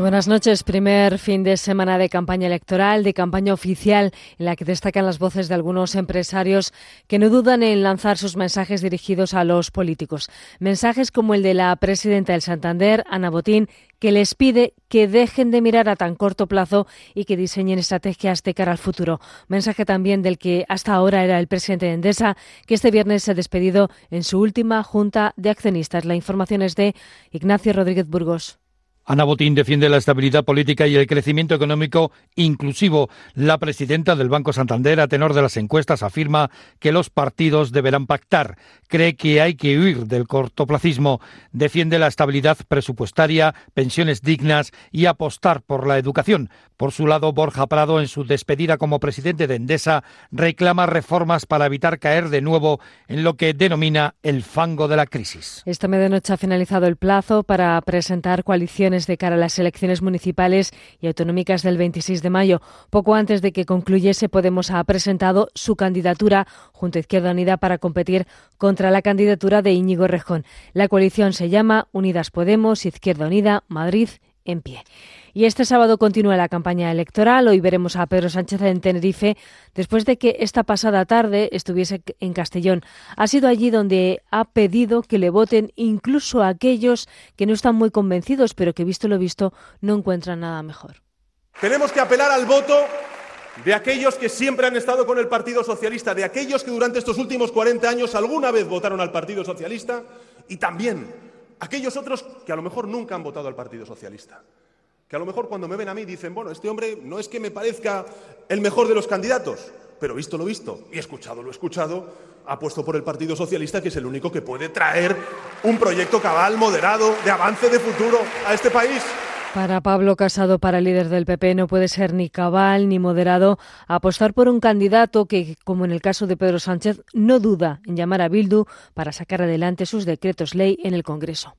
Buenas noches. Primer fin de semana de campaña electoral, de campaña oficial, en la que destacan las voces de algunos empresarios que no dudan en lanzar sus mensajes dirigidos a los políticos. Mensajes como el de la presidenta del Santander, Ana Botín, que les pide que dejen de mirar a tan corto plazo y que diseñen estrategias de cara al futuro. Mensaje también del que hasta ahora era el presidente de Endesa, que este viernes se ha despedido en su última junta de accionistas. La información es de Ignacio Rodríguez Burgos. Ana Botín defiende la estabilidad política y el crecimiento económico inclusivo. La presidenta del Banco Santander, a tenor de las encuestas, afirma que los partidos deberán pactar. Cree que hay que huir del cortoplacismo. Defiende la estabilidad presupuestaria, pensiones dignas y apostar por la educación. Por su lado, Borja Prado, en su despedida como presidente de Endesa, reclama reformas para evitar caer de nuevo en lo que denomina el fango de la crisis. Esta medianoche ha finalizado el plazo para presentar coaliciones de cara a las elecciones municipales y autonómicas del 26 de mayo. Poco antes de que concluyese, Podemos ha presentado su candidatura junto a Izquierda Unida para competir contra la candidatura de Íñigo Rejón. La coalición se llama Unidas Podemos, Izquierda Unida, Madrid en pie. Y este sábado continúa la campaña electoral. Hoy veremos a Pedro Sánchez en Tenerife después de que esta pasada tarde estuviese en Castellón. Ha sido allí donde ha pedido que le voten incluso a aquellos que no están muy convencidos, pero que visto lo visto no encuentran nada mejor. Tenemos que apelar al voto de aquellos que siempre han estado con el Partido Socialista, de aquellos que durante estos últimos 40 años alguna vez votaron al Partido Socialista y también aquellos otros que a lo mejor nunca han votado al Partido Socialista que a lo mejor cuando me ven a mí dicen, bueno, este hombre no es que me parezca el mejor de los candidatos, pero visto lo visto y escuchado lo escuchado, ha puesto por el Partido Socialista, que es el único que puede traer un proyecto cabal, moderado, de avance, de futuro a este país. Para Pablo Casado, para líder del PP, no puede ser ni cabal ni moderado apostar por un candidato que, como en el caso de Pedro Sánchez, no duda en llamar a Bildu para sacar adelante sus decretos ley en el Congreso.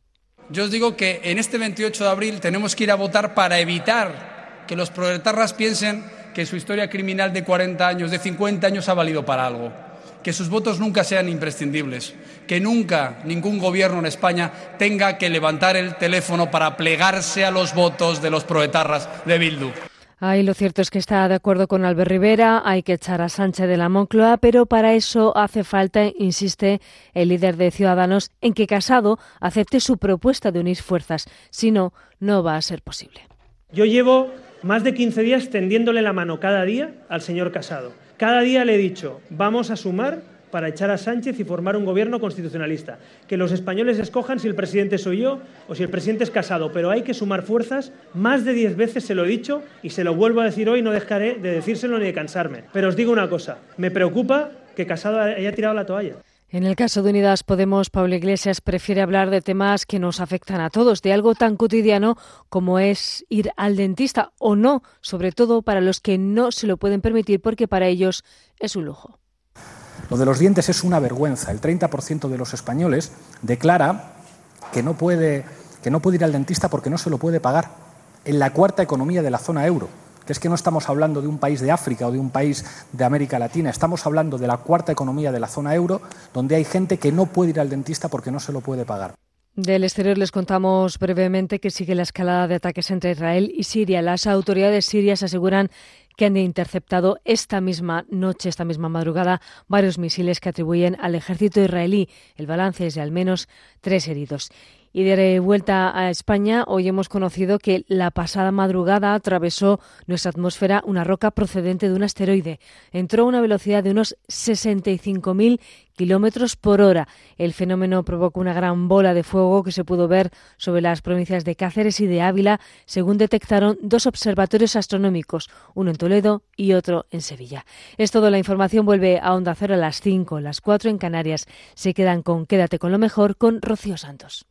Yo os digo que en este 28 de abril tenemos que ir a votar para evitar que los proletarras piensen que su historia criminal de 40 años, de 50 años ha valido para algo. Que sus votos nunca sean imprescindibles. Que nunca ningún gobierno en España tenga que levantar el teléfono para plegarse a los votos de los proletarras de Bildu. Ay, lo cierto es que está de acuerdo con Albert Rivera, hay que echar a Sánchez de la Moncloa, pero para eso hace falta, insiste el líder de Ciudadanos, en que Casado acepte su propuesta de unir fuerzas. Si no, no va a ser posible. Yo llevo más de 15 días tendiéndole la mano cada día al señor Casado. Cada día le he dicho, vamos a sumar para echar a Sánchez y formar un gobierno constitucionalista. Que los españoles escojan si el presidente soy yo o si el presidente es casado, pero hay que sumar fuerzas. Más de diez veces se lo he dicho y se lo vuelvo a decir hoy, no dejaré de decírselo ni de cansarme. Pero os digo una cosa, me preocupa que Casado haya tirado la toalla. En el caso de Unidas Podemos, Pablo Iglesias prefiere hablar de temas que nos afectan a todos, de algo tan cotidiano como es ir al dentista o no, sobre todo para los que no se lo pueden permitir porque para ellos es un lujo. Lo de los dientes es una vergüenza. El 30% de los españoles declara que no, puede, que no puede ir al dentista porque no se lo puede pagar. En la cuarta economía de la zona euro, que es que no estamos hablando de un país de África o de un país de América Latina, estamos hablando de la cuarta economía de la zona euro, donde hay gente que no puede ir al dentista porque no se lo puede pagar. Del exterior les contamos brevemente que sigue la escalada de ataques entre Israel y Siria. Las autoridades sirias aseguran que han interceptado esta misma noche, esta misma madrugada, varios misiles que atribuyen al ejército israelí. El balance es de al menos tres heridos. Y de vuelta a España, hoy hemos conocido que la pasada madrugada atravesó nuestra atmósfera una roca procedente de un asteroide. Entró a una velocidad de unos 65.000 kilómetros por hora. El fenómeno provocó una gran bola de fuego que se pudo ver sobre las provincias de Cáceres y de Ávila, según detectaron dos observatorios astronómicos, uno en Toledo y otro en Sevilla. Es todo. La información vuelve a Onda Cero a las 5, las 4 en Canarias. Se quedan con Quédate con lo mejor con Rocío Santos.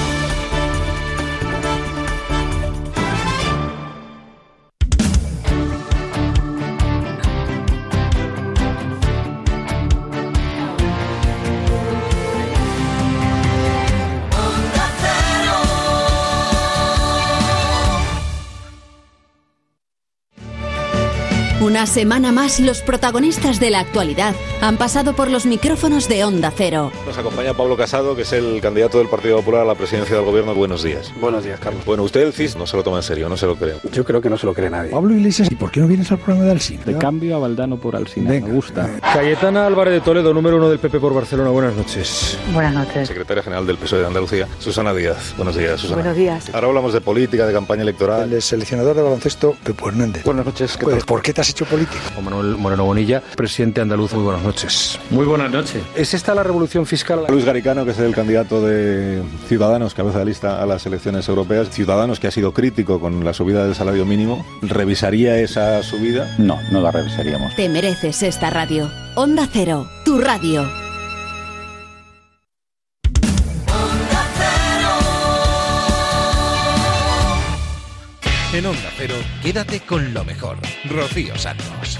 Una semana más, los protagonistas de la actualidad han pasado por los micrófonos de Onda Cero. Nos acompaña Pablo Casado, que es el candidato del Partido Popular a la presidencia del gobierno. Buenos días. Buenos días, Carlos. Bueno, usted el CIS no se lo toma en serio, no se lo cree. Yo creo que no se lo cree nadie. Pablo Iglesias, ¿y por qué no vienes al programa de Alcina? De cambio a Valdano por Alcina. Me gusta. Cayetana Álvarez de Toledo, número uno del PP por Barcelona. Buenas noches. Buenas noches. Secretaria General del PSOE de Andalucía, Susana Díaz. Buenos días, Susana. Buenos días. Ahora hablamos de política, de campaña electoral. El seleccionador de baloncesto, Pepo Hernández. Buenas noches. ¿Qué pues, ¿Por qué te has hecho político? Manuel Moreno Bonilla, presidente andaluz. Muy buenas noches. Muy buenas noches. ¿Es esta la revolución fiscal? Luis Garicano, que es el candidato de Ciudadanos, cabeza de lista a las elecciones europeas. Ciudadanos, que ha sido crítico con la subida del salario mínimo. ¿Revisaría esa subida? No, no la revisaríamos. Te mereces esta radio. Onda Cero, tu radio. En Onda Cero, quédate con lo mejor. Rocío Santos.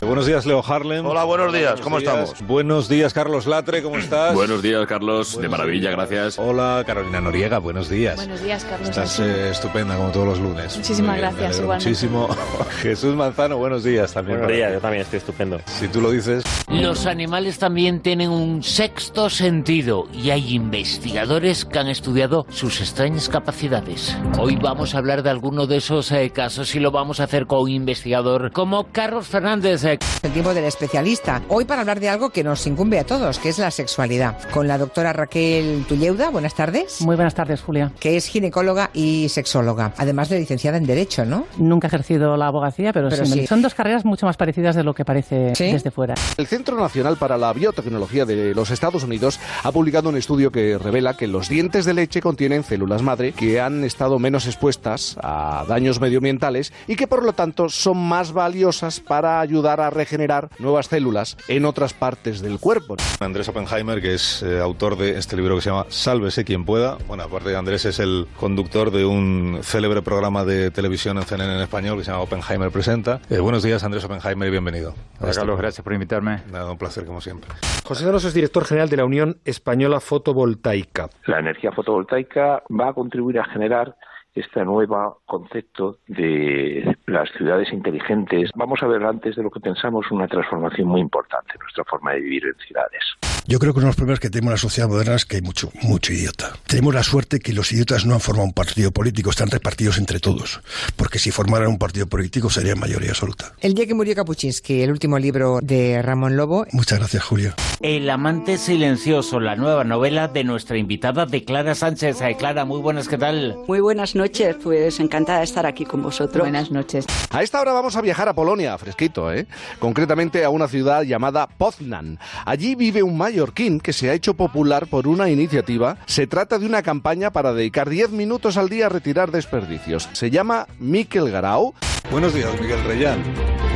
Buenos días, Leo Harlem. Hola, buenos días, ¿cómo estamos? Buenos días, Carlos Latre, ¿cómo estás? Buenos días, Carlos, de maravilla, gracias. Hola, Carolina Noriega, buenos días. Buenos días, Carlos. Estás eh, estupenda como todos los lunes. Muchísimas gracias, igualmente. Muchísimo. Jesús Manzano, buenos días también. Buenos días, yo también estoy estupendo. Si tú lo dices. Los animales también tienen un sexto sentido y hay investigadores que han estudiado sus extrañas capacidades. Hoy vamos a hablar de alguno de esos eh, casos y lo vamos a hacer con un investigador como Carlos Fernández. eh, El tiempo del especialista. Hoy para hablar de algo que nos incumbe a todos, que es la sexualidad. Con la doctora Raquel Tulleuda, buenas tardes. Muy buenas tardes, Julia. Que es ginecóloga y sexóloga. Además de licenciada en Derecho, ¿no? Nunca he ejercido la abogacía, pero, Pero sí, son dos carreras mucho más parecidas de lo que parece ¿Sí? desde fuera. El Centro Nacional para la Biotecnología de los Estados Unidos ha publicado un estudio que revela que los dientes de leche contienen células madre que han estado menos expuestas a daños medioambientales y que por lo tanto son más valiosas para ayudar a regenerar nuevas células en otras partes del cuerpo. Andrés Oppenheimer, que es eh, autor de este libro que se llama Sálvese quien pueda. Bueno, aparte de Andrés, es el conductor de un célebre programa de televisión en CNN en español que se llama Oppenheimer Presenta. Eh, buenos días, Andrés Oppenheimer, y bienvenido. Hola, Carlos, gracias por invitarme. Nada, un placer como siempre. José Donos es director general de la Unión Española Fotovoltaica. La energía fotovoltaica va a contribuir a generar este nuevo concepto de las ciudades inteligentes. Vamos a ver antes de lo que pensamos una transformación muy importante en nuestra forma de vivir en ciudades. Yo creo que uno de los problemas que tenemos en la sociedad moderna es que hay mucho, mucho idiota. Tenemos la suerte que los idiotas no han formado un partido político, están repartidos entre todos. Porque si formaran un partido político sería mayoría absoluta. El día que murió Kapuczynski, el último libro de Ramón Lobo. Muchas gracias, Julio. El amante silencioso, la nueva novela de nuestra invitada de Clara Sánchez. Eh, Clara, muy buenas, ¿qué tal? Muy buenas noches, pues encantada de estar aquí con vosotros. Buenas noches. A esta hora vamos a viajar a Polonia, fresquito, ¿eh? Concretamente a una ciudad llamada Poznan. Allí vive un mallorquín que se ha hecho popular por una iniciativa. Se trata de una campaña para dedicar 10 minutos al día a retirar desperdicios. Se llama Miquel Garau. Buenos días, Miguel Reyán.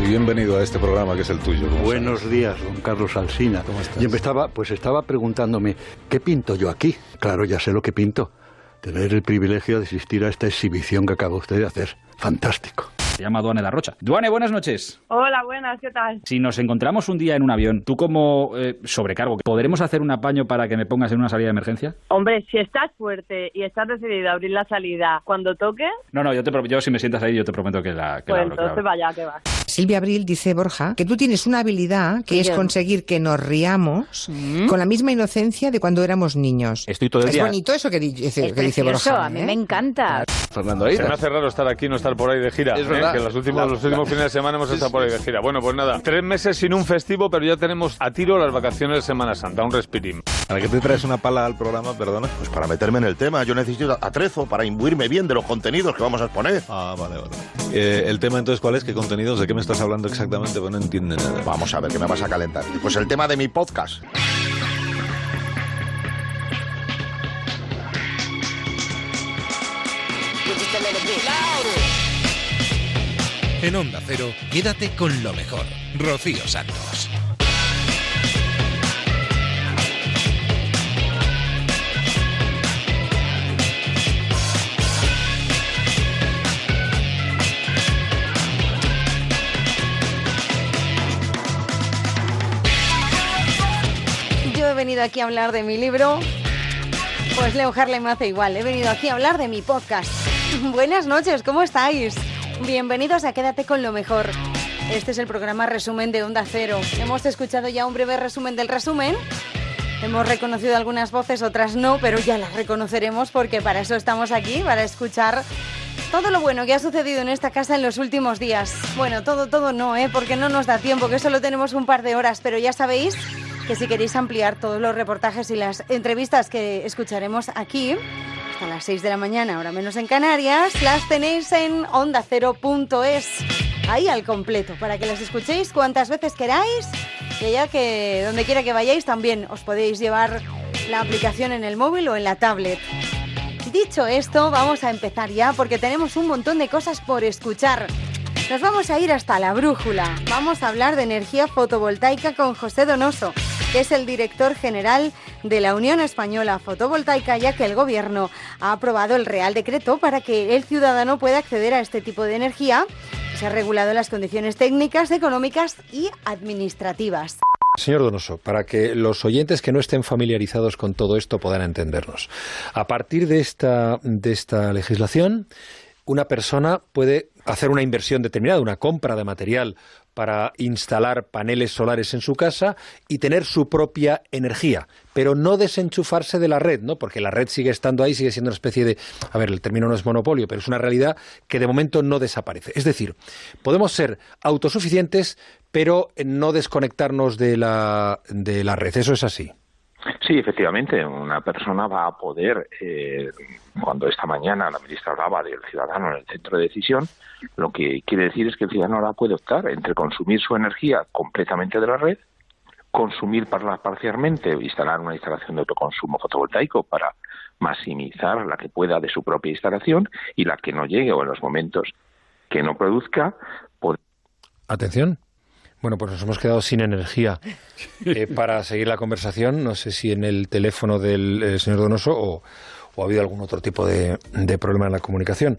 Y bienvenido a este programa que es el tuyo. ¿Cómo Buenos días, don Carlos Alsina. ¿Cómo estás? Yo me estaba, pues estaba preguntándome, ¿qué pinto yo aquí? Claro, ya sé lo que pinto. Tener el privilegio de asistir a esta exhibición que acaba usted de hacer. Fantástico. Se llama Duane La Rocha. Duane, buenas noches. Hola, buenas, ¿qué tal? Si nos encontramos un día en un avión, tú como eh, sobrecargo, ¿podremos hacer un apaño para que me pongas en una salida de emergencia? Hombre, si estás fuerte y estás decidido a abrir la salida cuando toque, No, no, yo te yo si me sientas ahí, yo te prometo que la, que la pues abro, que la entonces abro. vaya que vas. Silvia Abril dice Borja que tú tienes una habilidad que Sí, es conseguir que nos riamos con la misma inocencia de cuando éramos niños. Estoy todo el es día- bonito eso que, di- dice- es que dice Borja. a mí ¿eh? me encanta. Fernando Se Aida. me hace raro estar aquí no estar por ahí de gira. Es ¿eh? verdad. Que en los últimos, los últimos fines de semana hemos estado por ahí de gira. Bueno, pues nada, tres meses sin un festivo, pero ya tenemos a tiro las vacaciones de Semana Santa, un respirín. ¿Para qué te traes una pala al programa, perdona? Pues para meterme en el tema, yo necesito atrezo para imbuirme bien de los contenidos que vamos a exponer. Ah, vale, vale. Eh, el tema entonces, ¿cuál es? ¿Qué contenidos? ¿De qué me estás hablando exactamente? Pues no entiende nada. Vamos a ver, que me vas a calentar. Pues el tema de mi podcast. En Onda Cero, quédate con lo mejor. Rocío Santos. Yo he venido aquí a hablar de mi libro. Pues Leo Harlem hace igual. He venido aquí a hablar de mi podcast. Buenas noches, ¿cómo estáis? Bienvenidos a Quédate con lo mejor. Este es el programa resumen de Onda Cero. Hemos escuchado ya un breve resumen del resumen. Hemos reconocido algunas voces, otras no, pero ya las reconoceremos porque para eso estamos aquí, para escuchar todo lo bueno que ha sucedido en esta casa en los últimos días. Bueno, todo, todo no, ¿eh? porque no nos da tiempo, que solo tenemos un par de horas, pero ya sabéis que si queréis ampliar todos los reportajes y las entrevistas que escucharemos aquí, hasta las 6 de la mañana, ahora menos en Canarias, las tenéis en ondacero.es, ahí al completo, para que las escuchéis cuantas veces queráis y ya que donde quiera que vayáis también os podéis llevar la aplicación en el móvil o en la tablet. Dicho esto, vamos a empezar ya porque tenemos un montón de cosas por escuchar. Nos vamos a ir hasta la brújula. Vamos a hablar de energía fotovoltaica con José Donoso, que es el director general de la Unión Española Fotovoltaica, ya que el Gobierno ha aprobado el Real Decreto para que el ciudadano pueda acceder a este tipo de energía. Se han regulado las condiciones técnicas, económicas y administrativas. Señor Donoso, para que los oyentes que no estén familiarizados con todo esto puedan entendernos. A partir de esta, de esta legislación, una persona puede hacer una inversión determinada, una compra de material para instalar paneles solares en su casa y tener su propia energía, pero no desenchufarse de la red, ¿no? Porque la red sigue estando ahí, sigue siendo una especie de, a ver, el término no es monopolio, pero es una realidad que de momento no desaparece. Es decir, podemos ser autosuficientes, pero no desconectarnos de la, de la red. Eso es así. Sí, efectivamente, una persona va a poder, eh, cuando esta mañana la ministra hablaba del ciudadano en el centro de decisión, lo que quiere decir es que el ciudadano ahora puede optar entre consumir su energía completamente de la red, consumir parcialmente, instalar una instalación de autoconsumo fotovoltaico para maximizar la que pueda de su propia instalación y la que no llegue o en los momentos que no produzca. Atención. Bueno, pues nos hemos quedado sin energía eh, para seguir la conversación. No sé si en el teléfono del eh, señor Donoso o, ha habido algún otro tipo de, problema en la comunicación.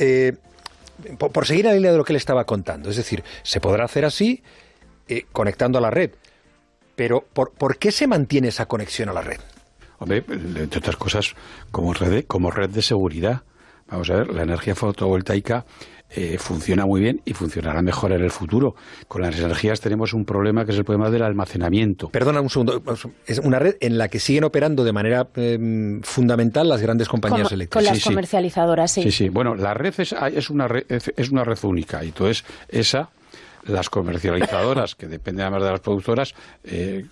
Eh, por, seguir la línea de lo que le estaba contando, es decir, se podrá hacer así conectando a la red, pero ¿por, ¿por qué se mantiene esa conexión a la red? Hombre, entre otras cosas, como red, como red de seguridad. Vamos a ver, la energía fotovoltaica eh, funciona muy bien y funcionará mejor en el futuro. Con las energías tenemos un problema que es el problema del almacenamiento. Perdona un segundo, es una red en la que siguen operando de manera em, fundamental las grandes compañías eléctricas. Con las comercializadoras, sí. Sí, sí. Bueno, la red es, es, una red, es una red única y entonces esa las comercializadoras, que dependen además de las productoras, eh,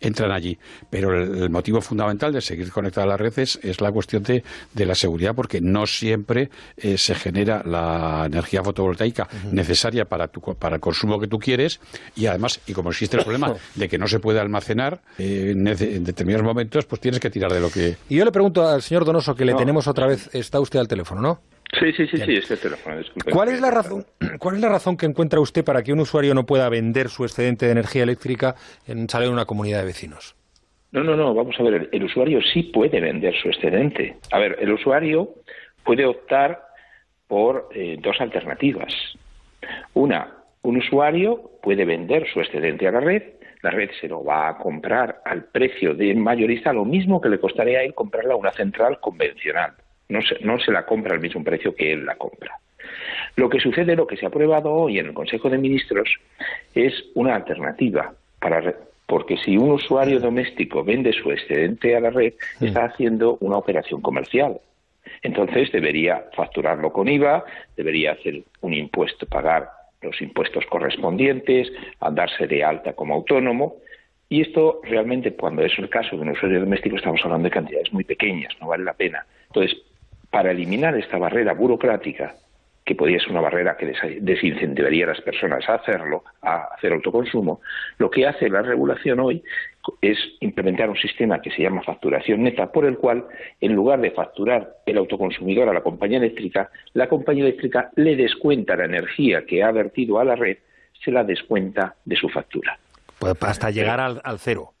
entran allí. Pero el, motivo fundamental de seguir conectadas a las redes es la cuestión de, la seguridad, porque no siempre eh, se genera la energía fotovoltaica necesaria para, tu, para el consumo que tú quieres y además, y como existe el problema de que no se puede almacenar eh, en, determinados momentos, pues tienes que tirar de lo que... Y yo le pregunto al señor Donoso, que le tenemos otra vez, está usted al teléfono, ¿no? Sí, sí, sí, sí, este teléfono, disculpe. ¿Cuál es, la razón, ¿Cuál es la razón que encuentra usted para que un usuario no pueda vender su excedente de energía eléctrica en salir de una comunidad de vecinos? No, no, no, vamos a ver, el, usuario sí puede vender su excedente. A ver, el usuario puede optar por eh, dos alternativas. Una, un usuario puede vender su excedente a la red, la red se lo va a comprar al precio de mayorista, lo mismo que le costaría a él comprarla a una central convencional no se, no se la compra al mismo precio que él la compra. Lo que sucede, lo que se ha aprobado hoy en el Consejo de Ministros, es una alternativa para porque si un usuario doméstico vende su excedente a la red, está haciendo una operación comercial. Entonces debería facturarlo con IVA, debería hacer un impuesto, pagar los impuestos correspondientes, darse de alta como autónomo. Y esto realmente, cuando es el caso de un usuario doméstico, estamos hablando de cantidades muy pequeñas, no vale la pena. Entonces, para eliminar esta barrera burocrática, que podría ser una barrera que desincentivaría a las personas a hacerlo, a hacer autoconsumo, lo que hace la regulación hoy es implementar un sistema que se llama facturación neta, por el cual, en lugar de facturar el autoconsumidor a la compañía eléctrica, la compañía eléctrica le descuenta la energía que ha vertido a la red, se la descuenta de su factura. Pues hasta llegar al cero.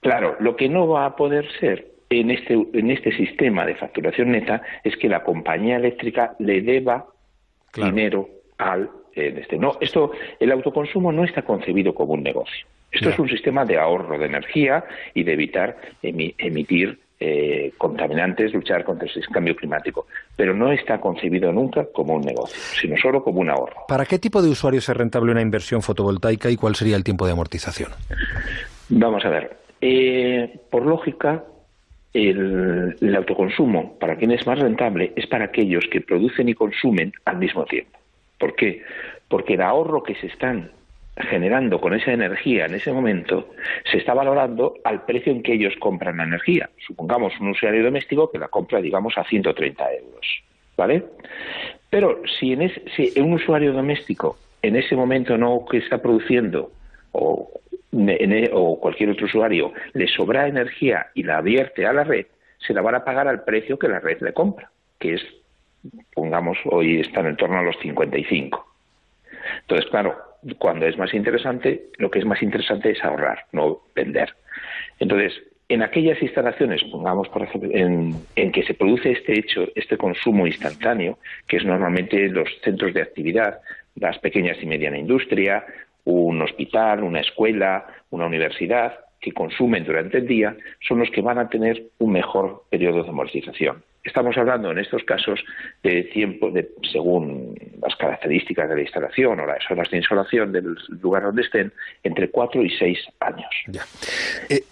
Claro, lo que no va a poder ser en este, en este sistema de facturación neta es que la compañía eléctrica le deba dinero al este. No, esto, el autoconsumo no está concebido como un negocio. Esto es un sistema de ahorro de energía y de evitar emitir eh, contaminantes, luchar contra el cambio climático. Pero no está concebido nunca como un negocio, sino solo como un ahorro. ¿Para qué tipo de usuarios es rentable una inversión fotovoltaica y cuál sería el tiempo de amortización? Vamos a ver. Eh, por lógica, el, autoconsumo, para quien es más rentable, es para aquellos que producen y consumen al mismo tiempo. ¿Por qué? Porque el ahorro que se están generando con esa energía en ese momento se está valorando al precio en que ellos compran la energía. Supongamos un usuario doméstico que la compra, digamos, a 130 euros. ¿Vale? Pero si, en ese, si un usuario doméstico en ese momento no que está produciendo o, o cualquier otro usuario le sobra energía y la vierte a la red, se la van a pagar al precio que la red le compra, que es, pongamos, hoy están en torno a los 55. Entonces, claro, cuando es más interesante, lo que es más interesante es ahorrar, no vender. Entonces, en aquellas instalaciones, pongamos por ejemplo, en, en que se produce este hecho, este consumo instantáneo, que es normalmente los centros de actividad, las pequeñas y mediana industria, un hospital, una escuela, una universidad, que consumen durante el día, son los que van a tener un mejor periodo de amortización. Estamos hablando en estos casos de tiempo, de, según las características de la instalación o las horas de insolación del lugar donde estén, entre 4 y 6 años.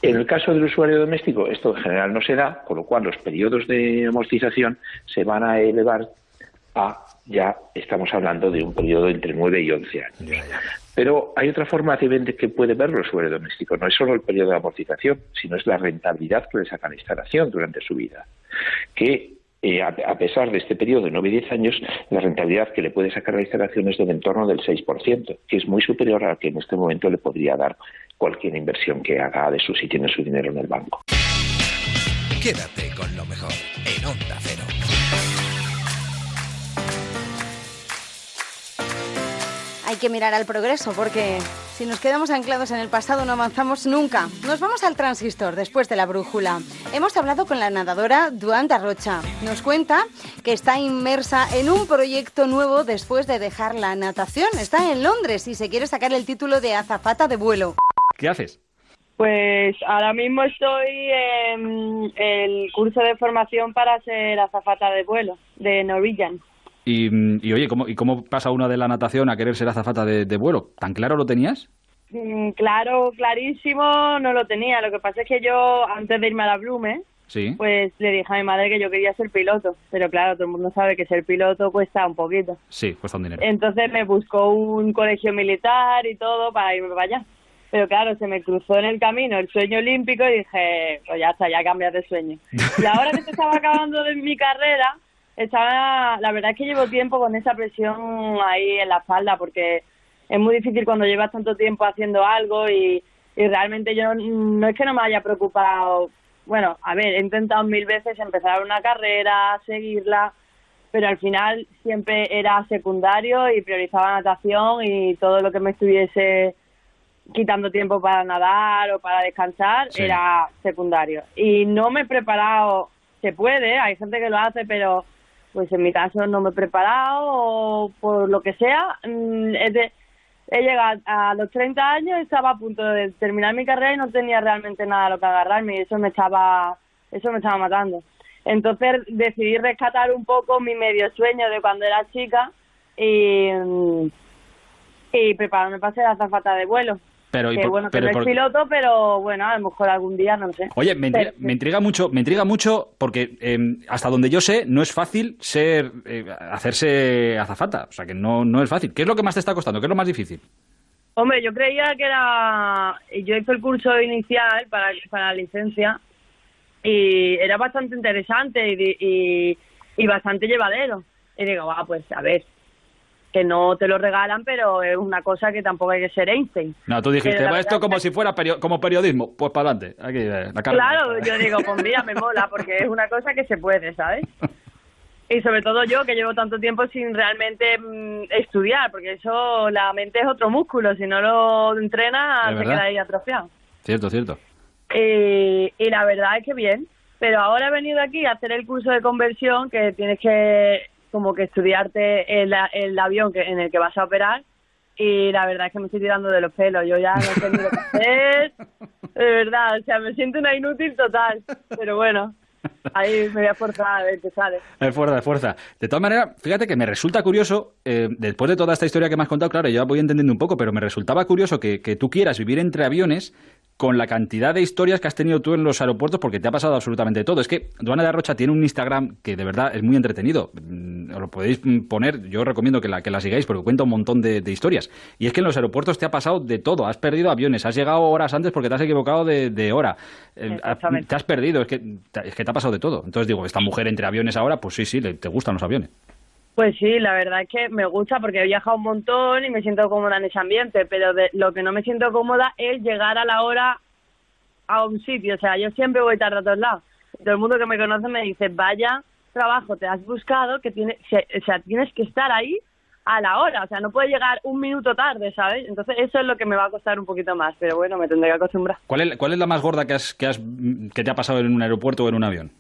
en el caso del usuario doméstico, esto en general no se da, con lo cual los periodos de amortización se van a elevar a, ya estamos hablando de un periodo entre 9 y 11 años. Pero hay otra forma de ver que puede verlo el usuario doméstico. No es solo el periodo de amortización, sino es la rentabilidad que le saca la instalación durante su vida. Que eh, a, a pesar de este periodo de 9 y 10 años, la rentabilidad que le puede sacar la instalación es del entorno del 6%, que es muy superior a la que en este momento le podría dar cualquier inversión que haga de su si tiene su dinero en el banco. Quédate con lo mejor en Onda Cero. Hay que mirar al progreso porque si nos quedamos anclados en el pasado no avanzamos nunca. Nos vamos al transistor después de la brújula. Hemos hablado con la nadadora Duanda Rocha. Nos cuenta que está inmersa en un proyecto nuevo después de dejar la natación. Está en Londres y se quiere sacar el título de azafata de vuelo. ¿Qué haces? Pues ahora mismo estoy en el curso de formación para ser azafata de vuelo de Norwegian. Y, y, oye, ¿cómo, ¿y cómo pasa uno de la natación a querer ser azafata de, de vuelo? ¿Tan claro lo tenías? Mm, Claro, clarísimo, no lo tenía. Lo que pasa es que yo, antes de irme a la Blume, Sí. pues le dije a mi madre que yo quería ser piloto. Pero claro, todo el mundo sabe que ser piloto cuesta un poquito. Sí, cuesta un dinero. Entonces me buscó un colegio militar y todo para irme para allá. Pero claro, se me cruzó en el camino el sueño olímpico y dije, pues ya está, ya cambias de sueño. Y ahora que se estaba acabando de mi carrera, estaba, la verdad es que llevo tiempo con esa presión ahí en la espalda porque es muy difícil cuando llevas tanto tiempo haciendo algo y, y realmente yo no, no es que no me haya preocupado. Bueno, a ver, he intentado mil veces empezar una carrera, seguirla, pero al final siempre era secundario y priorizaba natación y todo lo que me estuviese quitando tiempo para nadar o para descansar Sí. era secundario. Y no me he preparado, se puede, hay gente que lo hace, pero pues en mi caso no me he preparado o por lo que sea. mm, He, llegado a los 30 años, estaba a punto de terminar mi carrera y no tenía realmente nada a lo que agarrarme y eso me estaba, eso me estaba matando. Entonces decidí rescatar un poco mi medio sueño de cuando era chica y, mm, y prepararme para ser azafata de vuelo. Pero, ¿y que por- bueno, que pero no es piloto, pero bueno, a lo mejor algún día, no sé. Oye, me intriga, Pero- me intriga mucho, me intriga mucho porque eh, hasta donde yo sé no es fácil ser eh, hacerse azafata, o sea que no no es fácil. ¿Qué es lo que más te está costando? ¿Qué es lo más difícil? Hombre, yo creía que era... Yo hice el curso inicial para, para la licencia y era bastante interesante y, y, y bastante llevadero. Y digo, va, pues a ver, que no te lo regalan, pero es una cosa que tampoco hay que ser Einstein. No, tú dijiste, "Va, esto como si fuera perio- como periodismo, pues para adelante. Aquí eh, la. Claro, yo digo, pues mira, me mola, porque es una cosa que se puede, ¿sabes? Y sobre todo yo, que llevo tanto tiempo sin realmente mm, estudiar, porque eso, la mente es otro músculo, si no lo entrenas, verdad. queda ahí atrofiado. Cierto, cierto. Y, y la verdad es que bien, pero ahora he venido aquí a hacer el curso de conversión, que tienes que como que estudiarte el, el avión que, en el que vas a operar, y la verdad es que me estoy tirando de los pelos, yo ya no sé ni lo que hacer, de verdad, o sea, me siento una inútil total, pero bueno, Ahí me voy a forzar a ver qué sale. Fuerza, fuerza. De todas maneras, fíjate que me resulta curioso, eh, después de toda esta historia que me has contado, claro, ya voy entendiendo un poco, pero me resultaba curioso que, que tú quieras vivir entre aviones con la cantidad de historias que has tenido tú en los aeropuertos, porque te ha pasado absolutamente todo. Es que Duana de Arrocha tiene un Instagram que de verdad es muy entretenido. Mm, Os lo podéis mm, poner, yo recomiendo que la, que la sigáis porque cuenta un montón de, de historias. Y es que en los aeropuertos te ha pasado de todo. Has perdido aviones, has llegado horas antes porque te has equivocado de, de hora. Eh, te has perdido, es que, es que te ha pasado de todo. Entonces digo, esta mujer entre aviones ahora, pues sí, sí, le, te gustan los aviones. Pues sí, la verdad es que me gusta porque he viajado un montón y me siento cómoda en ese ambiente, pero de, lo que no me siento cómoda es llegar a la hora a un sitio. O sea, yo siempre voy tarde a todos lados. Todo el mundo que me conoce me dice, vaya trabajo te has buscado, que tiene, se- o sea, tienes que estar ahí a la hora. O sea, no puedes llegar un minuto tarde, ¿sabes? Entonces eso es lo que me va a costar un poquito más, pero bueno, me tendré que acostumbrar. ¿Cuál es, cuál es la más gorda que, has, que, has, que te ha pasado en un aeropuerto o en un avión?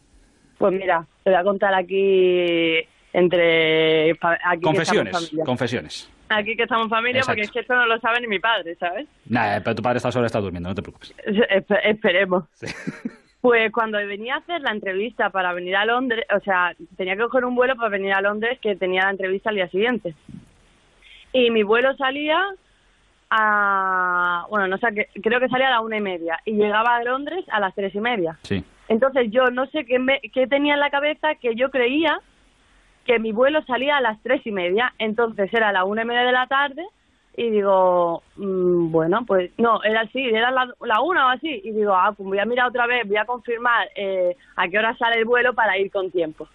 Pues mira, te voy a contar aquí entre... Aquí que Confesiones, familia. confesiones. Aquí que estamos familia, porque es que esto no lo sabe ni mi padre, ¿sabes? Nah, pero tu padre está solo está durmiendo, no te preocupes. Espe- esperemos. Pues cuando venía a hacer la entrevista para venir a Londres, o sea, tenía que coger un vuelo para venir a Londres que tenía la entrevista al día siguiente. Y mi vuelo salía a, bueno, no sé, qué- creo que salía a la una y media y llegaba a Londres a las tres y media. Sí. Entonces yo no sé qué, me- qué tenía en la cabeza que yo creía que mi vuelo salía a las tres y media, entonces era la una y media de la tarde y digo, mm, bueno, pues no, era así, era la, la una o así y digo, ah, pues voy a mirar otra vez, voy a confirmar eh, a qué hora sale el vuelo para ir con tiempo.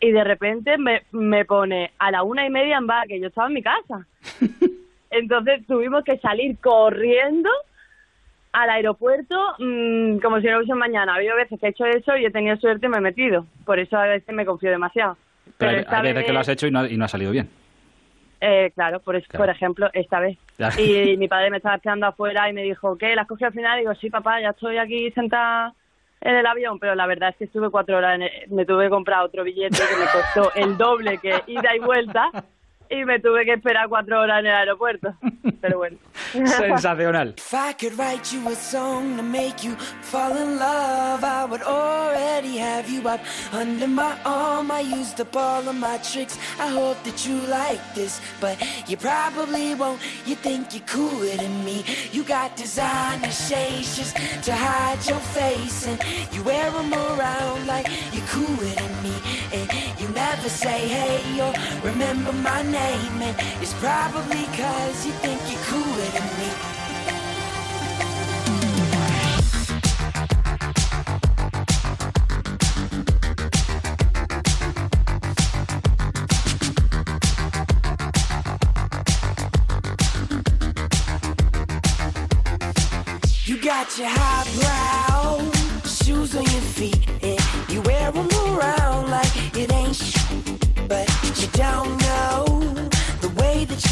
Y de repente me, me pone a la una y media en bar, que yo estaba en mi casa. Entonces tuvimos que salir corriendo al aeropuerto mm, como si no hubiese mañana. Ha habido veces que he hecho eso y he tenido suerte y me he metido. Por eso a veces me confío demasiado. Pero hay, esta hay veces que lo has vez- hecho y no, ha- y no ha salido bien. Eh, claro, por, es- Claro. por ejemplo, esta vez. Claro. Y mi padre me estaba esperando afuera y me dijo, ¿qué? ¿La has cogido al final? Y digo, sí, papá, ya estoy aquí sentada en el avión. Pero la verdad es que estuve cuatro horas, en el- me tuve que comprar otro billete que me costó el doble que ida y vuelta. Y me tuve que esperar cuatro horas en el aeropuerto. Pero bueno. Sensacional. Never say hey or remember my name, and it's probably cause you think you're cooler than me. You got your highbrow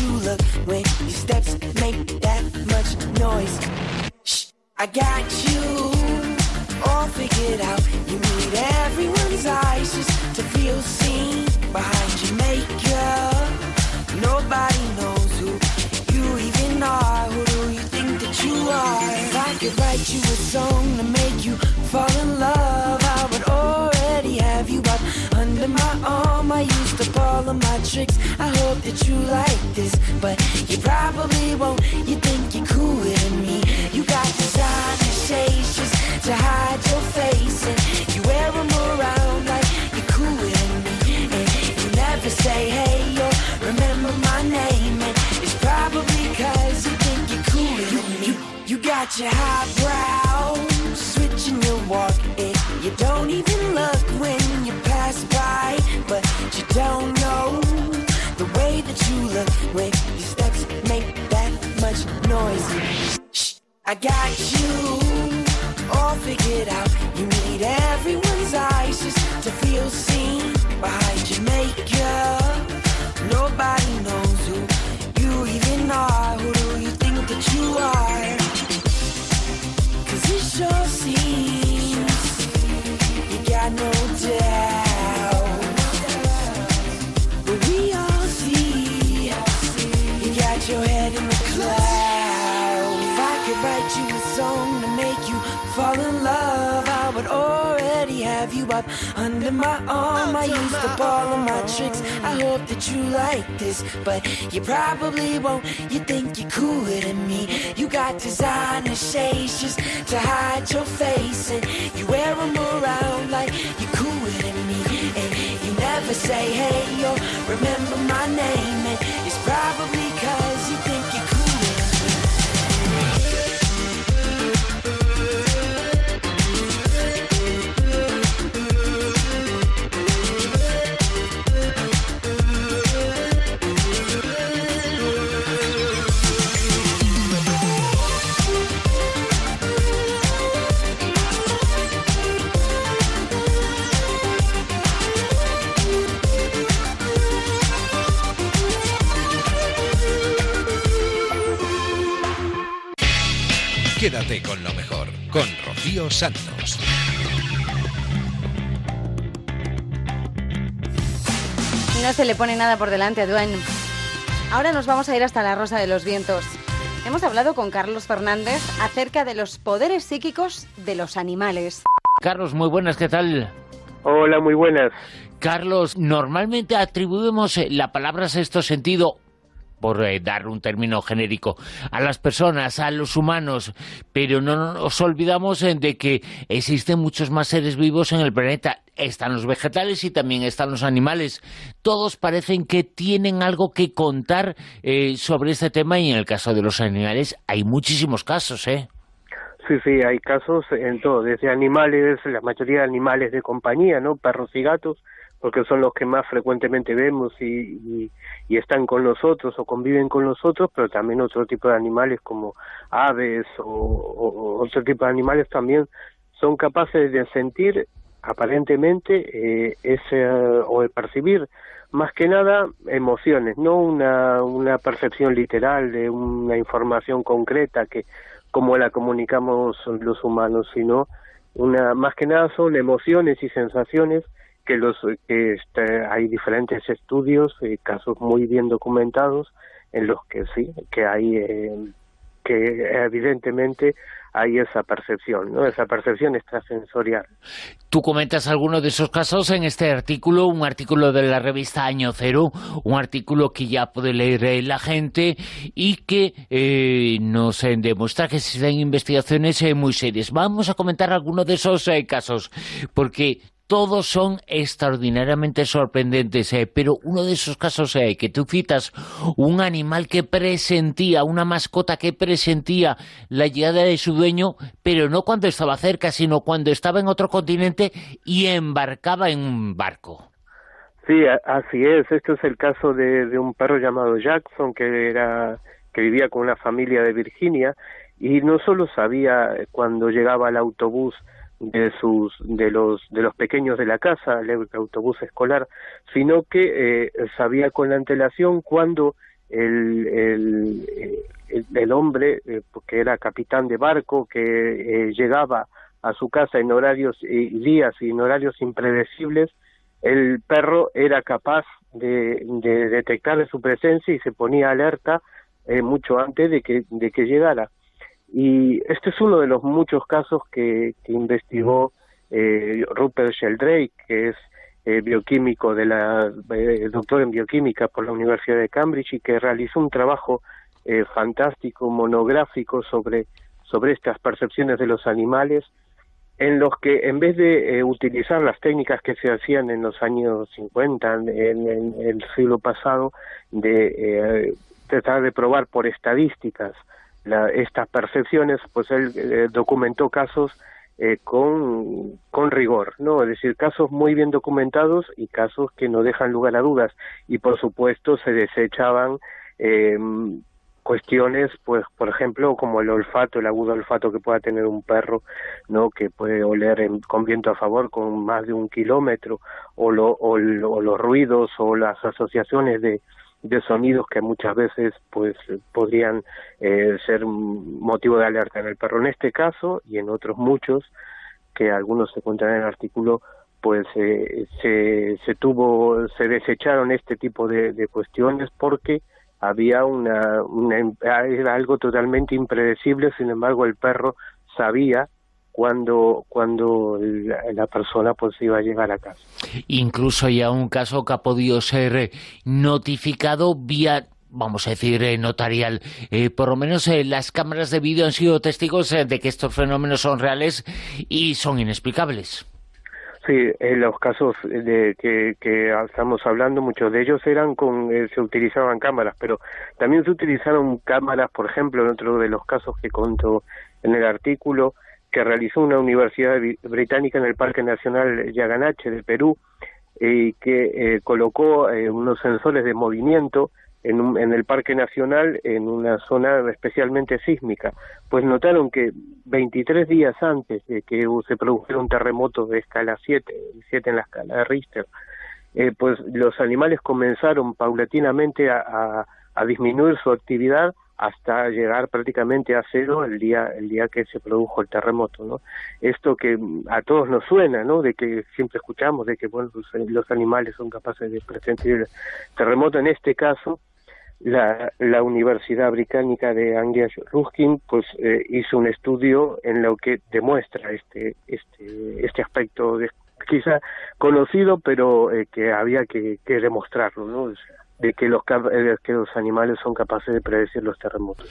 you look when your steps make that much noise. Shh, I got you all figured out. You need everyone's eyes just to feel seen behind your makeup. Nobody knows who you even are. Who do you think that you are? If I could write you a song to make you fall in love, I would already have you up under my arm. I used up all of my tricks. I hope that you like this, but you probably won't. You think you're cooler than me. You got designer shades just to hide your face, and you wear them around like you're cooler than me. And you never say hey or remember my name, and it's probably cause you think you're cooler than me. You, you got your high highbrow switching your walk, and you don't even look when you pass by, but don't know the way that you look when your steps make that much noise. Shh, I got you all figured out. You need everyone's eyes just to feel seen behind your makeup. Nobody knows who you even are. Who do you think that you are? Cause it sure seems up under my arm. I used up all of my tricks. I hope that you like this, but you probably won't. You think you're cooler than me. You got designer shades just to hide your face, and you wear them around like you're cooler than me. And you never say hey or remember my name, and it's probably cause Quédate con lo mejor, con Rocío Santos. No se le pone nada por delante a Duen. Ahora nos vamos a ir hasta la Rosa de los Vientos. Hemos hablado con Carlos Fernández acerca de los poderes psíquicos de los animales. Carlos, muy buenas, ¿qué tal? Hola, muy buenas. Carlos, normalmente atribuimos eh, la palabra sexto sentido por eh, dar un término genérico, a las personas, a los humanos, pero no nos olvidamos eh, de que existen muchos más seres vivos en el planeta. Están los vegetales y también están los animales. Todos parecen que tienen algo que contar eh, sobre este tema y en el caso de los animales hay muchísimos casos, ¿eh? Sí, sí, hay casos en todo, desde animales, la mayoría de animales de compañía, ¿no? Perros y gatos, porque son los que más frecuentemente vemos y, y, están con nosotros o conviven con nosotros, pero también otro tipo de animales como aves o otro tipo de animales también son capaces de sentir aparentemente eh, ese o de percibir más que nada emociones, no una, una percepción literal de una información concreta que como la comunicamos los humanos, sino una más que nada son emociones y sensaciones que los que este, hay diferentes estudios y casos muy bien documentados en los que sí que hay eh, que evidentemente hay esa percepción, ¿no? Esa percepción extrasensorial. Tú comentas algunos de esos casos en este artículo, un artículo de la revista Año Cero, un artículo que ya puede leer eh, la gente y que eh, nos eh, demuestra que existen investigaciones eh, muy serias. Vamos a comentar algunos de esos eh, casos, porque todos son extraordinariamente sorprendentes, eh, pero uno de esos casos eh, que tú citas, un animal que presentía, una mascota que presentía la llegada de su dueño, pero no cuando estaba cerca, sino cuando estaba en otro continente y embarcaba en un barco. Sí, así es. Este es el caso de, de un perro llamado Jackson que era que vivía con una familia de Virginia y no solo sabía cuando llegaba el autobús de sus de los de los pequeños de la casa, el autobús escolar, sino que eh, sabía con antelación cuando el, el, el hombre eh, que era capitán de barco que eh, llegaba a su casa en horarios y días y en horarios impredecibles el perro era capaz de, de detectar su presencia y se ponía alerta eh, mucho antes de que, de que llegara. Y este es uno de los muchos casos que, investigó eh, Rupert Sheldrake, que es eh, bioquímico de la eh, doctor en bioquímica por la Universidad de Cambridge y que realizó un trabajo eh, fantástico monográfico sobre sobre estas percepciones de los animales en los que en vez de eh, utilizar las técnicas que se hacían en los años 50, en, en el siglo pasado, de tratar de probar por estadísticas la- estas percepciones, pues él eh, documentó casos eh, con, con rigor, ¿no? Es decir, casos muy bien documentados y casos que no dejan lugar a dudas. Y por supuesto se desechaban eh, cuestiones, pues, por ejemplo, como el olfato, el agudo olfato que pueda tener un perro, ¿no? Que puede oler con viento a favor con más de un kilómetro, o, lo- o los ruidos o las asociaciones de, de sonidos que muchas veces, pues, podrían eh, ser motivo de alerta en el perro. En este caso y en otros muchos, que algunos se encuentran en el artículo, pues eh, se, se tuvo, se desecharon este tipo de, cuestiones porque había una, una, era algo totalmente impredecible, sin embargo el perro sabía cuando cuando la, persona pues iba a llegar a casa. Incluso ya un caso que ha podido ser eh, notificado vía vamos a decir, eh, notarial. Eh, por lo menos eh, las cámaras de vídeo han sido testigos eh, de que estos fenómenos son reales y son inexplicables. Sí, en los casos de que, que estamos hablando, muchos de ellos eran con, eh, se utilizaban cámaras, pero también se utilizaron cámaras, por ejemplo, en otro de los casos que contó en el artículo, que realizó una universidad británica en el Parque Nacional Yaganache de Perú, y que eh, colocó eh, unos sensores de movimiento en, un- en el Parque Nacional en una zona especialmente sísmica. Pues notaron que 23 días antes de que se produjera un terremoto de escala 7, 7 en la escala de Richter, eh, pues los animales comenzaron paulatinamente a disminuir su actividad hasta llegar prácticamente a cero el día el día que se produjo el terremoto no esto que mm, a todos nos suena no de que siempre escuchamos de que bueno los, animales son capaces de presentir el terremoto. En este caso la, la Universidad Británica de Anglia Ruskin pues eh, hizo un estudio en lo que demuestra este este este aspecto de, quizá conocido pero eh, que había que, que demostrarlo no O sea, de que los eh, que los animales son capaces de predecir los terremotos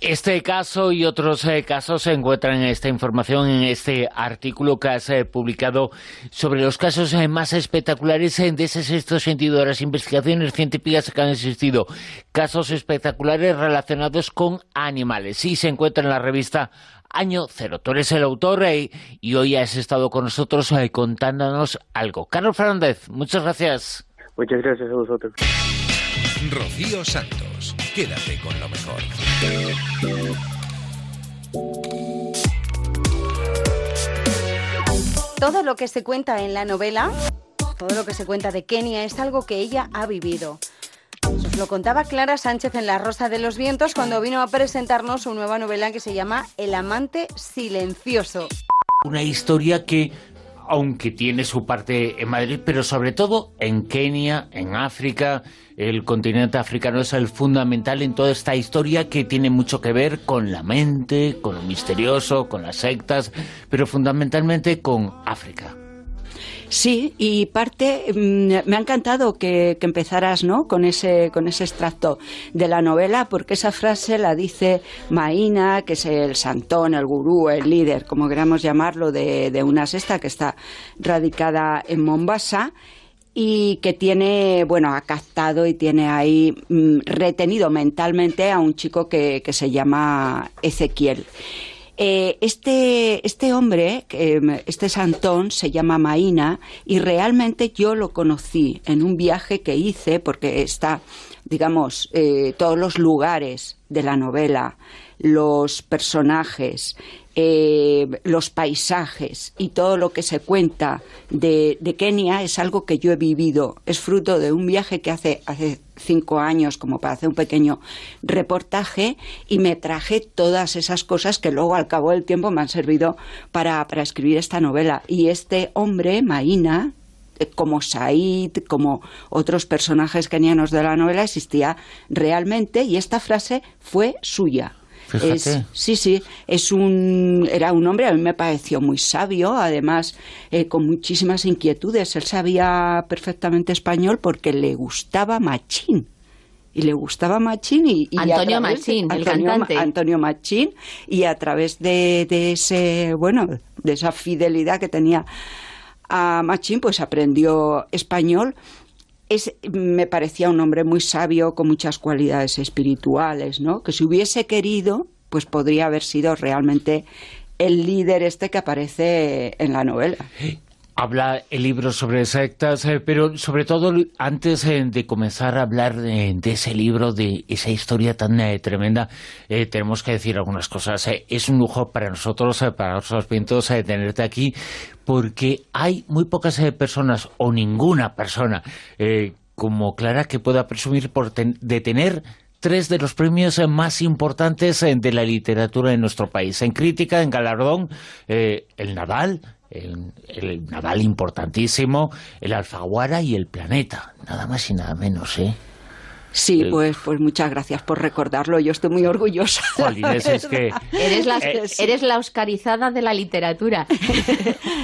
Este caso y otros eh, casos se encuentran en esta información, en este artículo que has eh, publicado sobre los casos más espectaculares de ese sexto sentido, de las investigaciones científicas que han existido. Casos espectaculares relacionados con animales. Y se encuentra en la revista Año Cero. Tú eres el autor y hoy has estado con nosotros contándonos algo. Carlos Fernández, muchas gracias. Muchas gracias a vosotros Rocío Santos, quédate con lo mejor. Todo lo que se cuenta en la novela, todo lo que se cuenta de Kenia es algo que ella ha vivido. Nos lo contaba Clara Sánchez en La Rosa de los Vientos cuando vino a presentarnos su nueva novela que se llama El amante silencioso. Una historia que, aunque tiene su parte en Madrid, pero sobre todo en Kenia, en África, el continente africano es el fundamental en toda esta historia que tiene mucho que ver con la mente, con lo misterioso, con las sectas, pero fundamentalmente con África. Sí, y parte, mm, me ha encantado que, empezaras ¿no? con, ese, con ese extracto de la novela, porque esa frase la dice Maína, que es el santón, el gurú, el líder, como queramos llamarlo, de, de una sexta que está radicada en Mombasa y que tiene, bueno, ha captado y tiene ahí mm, retenido mentalmente a un chico que, que se llama Ezequiel. Eh, este, este hombre, em, este santón, se llama Maína y realmente yo lo conocí en un viaje que hice porque está, digamos, eh, todos los lugares de la novela, los personajes, eh, los paisajes y todo lo que se cuenta de, Kenia es algo que yo he vivido. Es fruto de un viaje que hace, hace cinco años, como para hacer un pequeño reportaje, y me traje todas esas cosas que luego al cabo del tiempo me han servido para, para escribir esta novela. Y este hombre, Maína, eh, como Said, como otros personajes kenianos de la novela, existía realmente y esta frase fue suya. Fíjate. Es- sí, sí, es un, era un hombre, a mí me pareció muy sabio, además eh, con muchísimas inquietudes. Él sabía perfectamente español porque le gustaba Machín. Y le gustaba Machín y, Antonio de- Machín, el Antonio cantante. Antonio Machín y a través de, de ese bueno de esa fidelidad que tenía a Machín pues aprendió español me parecía un hombre muy sabio con muchas cualidades espirituales no que si hubiese querido pues podría haber sido realmente el líder este que aparece en la novela Habla el libro sobre sectas, eh, pero sobre todo antes eh, de comenzar a hablar de, de ese libro, de esa historia tan eh, tremenda, eh, tenemos que decir algunas cosas. Eh, es un lujo para nosotros, eh, para los vientos, eh, tenerte aquí, porque hay muy pocas eh, personas, o ninguna persona, eh, como Clara, que pueda presumir por ten- de tener tres de los premios eh, más importantes eh, de la literatura en nuestro país. En crítica, en galardón, eh, el Nadal, el, el Nadal importantísimo, el Alfaguara y el Planeta. Nada más y nada menos, ¿eh? Sí, pues, pues muchas gracias por recordarlo. Yo estoy muy orgullosa. Jolines, es que- Eres la, Eh, eres la oscarizada de la literatura.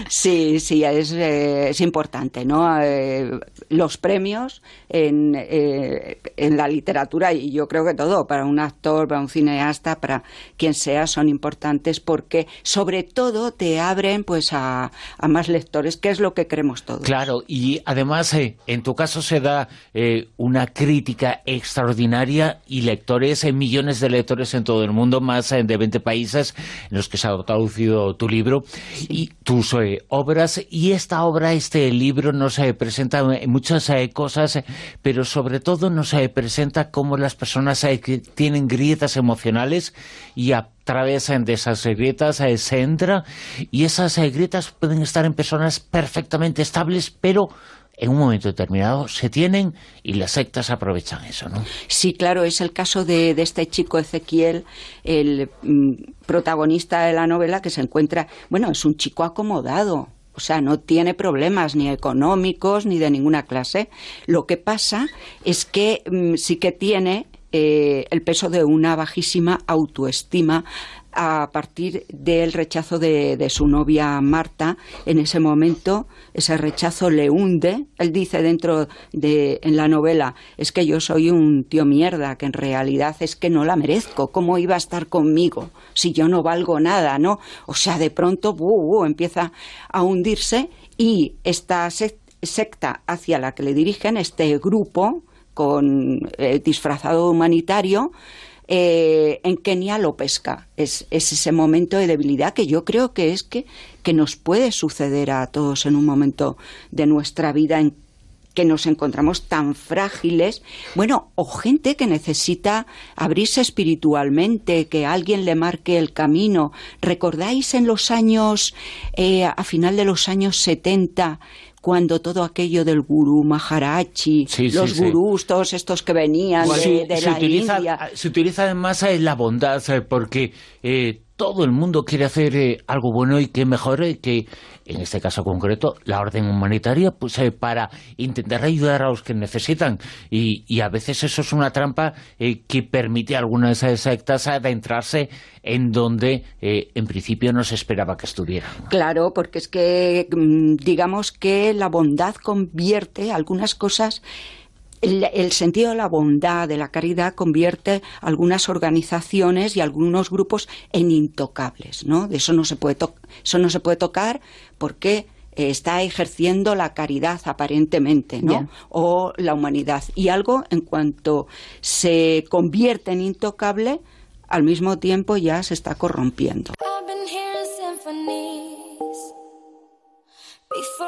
Sí, sí, es, eh, es importante, ¿no? Eh, los premios en, eh, en la literatura, y yo creo que todo, para un actor, para un cineasta, para quien sea, son importantes porque, sobre todo, te abren pues a, a más lectores, que es lo que queremos todos. Claro, y además eh, en tu caso se da eh, una crítica extraordinaria y lectores, eh, millones de lectores en todo el mundo, más eh, de 20 países en los que se ha traducido tu libro y tus eh, obras. Y esta obra, este libro, nos eh, presenta eh, muchas eh, cosas, pero sobre todo nos presenta cómo las personas que tienen grietas emocionales y a través de esas grietas se entra y esas grietas pueden estar en personas perfectamente estables, pero en un momento determinado se tienen y las sectas aprovechan eso, ¿no? Sí, claro, es el caso de, de este chico Ezequiel, el mm, protagonista de la novela que se encuentra, bueno, es un chico acomodado. O sea, no tiene problemas ni económicos ni de ninguna clase. Lo que pasa es que mm, sí que tiene eh, el peso de una bajísima autoestima a partir del rechazo de, de su novia Marta. En ese momento, ese rechazo le hunde. Él dice dentro de en la novela es que yo soy un tío mierda, que en realidad es que no la merezco. ¿Cómo iba a estar conmigo si yo no valgo nada, no? O sea, de pronto bu, empieza a hundirse y esta sec- secta hacia la que le dirigen este grupo con eh, disfrazado humanitario eh, en Kenia lo pesca. Es, es ese momento de debilidad que yo creo que es que, que nos puede suceder a todos en un momento de nuestra vida en que nos encontramos tan frágiles, bueno, o gente que necesita abrirse espiritualmente, que alguien le marque el camino. ¿Recordáis en los años, eh, a final de los años 70, cuando todo aquello del gurú Sí, sí, los sí. gurús, todos estos que venían de, de se, la utiliza, India? se utiliza además la bondad eh, porque eh, todo el mundo quiere hacer eh, algo bueno y que mejor eh, que, en este caso concreto, la orden humanitaria pues eh, para intentar ayudar a los que necesitan. Y, y a veces eso es una trampa eh, que permite a algunas eh, sectas adentrarse en donde eh, en principio no se esperaba que estuvieran. Claro, porque es que mm, digamos que la bondad convierte algunas cosas el, el sentido de la bondad, de la caridad, convierte algunas organizaciones y algunos grupos en intocables, ¿no? De eso no se puede, to- eso no se puede tocar porque eh, está ejerciendo la caridad aparentemente, ¿no? O la humanidad. Y algo, en cuanto se convierte en intocable, al mismo tiempo ya se está corrompiendo. I've been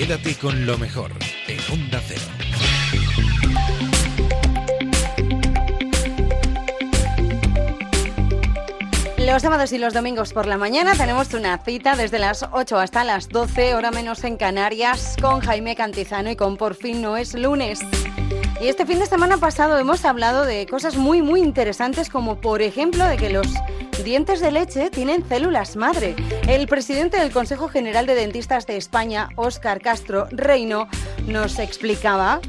Quédate con lo mejor en Onda Cero. Los sábados y los domingos por la mañana tenemos una cita desde las 8 hasta las 12, hora menos en Canarias, con Jaime Cantizano y con Por fin no es lunes. Y este fin de semana pasado hemos hablado de cosas muy muy interesantes como por ejemplo de que los dientes de leche tienen células madre. El presidente del Consejo General de Dentistas de España, Óscar Castro Reino, nos explicaba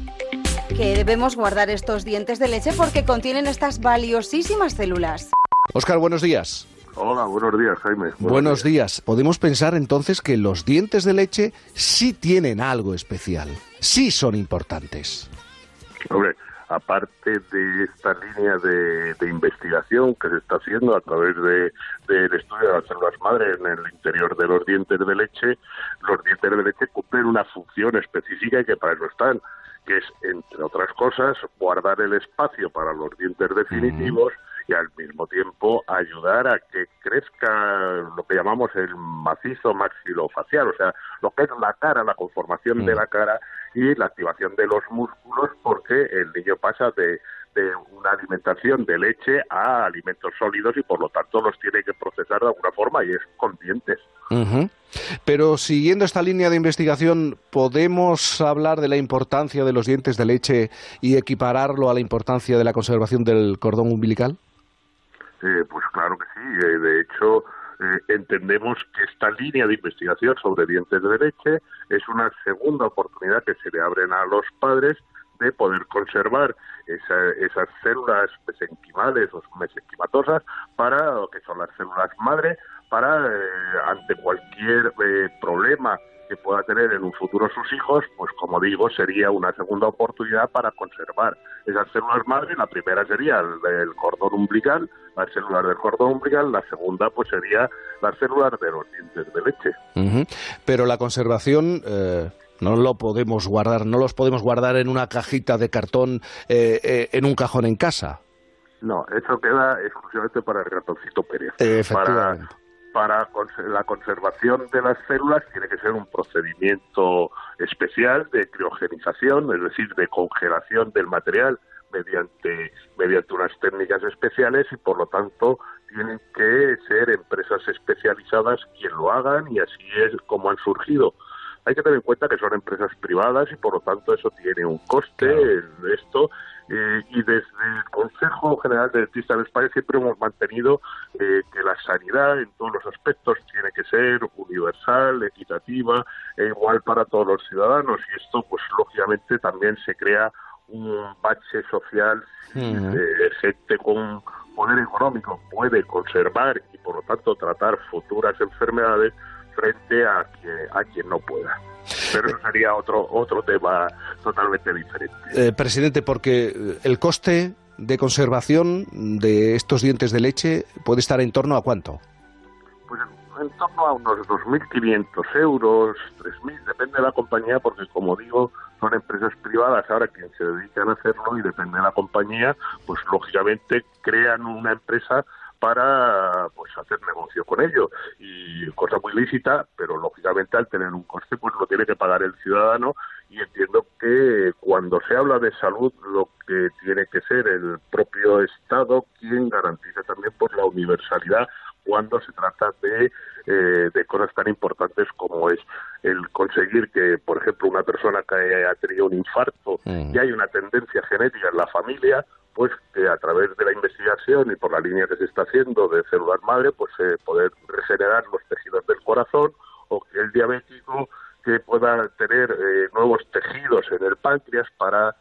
que debemos guardar estos dientes de leche porque contienen estas valiosísimas células. Óscar, buenos días. Hola, buenos días, Jaime. Buenos, días. Podemos pensar entonces que los dientes de leche sí tienen algo especial, sí son importantes. Hombre, aparte de esta línea de, de investigación que se está haciendo a través de, del estudio de las células madre en el interior de los dientes de leche, los dientes de leche cumplen una función específica y que para eso están, que es, entre otras cosas, guardar el espacio para los dientes definitivos y al mismo tiempo ayudar a que crezca lo que llamamos el macizo maxilofacial, o sea, lo que es la cara, la conformación de la cara y la activación de los músculos, porque el niño pasa de, de una alimentación de leche a alimentos sólidos y por lo tanto los tiene que procesar de alguna forma y es con dientes. Pero siguiendo esta línea de investigación, ¿podemos hablar de la importancia de los dientes de leche y equipararlo a la importancia de la conservación del cordón umbilical? Eh, pues claro que sí. Eh, de hecho, eh, entendemos que esta línea de investigación sobre dientes de leche es una segunda oportunidad que se le abren a los padres de poder conservar esa- esas células mesenquimales o mesenquimatosas para que son las células madre para eh, ante cualquier eh, problema que pueda tener en un futuro sus hijos, pues como digo, sería una segunda oportunidad para conservar esas células madre. La primera sería el, el cordón umbilical, las células del cordón umbilical, la segunda pues sería las células de los dientes de leche. Ujú. Pero la conservación eh, no lo podemos guardar, no los podemos guardar en una cajita de cartón eh, eh, en un cajón en casa. No, eso queda exclusivamente para el ratoncito Pérez. Efectivamente. Para, para la conservación de las células tiene que ser un procedimiento especial de criogenización, es decir, de congelación del material mediante, mediante unas técnicas especiales y por lo tanto tienen que ser empresas especializadas quien lo hagan y así es como han surgido. Hay que tener en cuenta que son empresas privadas y por lo tanto eso tiene un coste esto eh, y desde el Consejo General de Dentistas de España siempre hemos mantenido eh, que la sanidad en todos los aspectos tiene que ser universal, equitativa e igual para todos los ciudadanos. Y esto pues lógicamente también se crea un bache social eh, gente con poder económico puede conservar y por lo tanto tratar futuras enfermedades frente a quien, a quien no pueda. Pero eso sería otro otro tema totalmente diferente. Eh, presidente, porque el coste de conservación de estos dientes de leche puede estar en torno a cuánto? Pues en torno a unos 2.500 euros, 3.000, depende de la compañía, porque como digo, son empresas privadas ahora quien se dedican a hacerlo y depende de la compañía, pues lógicamente crean una empresa para pues hacer negocio con ello. Y cosa muy lícita pero lógicamente al tener un coste pues lo tiene que pagar el ciudadano. Y entiendo que cuando se habla de salud lo que tiene que ser el propio estado quien garantiza también por la universalidad cuando se trata de, eh, de cosas tan importantes como es el conseguir que, por ejemplo, una persona que haya tenido un infarto y hay una tendencia genética en la familia, pues que a través de la investigación y por la línea que se está haciendo de células madre, pues eh, poder regenerar los tejidos del corazón o que el diabético que pueda tener eh, nuevos tejidos en el páncreas para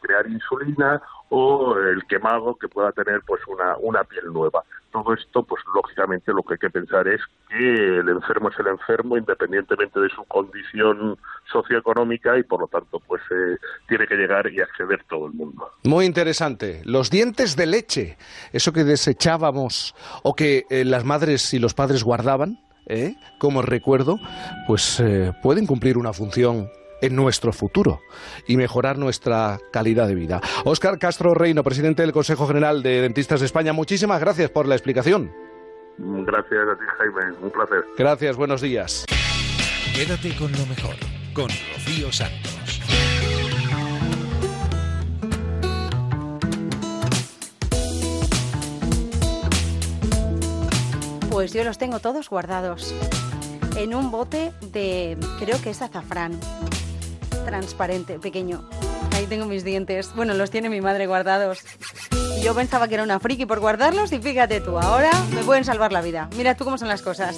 crear insulina o el quemado que pueda tener pues una, una piel nueva. Todo esto, pues lógicamente lo que hay que pensar es que el enfermo es el enfermo independientemente de su condición socioeconómica y por lo tanto pues eh, tiene que llegar y acceder todo el mundo. Muy interesante. Los dientes de leche, eso que desechábamos o que eh, las madres y los padres guardaban, ¿eh? como recuerdo, pues eh, pueden cumplir una función en nuestro futuro y mejorar nuestra calidad de vida. Óscar Castro Reino, presidente del Consejo General de Dentistas de España, muchísimas gracias por la explicación. Gracias a ti, Jaime. Un placer. Gracias, buenos días. Quédate con lo mejor, con Rocío Santos. Pues yo los tengo todos guardados en un bote de, creo que es azafrán, transparente, pequeño. Ahí tengo mis dientes. Bueno, los tiene mi madre guardados. Yo pensaba que era una friki por guardarlos y fíjate tú, ahora me pueden salvar la vida. Mira tú cómo son las cosas.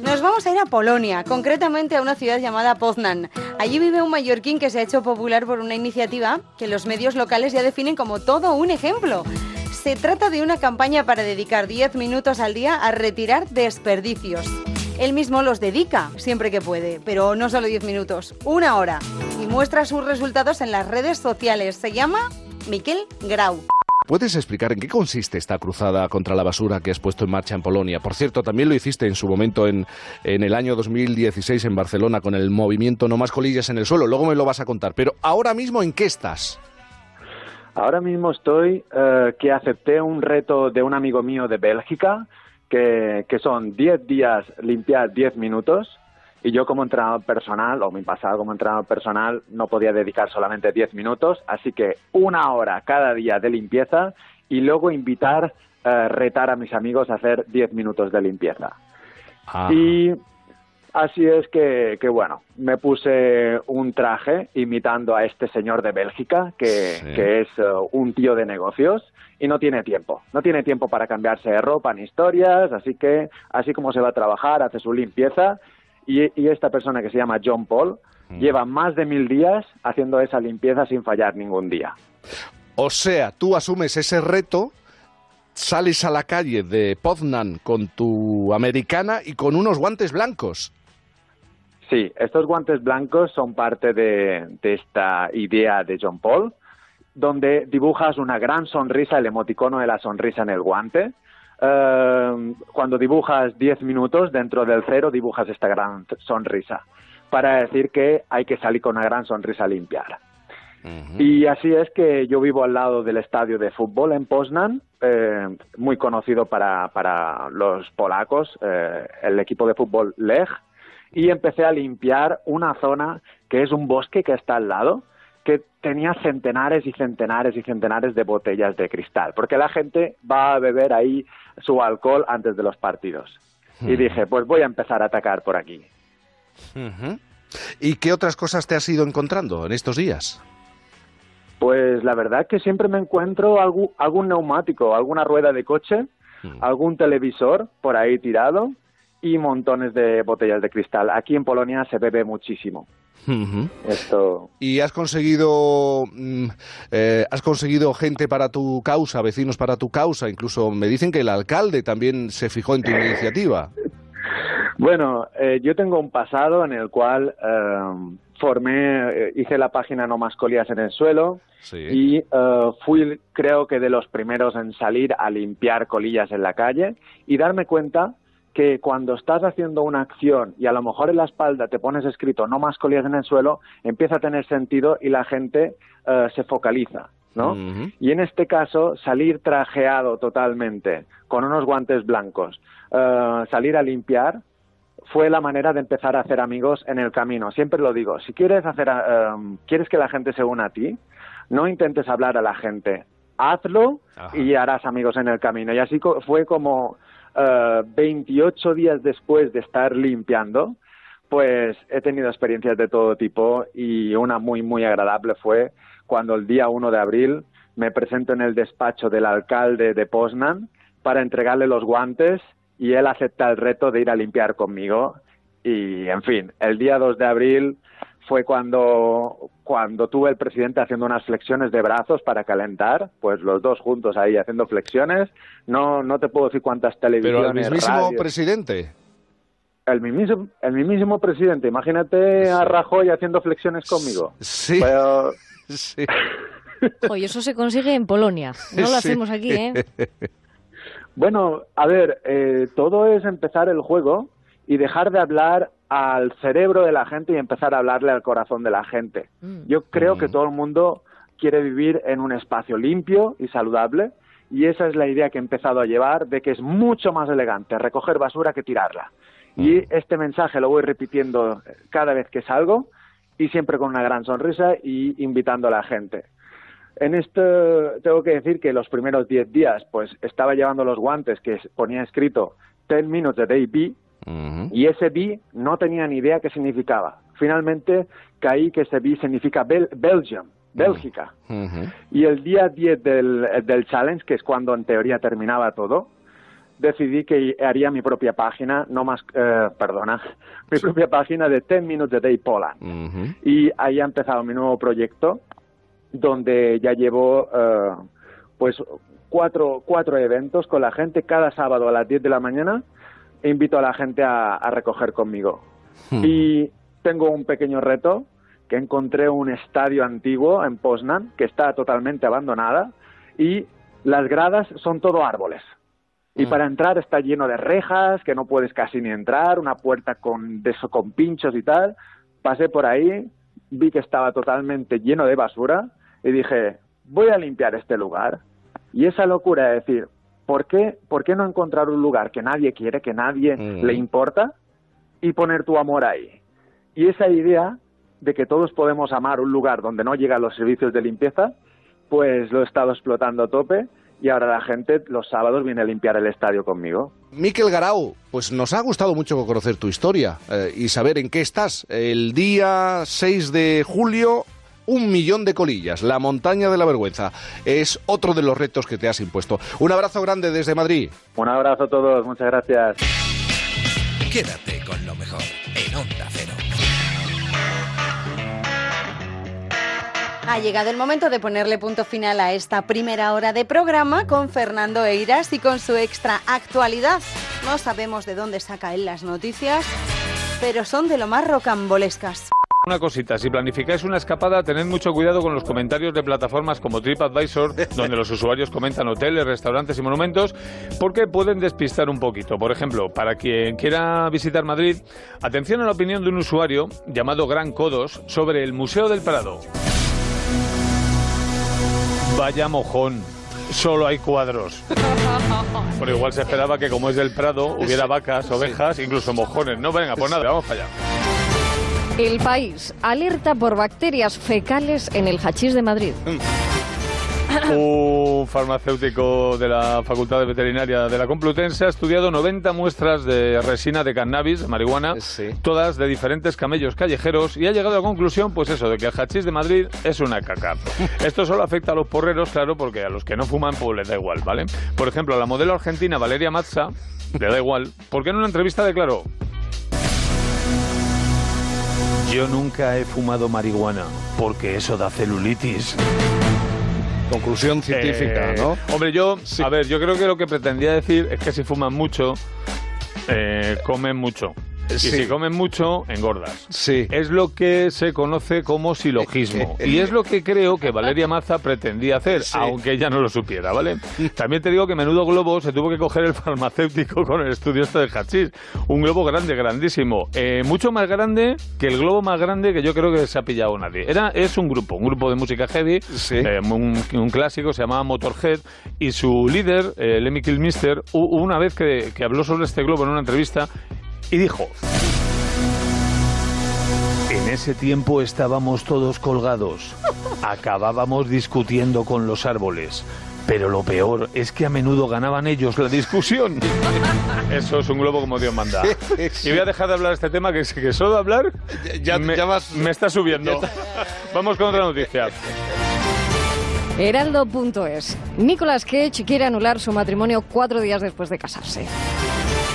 Nos vamos a ir a Polonia, concretamente a una ciudad llamada Poznan. Allí vive un mallorquín que se ha hecho popular por una iniciativa que los medios locales ya definen como todo un ejemplo. Se trata de una campaña para dedicar 10 minutos al día a retirar desperdicios. Él mismo los dedica siempre que puede, pero no solo 10 minutos, una hora. Y muestra sus resultados en las redes sociales. Se llama Miquel Grau. ¿Puedes explicar en qué consiste esta cruzada contra la basura que has puesto en marcha en Polonia? Por cierto, también lo hiciste en su momento en, en el año 2016 en Barcelona con el movimiento No más colillas en el suelo. Luego me lo vas a contar. Pero ahora mismo, ¿en qué estás? Ahora mismo estoy eh, que acepté un reto de un amigo mío de Bélgica, que, que son 10 días limpiar 10 minutos. Y yo como entrenador personal, o mi pasado como entrenador personal, no podía dedicar solamente 10 minutos, así que una hora cada día de limpieza y luego invitar, eh, retar a mis amigos a hacer 10 minutos de limpieza. Y así es que, que, bueno, me puse un traje imitando a este señor de Bélgica, que, Sí. que es eh, un tío de negocios y no tiene tiempo. No tiene tiempo para cambiarse de ropa ni historias, así que así como se va a trabajar, hace su limpieza. Y, y esta persona que se llama John Paul lleva más de mil días haciendo esa limpieza sin fallar ningún día. O sea, tú asumes ese reto, sales a la calle de Poznan con tu americana y con unos guantes blancos. Sí, estos guantes blancos son parte de, de esta idea de John Paul, donde dibujas una gran sonrisa, el emoticono de la sonrisa en el guante. Eh, cuando dibujas 10 minutos dentro del cero, dibujas esta gran sonrisa, para decir que hay que salir con una gran sonrisa a limpiar. Y así es que yo vivo al lado del estadio de fútbol en Poznan, eh, muy conocido para, para los polacos, eh, el equipo de fútbol Lech, y empecé a limpiar una zona que es un bosque que está al lado, que tenía centenares y centenares y centenares de botellas de cristal, porque la gente va a beber ahí su alcohol antes de los partidos. Y dije, pues voy a empezar a atacar por aquí. ¿Y qué otras cosas te has ido encontrando en estos días? Pues la verdad que siempre me encuentro algún, algún neumático, alguna rueda de coche, algún televisor por ahí tirado y montones de botellas de cristal. Aquí en Polonia se bebe muchísimo. Esto ¿Y has conseguido, mm, eh, has conseguido gente para tu causa, vecinos para tu causa? Incluso me dicen que el alcalde también se fijó en tu iniciativa. Bueno, eh, yo tengo un pasado en el cual eh, formé, eh, hice la página No más colillas en el suelo y eh, fui, creo que de los primeros en salir a limpiar colillas en la calle y darme cuenta que cuando estás haciendo una acción y a lo mejor en la espalda te pones escrito no más colillas en el suelo, empieza a tener sentido y la gente eh, se focaliza, ¿no? Y en este caso, salir trajeado totalmente, con unos guantes blancos, eh, salir a limpiar, fue la manera de empezar a hacer amigos en el camino. Siempre lo digo, si quieres hacer, eh, quieres que la gente se una a ti, no intentes hablar a la gente, hazlo y harás amigos en el camino. Y así co- fue como eh, 28 días después de estar limpiando, pues he tenido experiencias de todo tipo y una muy, muy agradable fue cuando el día 1 de abril me presento en el despacho del alcalde de Poznan para entregarle los guantes y él acepta el reto de ir a limpiar conmigo. Y, en fin, el día 2 de abril fue cuando, cuando tuve el presidente haciendo unas flexiones de brazos para calentar, pues los dos juntos ahí haciendo flexiones. No, no te puedo decir cuántas Pero televisiones, el mismísimo radios. presidente. El mismísimo, el mismísimo presidente. Imagínate a Rajoy haciendo flexiones conmigo. Sí. Pero- Sí. Oye, eso se consigue en Polonia. No lo Sí. hacemos aquí, ¿eh? Bueno, a ver, eh, todo es empezar el juego y dejar de hablar al cerebro de la gente y empezar a hablarle al corazón de la gente. Yo creo que todo el mundo quiere vivir en un espacio limpio y saludable Y esa es la idea que he empezado a llevar de que es mucho más elegante recoger basura que tirarla. Y este mensaje lo voy repitiendo cada vez que salgo y siempre con una gran sonrisa y invitando a la gente. En esto tengo que decir que los primeros 10 días pues estaba llevando los guantes que ponía escrito 10 minutes a day B y ese B no tenía ni idea qué significaba. Finalmente caí que ese B significa Bel- Belgium, Bélgica. Y el día 10 del, del challenge, que es cuando en teoría terminaba todo, decidí que haría mi propia página, no más, eh, perdona, mi propia página de 10 Minutes a Day Poland. Y ahí ha empezado mi nuevo proyecto, donde ya llevo eh, pues cuatro, cuatro eventos con la gente cada sábado a las 10 de la mañana. E invito a la gente a, a recoger conmigo. Y tengo un pequeño reto, que encontré un estadio antiguo en Poznan, que está totalmente abandonada, y las gradas son todo árboles. Y para entrar está lleno de rejas, que no puedes casi ni entrar, una puerta con, de eso, con pinchos y tal. Pasé por ahí, vi que estaba totalmente lleno de basura y dije, voy a limpiar este lugar. Y esa locura de decir, ¿por qué, ¿por qué no encontrar un lugar que nadie quiere, que nadie le importa y poner tu amor ahí? Y esa idea de que todos podemos amar un lugar donde no llegan los servicios de limpieza, pues lo he estado explotando a tope y ahora la gente los sábados viene a limpiar el estadio conmigo. Miquel Garau, pues nos ha gustado mucho conocer tu historia eh, y saber en qué estás. El día 6 de julio, un millón de colillas, la montaña de la vergüenza. Es otro de los retos que te has impuesto. Un abrazo grande desde Madrid. Un abrazo a todos, muchas gracias. Quédate con lo mejor en Onda Cero. Ha llegado el momento de ponerle punto final a esta primera hora de programa con Fernando Eiras y con su extra actualidad. No sabemos de dónde saca él las noticias, pero son de lo más rocambolescas. Una cosita, si planificáis una escapada, tened mucho cuidado con los comentarios de plataformas como TripAdvisor, donde los usuarios comentan hoteles, restaurantes y monumentos, porque pueden despistar un poquito. Por ejemplo, para quien quiera visitar Madrid, atención a la opinión de un usuario llamado Gran Codos sobre el Museo del Prado. Vaya mojón. Solo hay cuadros. Pero igual se esperaba que como es del Prado hubiera vacas, ovejas, incluso mojones. No, venga, pues nada, vamos para allá. El país alerta por bacterias fecales en el hachís de Madrid. Un farmacéutico de la Facultad de Veterinaria de la Complutense ha estudiado 90 muestras de resina de cannabis, de marihuana, todas de diferentes camellos callejeros, y ha llegado a la conclusión, pues eso, de que el hachís de Madrid es una caca. Esto solo afecta a los porreros, claro, porque a los que no fuman, pues les da igual, ¿vale? Por ejemplo, a la modelo argentina Valeria Mazza le da igual, porque en una entrevista declaró... Yo nunca he fumado marihuana, porque eso da celulitis. Conclusión científica, Eh, ¿no? Hombre, yo, a ver, yo creo que lo que pretendía decir es que si fuman mucho, eh, comen mucho. Y Sí. si comen mucho, engordas. Sí. Es lo que se conoce como silogismo. y es lo que creo que Valeria Maza pretendía hacer, Sí. aunque ella no lo supiera, ¿vale? También te digo que menudo globo se tuvo que coger el farmacéutico con el estudio este del hachís. Un globo grande, grandísimo. Eh, mucho más grande que el globo más grande que yo creo que se ha pillado nadie. Era, es un grupo, un grupo de música heavy, eh, un, un clásico, se llamaba Motorhead, y su líder, eh, Lemmy Kilmister, una vez que, que habló sobre este globo en una entrevista y dijo... En ese tiempo estábamos todos colgados. Acabábamos discutiendo con los árboles. Pero lo peor es que a menudo ganaban ellos la discusión. Eso es un globo como Dios manda. Y voy a dejar de hablar de este tema, que, que solo hablar me, me está subiendo. Vamos con otra noticia. Heraldo.es. Nicolas Cage quiere anular su matrimonio cuatro días después de casarse.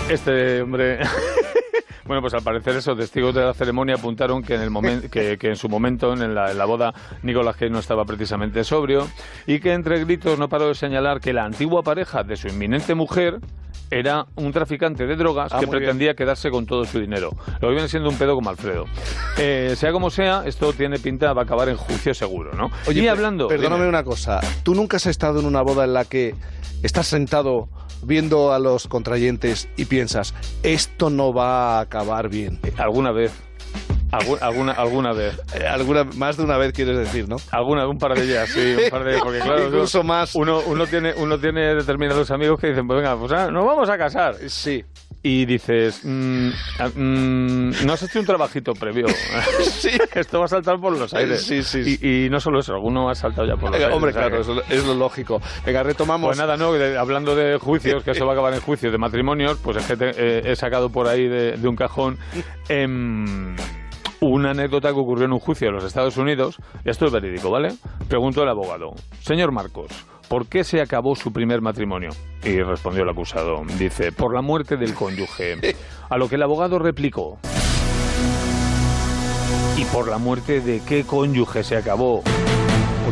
Este hombre... Bueno, pues al parecer esos testigos de la ceremonia apuntaron que en, el momen- que, que en su momento, en la, en la boda, Nicolás Cage no estaba precisamente sobrio y que entre gritos no paró de señalar que la antigua pareja de su inminente mujer era un traficante de drogas Ah, que pretendía quedarse con todo su dinero. Lo viene siendo un pedo como Alfredo. Eh, sea como sea, esto tiene pinta de acabar en juicio seguro, ¿no? Oye, y hablando... Perdóname dime. una cosa. ¿Tú nunca has estado en una boda en la que estás sentado viendo a los contrayentes y piensas, esto no va a acabar bien? Alguna vez. Algu- alguna, alguna vez. Eh, alguna, más de una vez quieres decir, ¿no? Alguna, un par de días, sí, un par de días, porque claro, Incluso uno- Uno, uno tiene, uno tiene determinados amigos que dicen, pues venga, pues ah, nos vamos a casar. Sí. Y dices, mm, ah, mm, no has hecho un trabajito previo. sí. Esto va a saltar por los aires. Sí, sí. Y, y no solo eso, alguno ha saltado ya por los Venga, aires. hombre, claro, que- es lo, es lo lógico. Venga, retomamos. Pues nada, no, de- hablando de juicios, que eso va a acabar en juicios de matrimonios, pues es que te- eh, he sacado por ahí de, de un cajón em, una anécdota que ocurrió en un juicio de los Estados Unidos. Esto es verídico, ¿vale? Preguntó el abogado, señor Marcos, ¿por qué se acabó su primer matrimonio? Y respondió el acusado, dice, por la muerte del cónyuge. A lo que el abogado replicó, ¿y por la muerte de qué cónyuge se acabó?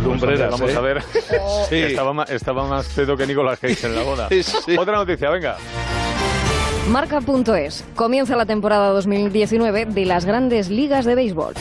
Lumbreras, Vamos ¿eh? a ver. Sí. Estaba, estaba más pedo que Nicolas Cage en la boda. Sí. Otra noticia, venga. Marca.es. Comienza la temporada 2019 de las grandes ligas de béisbol.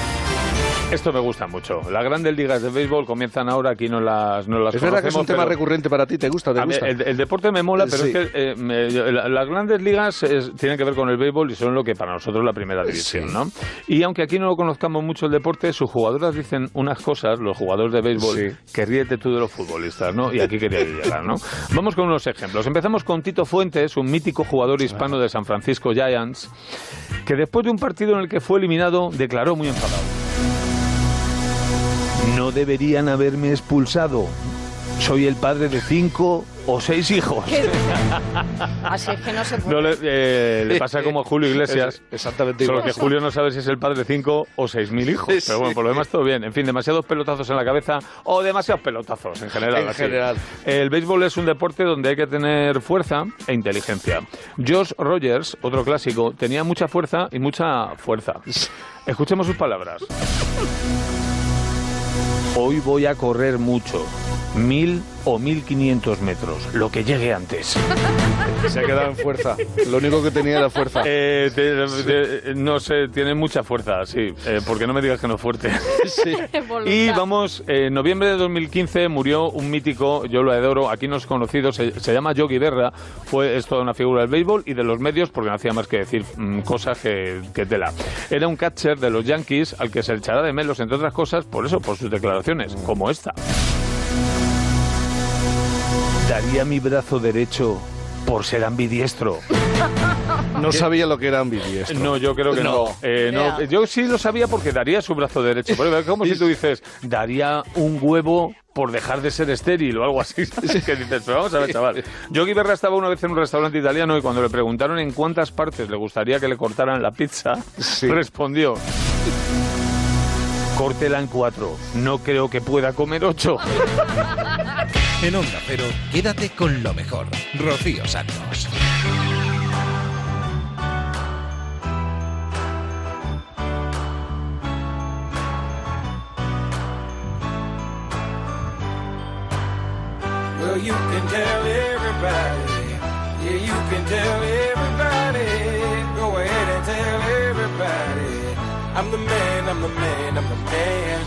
Esto me gusta mucho. Las grandes ligas de béisbol comienzan ahora, aquí no las, no las Es verdad que es un tema pero- recurrente para ti, ¿te gusta? ¿Te gusta? el, el deporte me mola, pero Sí. es que eh, me- las grandes ligas es- tienen que ver con el béisbol y son lo que para nosotros es la primera división, ¿no? Y aunque aquí no lo conozcamos mucho el deporte, sus jugadoras dicen unas cosas, los jugadores de béisbol, que ríete tú de los futbolistas, ¿no? Y aquí quería llegar, ¿no? Vamos con unos ejemplos. Empezamos con Tito Fuentes, un mítico jugador hispano de San Francisco Giants, que después de un partido en el que fue eliminado, declaró muy enfadado. No deberían haberme expulsado. Soy el padre de cinco o seis hijos. Así es que no se puede. No le, eh, le pasa como a Julio Iglesias. Es exactamente Solo igual. que Julio no sabe si es el padre de cinco o seis mil hijos. Pero bueno, por lo demás todo bien. En fin, demasiados pelotazos en la cabeza o demasiados pelotazos en general. En así. general. El béisbol es un deporte donde hay que tener fuerza e inteligencia. Josh Rogers, otro clásico, tenía mucha fuerza y mucha fuerza. Escuchemos sus palabras. Hoy voy a correr mucho. Mil o mil quinientos metros. Lo que llegue antes. Se ha quedado en fuerza. Lo único que tenía era fuerza. Eh, te- te- no sé, tiene mucha fuerza, sí. eh, porque no me digas que no es fuerte. y vamos, eh, en noviembre de 2015 murió un mítico, yo lo adoro, aquí no es conocido, se, se llama Yogi Berra. Fue es toda una figura del béisbol y de los medios porque no hacía más que decir mm, cosas que, que tela. Era un catcher de los Yankees al que se le echará de menos, entre otras cosas, por eso, por sus declaraciones, como esta. Daría mi brazo derecho por ser ambidiestro. No sabía lo que era ambidiestro. No, yo creo que no. Eh, no, Yo sí lo sabía porque daría su brazo derecho. Pero es como si tú dices, daría un huevo por dejar de ser estéril o algo así. ¿sabes? que dices, pero vamos a ver, chaval. Yogi Berra estaba una vez en un restaurante italiano y cuando le preguntaron en cuántas partes le gustaría que le cortaran la pizza, respondió... Córtela en cuatro. No creo que pueda comer ocho. En Onda Cero, quédate con lo mejor. Rocío Santos. Well, you can tell everybody. Yeah, you can tell everybody. Go ahead and tell everybody. I'm the man, I'm the man, I'm the man.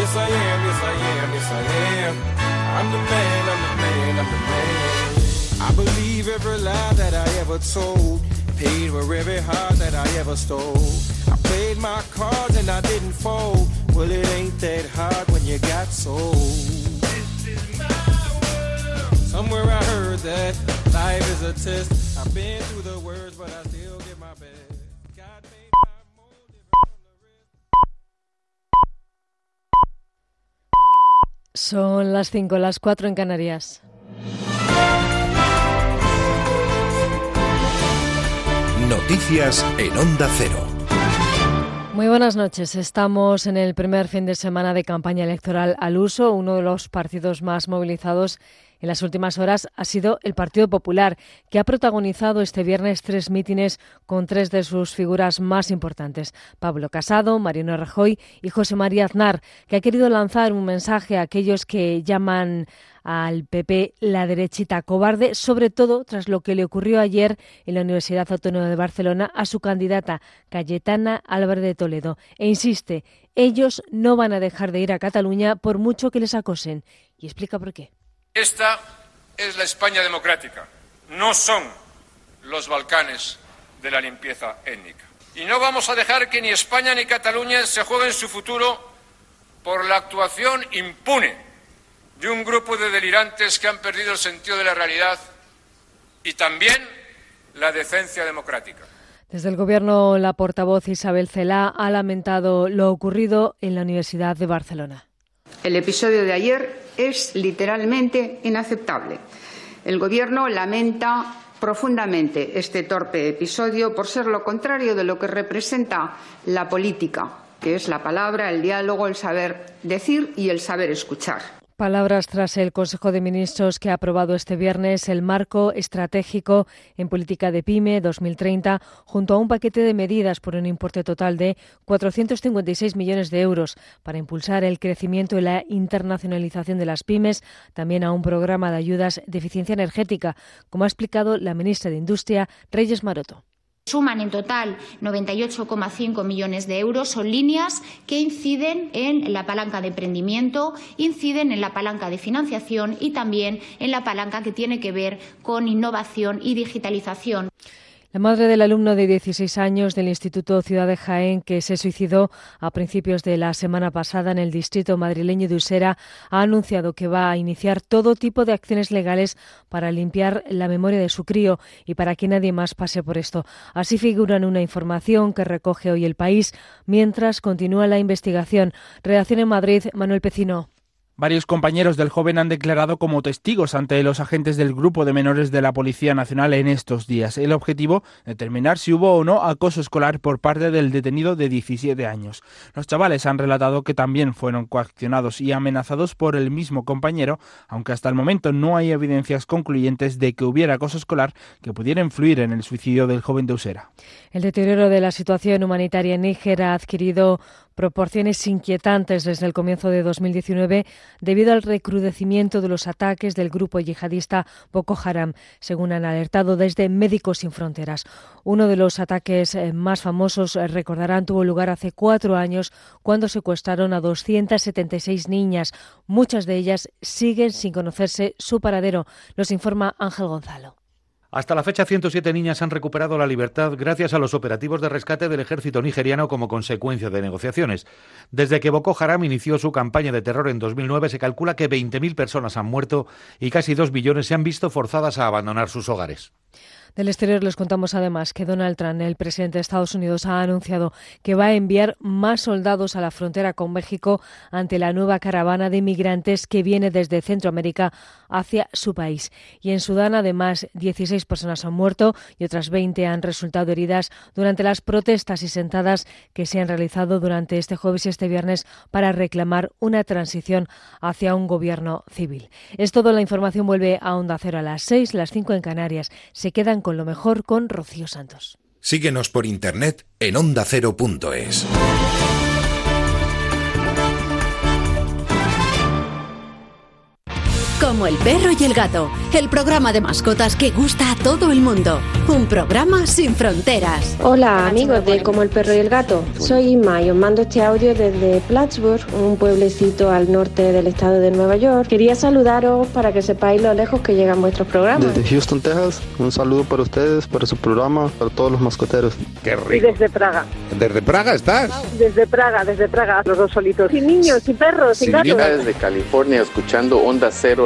Yes, I am, yes, I am, yes, I am. I'm the man, I'm the man, I'm the man. I believe every lie that I ever told. Paid for every heart that I ever stole. I played my cards and I didn't fold. Well, it ain't that hard when you got sold. Somewhere I heard that life is a test. I've been through the words, but I still give Son las 5, las 4 en Canarias. Noticias en Onda Cero. Muy buenas noches. Estamos en el primer fin de semana de campaña electoral al uso. Uno de los partidos más movilizados en las últimas horas ha sido el Partido Popular, que ha protagonizado este viernes tres mítines con tres de sus figuras más importantes, Pablo Casado, Mariano Rajoy y José María Aznar, que ha querido lanzar un mensaje a aquellos que llaman al PP la derechita cobarde, sobre todo tras lo que le ocurrió ayer en la Universidad Autónoma de Barcelona a su candidata Cayetana Álvarez de Toledo. E insiste, ellos no van a dejar de ir a Cataluña por mucho que les acosen. Y explica por qué. Esta es la España democrática. No son los Balcanes de la limpieza étnica. Y no vamos a dejar que ni España ni Cataluña se jueguen su futuro por la actuación impune de un grupo de delirantes que han perdido el sentido de la realidad y también la decencia democrática. Desde el Gobierno, la portavoz Isabel Celá ha lamentado lo ocurrido en la Universidad de Barcelona. El episodio de ayer es literalmente inaceptable. El Gobierno lamenta profundamente este torpe episodio por ser lo contrario de lo que representa la política, que es la palabra, el diálogo, el saber decir y el saber escuchar. Palabras tras el Consejo de Ministros que ha aprobado este viernes el marco estratégico en política de PYME 2030 junto a un paquete de medidas por un importe total de 456 millones de euros para impulsar el crecimiento y la internacionalización de las pymes, también a un programa de ayudas de eficiencia energética, como ha explicado la ministra de Industria, Reyes Maroto. Suman en total 98,5 millones de euros. Son líneas que inciden en la palanca de emprendimiento, inciden en la palanca de financiación y también en la palanca que tiene que ver con innovación y digitalización. La madre del alumno de 16 años del Instituto Ciudad de Jaén, que se suicidó a principios de la semana pasada en el distrito madrileño de Usera, ha anunciado que va a iniciar todo tipo de acciones legales para limpiar la memoria de su crío y para que nadie más pase por esto. Así figura en una información que recoge hoy el país mientras continúa la investigación. Redacción en Madrid, Manuel Pecino. Varios compañeros del joven han declarado como testigos ante los agentes del grupo de menores de la Policía Nacional en estos días. El objetivo, determinar si hubo o no acoso escolar por parte del detenido de 17 años. Los chavales han relatado que también fueron coaccionados y amenazados por el mismo compañero, aunque hasta el momento no hay evidencias concluyentes de que hubiera acoso escolar que pudiera influir en el suicidio del joven de Usera. El deterioro de la situación humanitaria en Níger ha adquirido proporciones inquietantes desde el comienzo de 2019 debido al recrudecimiento de los ataques del grupo yihadista Boko Haram, según han alertado desde Médicos Sin Fronteras. Uno de los ataques eh, más famosos, eh, recordarán, tuvo lugar hace cuatro años cuando secuestraron a 276 niñas. Muchas de ellas siguen sin conocerse su paradero. Los informa Ángel Gonzalo. Hasta la fecha, 107 niñas han recuperado la libertad gracias a los operativos de rescate del ejército nigeriano como consecuencia de negociaciones. Desde que Boko Haram inició su campaña de terror en 2009, se calcula que 20.000 personas han muerto y casi 2 millones se han visto forzadas a abandonar sus hogares. Del exterior les contamos además que Donald Trump, el presidente de Estados Unidos, ha anunciado que va a enviar más soldados a la frontera con México ante la nueva caravana de inmigrantes que viene desde Centroamérica hacia su país. Y en Sudán, además, 16 personas han muerto y otras 20 han resultado heridas durante las protestas y sentadas que se han realizado durante este jueves y este viernes para reclamar una transición hacia un gobierno civil. Es todo. La información vuelve a Onda Cero a las 6, las 5 en Canarias. Se quedan con lo mejor con Rocío Santos. Síguenos por internet en ondacero.es. Como el perro y el gato, el programa de mascotas que gusta a todo el mundo. Un programa sin fronteras. Hola amigos de Como el perro y el gato. Soy Inma y os mando este audio desde Plattsburgh, un pueblecito al norte del estado de Nueva York. Quería saludaros para que sepáis lo lejos que llegan vuestros programas. Desde Houston, Texas, un saludo para ustedes, para su programa, para todos los mascoteros. Qué rico. Y desde Praga. ¿Desde Praga estás? Desde Praga, desde Praga, los dos solitos. Sin niños, sin perros, sin gatos. Desde California, escuchando Onda Cero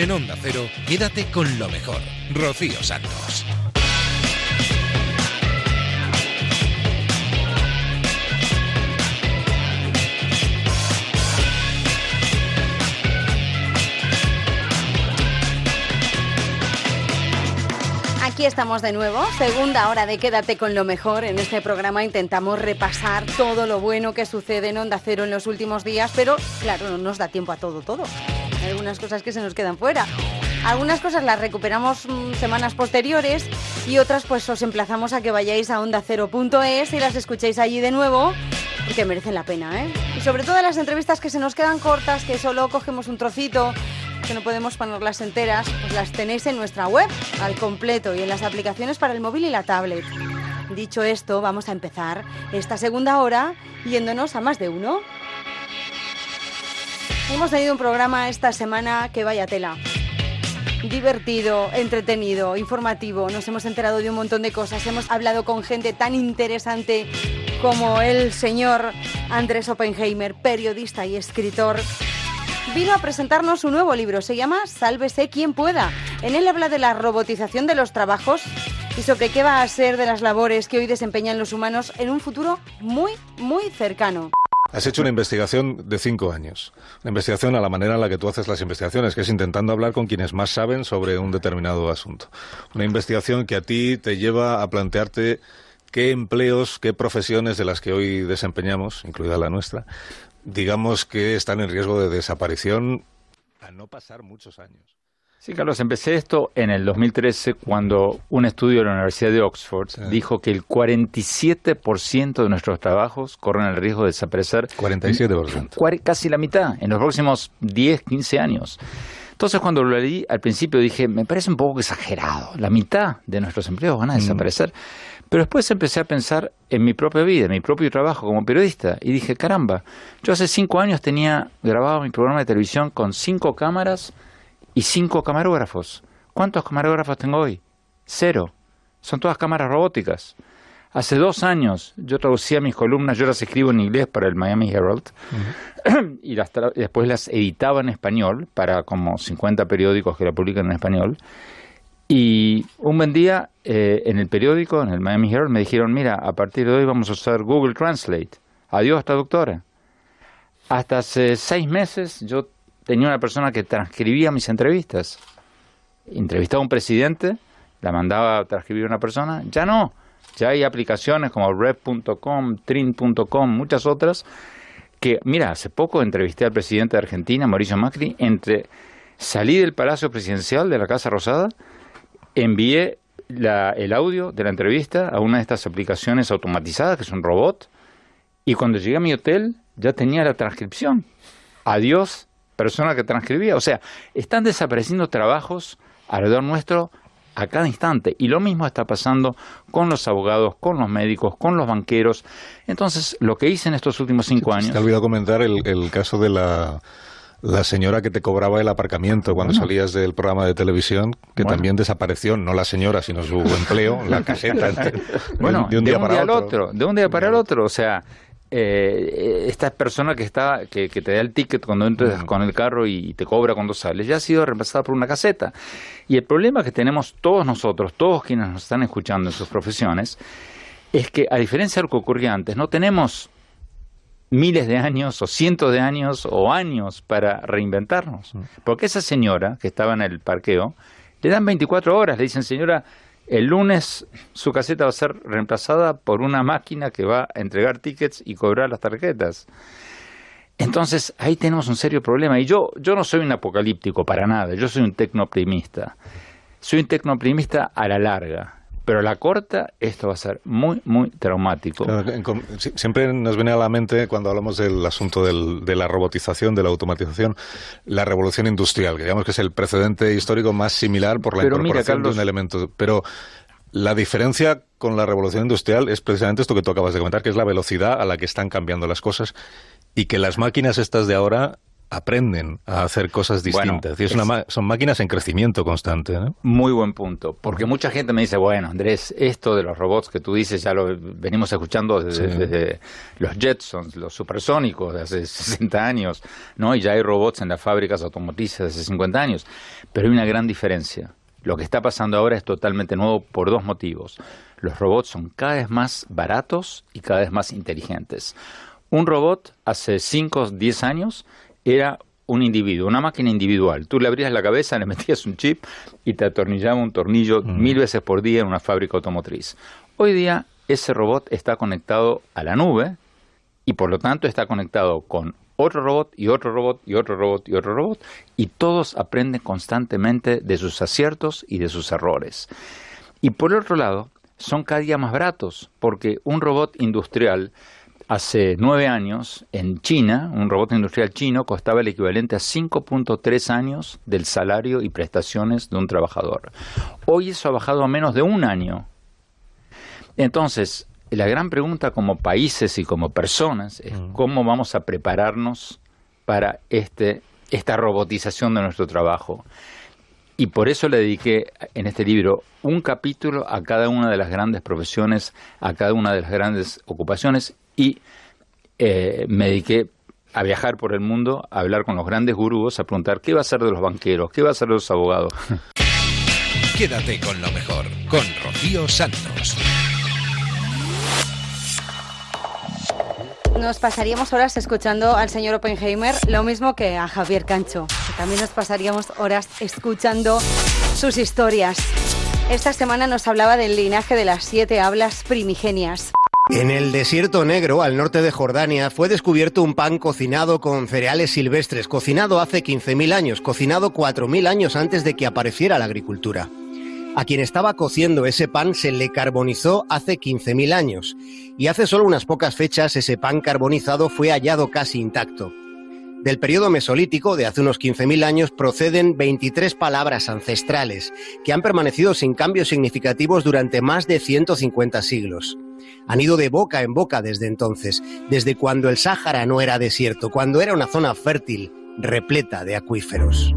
En Onda Cero, quédate con lo mejor. Rocío Santos. Aquí estamos de nuevo, segunda hora de Quédate con lo mejor. En este programa intentamos repasar todo lo bueno que sucede en Onda Cero en los últimos días, pero claro, no nos da tiempo a todo, todo. Algunas cosas que se nos quedan fuera. Algunas cosas las recuperamos mm, semanas posteriores y otras pues os emplazamos a que vayáis a onda0.es y las escuchéis allí de nuevo porque merecen la pena, ¿eh? Y sobre todo las entrevistas que se nos quedan cortas, que solo cogemos un trocito, que no podemos ponerlas enteras, pues las tenéis en nuestra web al completo y en las aplicaciones para el móvil y la tablet. Dicho esto, vamos a empezar esta segunda hora yéndonos a más de uno. Hemos tenido un programa esta semana que vaya tela. Divertido, entretenido, informativo. Nos hemos enterado de un montón de cosas. Hemos hablado con gente tan interesante como el señor Andrés Oppenheimer, periodista y escritor. Vino a presentarnos un nuevo libro. Se llama Sálvese quien pueda. En él habla de la robotización de los trabajos y sobre qué va a ser de las labores que hoy desempeñan los humanos en un futuro muy, muy cercano. Has hecho una investigación de cinco años. Una investigación a la manera en la que tú haces las investigaciones, que es intentando hablar con quienes más saben sobre un determinado asunto. Una investigación que a ti te lleva a plantearte qué empleos, qué profesiones de las que hoy desempeñamos, incluida la nuestra, digamos que están en riesgo de desaparición a no pasar muchos años. Sí, Carlos, empecé esto en el 2013 cuando un estudio de la Universidad de Oxford dijo que el 47% de nuestros trabajos corren el riesgo de desaparecer. 47%. Casi la mitad en los próximos 10, 15 años. Entonces, cuando lo leí al principio dije, me parece un poco exagerado. La mitad de nuestros empleos van a mm. desaparecer. Pero después empecé a pensar en mi propia vida, en mi propio trabajo como periodista. Y dije, caramba, yo hace cinco años tenía grabado mi programa de televisión con cinco cámaras y cinco camarógrafos. ¿Cuántos camarógrafos tengo hoy? Cero. Son todas cámaras robóticas. Hace dos años yo traducía mis columnas, yo las escribo en inglés para el Miami Herald y las después las editaba en español para como 50 periódicos que la publican en español. Y un buen día eh, en el periódico, en el Miami Herald, me dijeron, mira, a partir de hoy vamos a usar Google Translate. Adiós, traductora. Hasta hace seis meses yo tenía una persona que transcribía mis entrevistas. Entrevistaba a un presidente, la mandaba a transcribir una persona, ya no. Ya hay aplicaciones como Red.com, Trin.com, muchas otras, que, mira, hace poco entrevisté al presidente de Argentina, Mauricio Macri, entre salí del Palacio Presidencial de la Casa Rosada, envié el audio de la entrevista a una de estas aplicaciones automatizadas, que es un robot, y cuando llegué a mi hotel ya tenía la transcripción. Adiós, persona que transcribía. O sea, están desapareciendo trabajos alrededor nuestro a cada instante. Y lo mismo está pasando con los abogados, con los médicos, con los banqueros. Entonces, lo que hice en estos últimos cinco años... Se ha olvidado comentar el, caso de la, señora que te cobraba el aparcamiento cuando salías del programa de televisión, que también desapareció, no la señora, sino su empleo, la caseta. bueno, de un día, para otro. De un día para el otro. O sea, eh, esta persona que está que, te da el ticket cuando entras con el carro y te cobra cuando sales ya ha sido reemplazada por una caseta. Y el problema que tenemos todos nosotros todos quienes nos están escuchando en sus profesiones es que a diferencia de lo que ocurría antes no tenemos miles de años o cientos de años o años para reinventarnos. Porque esa señora que estaba en el parqueo le dan 24 horas le dicen señora el lunes su caseta va a ser reemplazada por una máquina que va a entregar tickets y cobrar las tarjetas. Entonces ahí tenemos un serio problema. Y yo, yo no soy un apocalíptico para nada, yo soy un tecnooptimista. Soy un tecnooptimista a la larga pero a la corta esto va a ser muy, muy traumático. siempre nos viene a la mente cuando hablamos del asunto de la robotización, de la automatización, la revolución industrial, que digamos que es el precedente histórico más similar por la incorporación de un elemento. Pero la diferencia con la revolución industrial es precisamente esto que tú acabas de comentar, que es la velocidad a la que están cambiando las cosas y que las máquinas estas de ahora aprenden a hacer cosas distintas. y es una son máquinas en crecimiento constante. Muy buen punto. Porque mucha gente me dice, bueno, Andrés, esto de los robots que tú dices ya lo venimos escuchando desde, los Jetsons, los supersónicos de hace 60 años, ¿no? Y ya hay robots en las fábricas automotrices de hace 50 años. Pero hay una gran diferencia. Lo que está pasando ahora es totalmente nuevo por dos motivos. Los robots son cada vez más baratos y cada vez más inteligentes. Un robot hace 5 o 10 años era un individuo, una máquina individual. Tú le abrías la cabeza, le metías un chip y te atornillaba un tornillo mm. mil veces por día en una fábrica automotriz. Hoy día ese robot está conectado a la nube y por lo tanto está conectado con otro robot y otro robot y otro robot y otro robot y todos aprenden constantemente de sus aciertos y de sus errores. Y por otro lado, son cada día más baratos porque un robot industrial hace nueve años en China, un robot industrial chino costaba el equivalente a 5.3 años del salario y prestaciones de un trabajador. Hoy eso ha bajado a menos de un año. Entonces, la gran pregunta como países y como personas es mm. cómo vamos a prepararnos para este, esta robotización de nuestro trabajo. Y por eso le dediqué en este libro un capítulo a cada una de las grandes profesiones, a cada una de las grandes ocupaciones y eh, me dediqué a viajar por el mundo, a hablar con los grandes gurús, a preguntar qué va a ser de los banqueros, qué va a ser de los abogados. Quédate con lo mejor, con Rocío Santos. nos pasaríamos horas escuchando al señor Oppenheimer, lo mismo que a Javier Cancho. también nos pasaríamos horas escuchando sus historias. Esta semana nos hablaba del linaje de las siete hablas primigenias. En el desierto negro, al norte de Jordania, fue descubierto un pan cocinado con cereales silvestres, cocinado hace 15.000 años, cocinado 4.000 años antes de que apareciera la agricultura. A quien estaba cociendo ese pan se le carbonizó hace 15.000 años y hace solo unas pocas fechas ese pan carbonizado fue hallado casi intacto. Del periodo mesolítico de hace unos 15.000 años proceden 23 palabras ancestrales que han permanecido sin cambios significativos durante más de 150 siglos. Han ido de boca en boca desde entonces, desde cuando el Sáhara no era desierto, cuando era una zona fértil, repleta de acuíferos.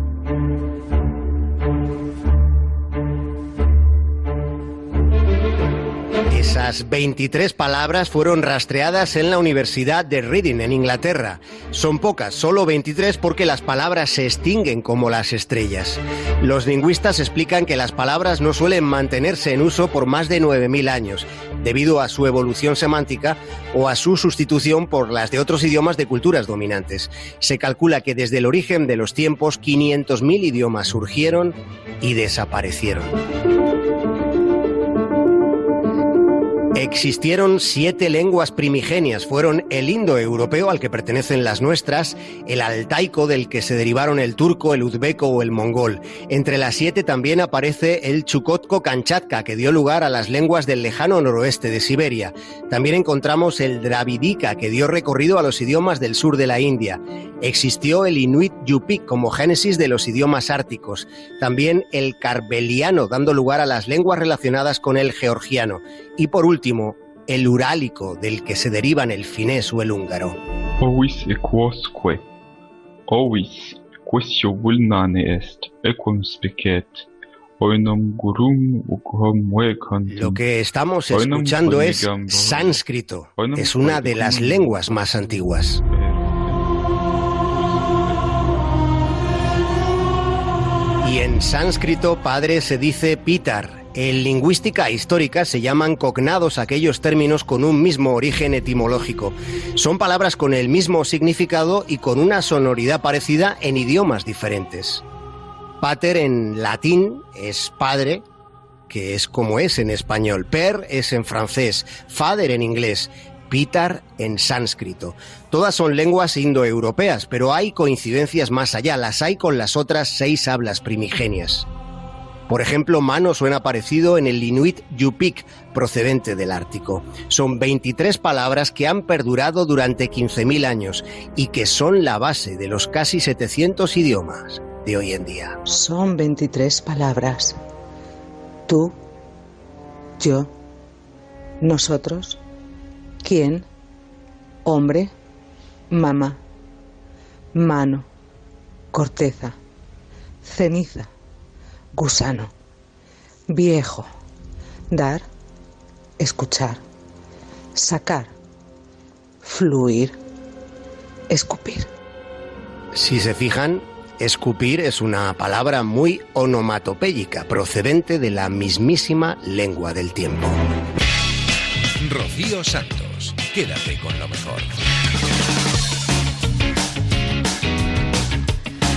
Esas 23 palabras fueron rastreadas en la Universidad de Reading, en Inglaterra. Son pocas, solo 23 porque las palabras se extinguen como las estrellas. Los lingüistas explican que las palabras no suelen mantenerse en uso por más de 9.000 años, debido a su evolución semántica o a su sustitución por las de otros idiomas de culturas dominantes. Se calcula que desde el origen de los tiempos 500.000 idiomas surgieron y desaparecieron. Existieron siete lenguas primigenias. Fueron el indoeuropeo, al que pertenecen las nuestras, el altaico, del que se derivaron el turco, el uzbeco o el mongol. Entre las siete también aparece el chukotko-kanchatka, que dio lugar a las lenguas del lejano noroeste de Siberia. También encontramos el dravidica, que dio recorrido a los idiomas del sur de la India. Existió el inuit yupik como génesis de los idiomas árticos. También el carbeliano, dando lugar a las lenguas relacionadas con el georgiano. Y por último, el urálico, del que se derivan el finés o el húngaro. Lo que estamos escuchando es sánscrito. Es una de las lenguas más antiguas. Y en sánscrito padre se dice pitar, en lingüística histórica se llaman cognados aquellos términos con un mismo origen etimológico. Son palabras con el mismo significado y con una sonoridad parecida en idiomas diferentes. Pater en latín es padre, que es como es en español. Per es en francés, fader en inglés, pitar en sánscrito. Todas son lenguas indoeuropeas, pero hay coincidencias más allá, las hay con las otras seis hablas primigenias. Por ejemplo, mano suena parecido en el inuit yupik, procedente del Ártico. Son 23 palabras que han perdurado durante 15.000 años y que son la base de los casi 700 idiomas de hoy en día. Son 23 palabras. Tú, yo, nosotros, quién, hombre, mamá, mano, corteza, ceniza gusano, viejo, dar, escuchar, sacar, fluir, escupir. Si se fijan, escupir es una palabra muy onomatopéyica, procedente de la mismísima lengua del tiempo. Rocío Santos, quédate con lo mejor.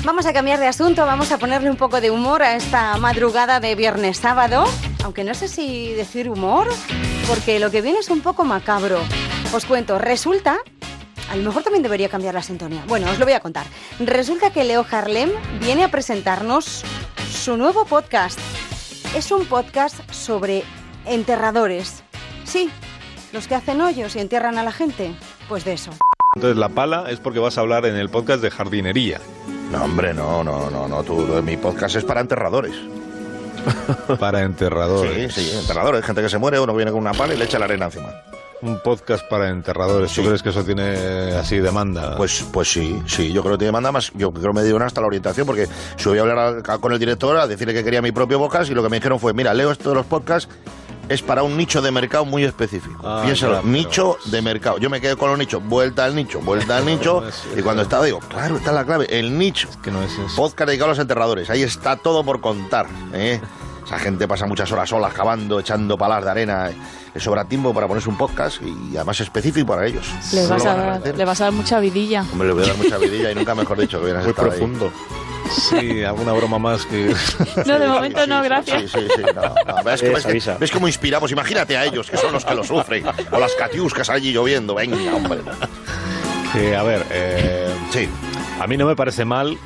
Vamos a cambiar de asunto, vamos a ponerle un poco de humor a esta madrugada de viernes sábado, aunque no sé si decir humor, porque lo que viene es un poco macabro. Os cuento, resulta A lo mejor también debería cambiar la sintonía. Bueno, os lo voy a contar. Resulta que Leo Harlem viene a presentarnos su nuevo podcast. Es un podcast sobre enterradores. Sí, los que hacen hoyos y entierran a la gente. Pues de eso. Entonces la pala es porque vas a hablar en el podcast de jardinería. No, hombre, no, no, no, no. Tú, mi podcast es para enterradores. para enterradores. Sí, sí, enterradores. Gente que se muere, uno viene con una pala y le echa la arena encima. Un podcast para enterradores. ¿Tú crees que eso tiene así demanda? Pues, pues sí, sí. Yo creo que tiene demanda más. Yo creo que me dieron hasta la orientación porque voy a hablar con el director a decirle que quería mi propio podcast y lo que me dijeron fue, mira, leo esto de los podcasts es para un nicho de mercado muy específico. Ah, Piénsalo, nicho de mercado. Yo me quedo con los nichos, vuelta al nicho, vuelta al nicho. y cuando estaba digo, claro, está la clave, el nicho. que no es eso. Podcast dedicado a los enterradores. Ahí está todo por contar. ¿eh? Esa gente pasa muchas horas solas cavando, echando palas de arena. Le sobra tiempo para ponerse un podcast y además específico para ellos. Le vas, a, le vas a dar mucha vidilla. Hombre, le voy a dar mucha vidilla y nunca mejor dicho que Muy profundo. Sí, alguna broma más que. No, de momento no, gracias. Sí, sí, sí. No, ¿Ves, que, ves, cómo inspiramos? Imagínate a ellos, que son los que lo sufren. O las catiuscas allí lloviendo. Venga, hombre. Sí, a ver, eh, sí. A mí no me parece mal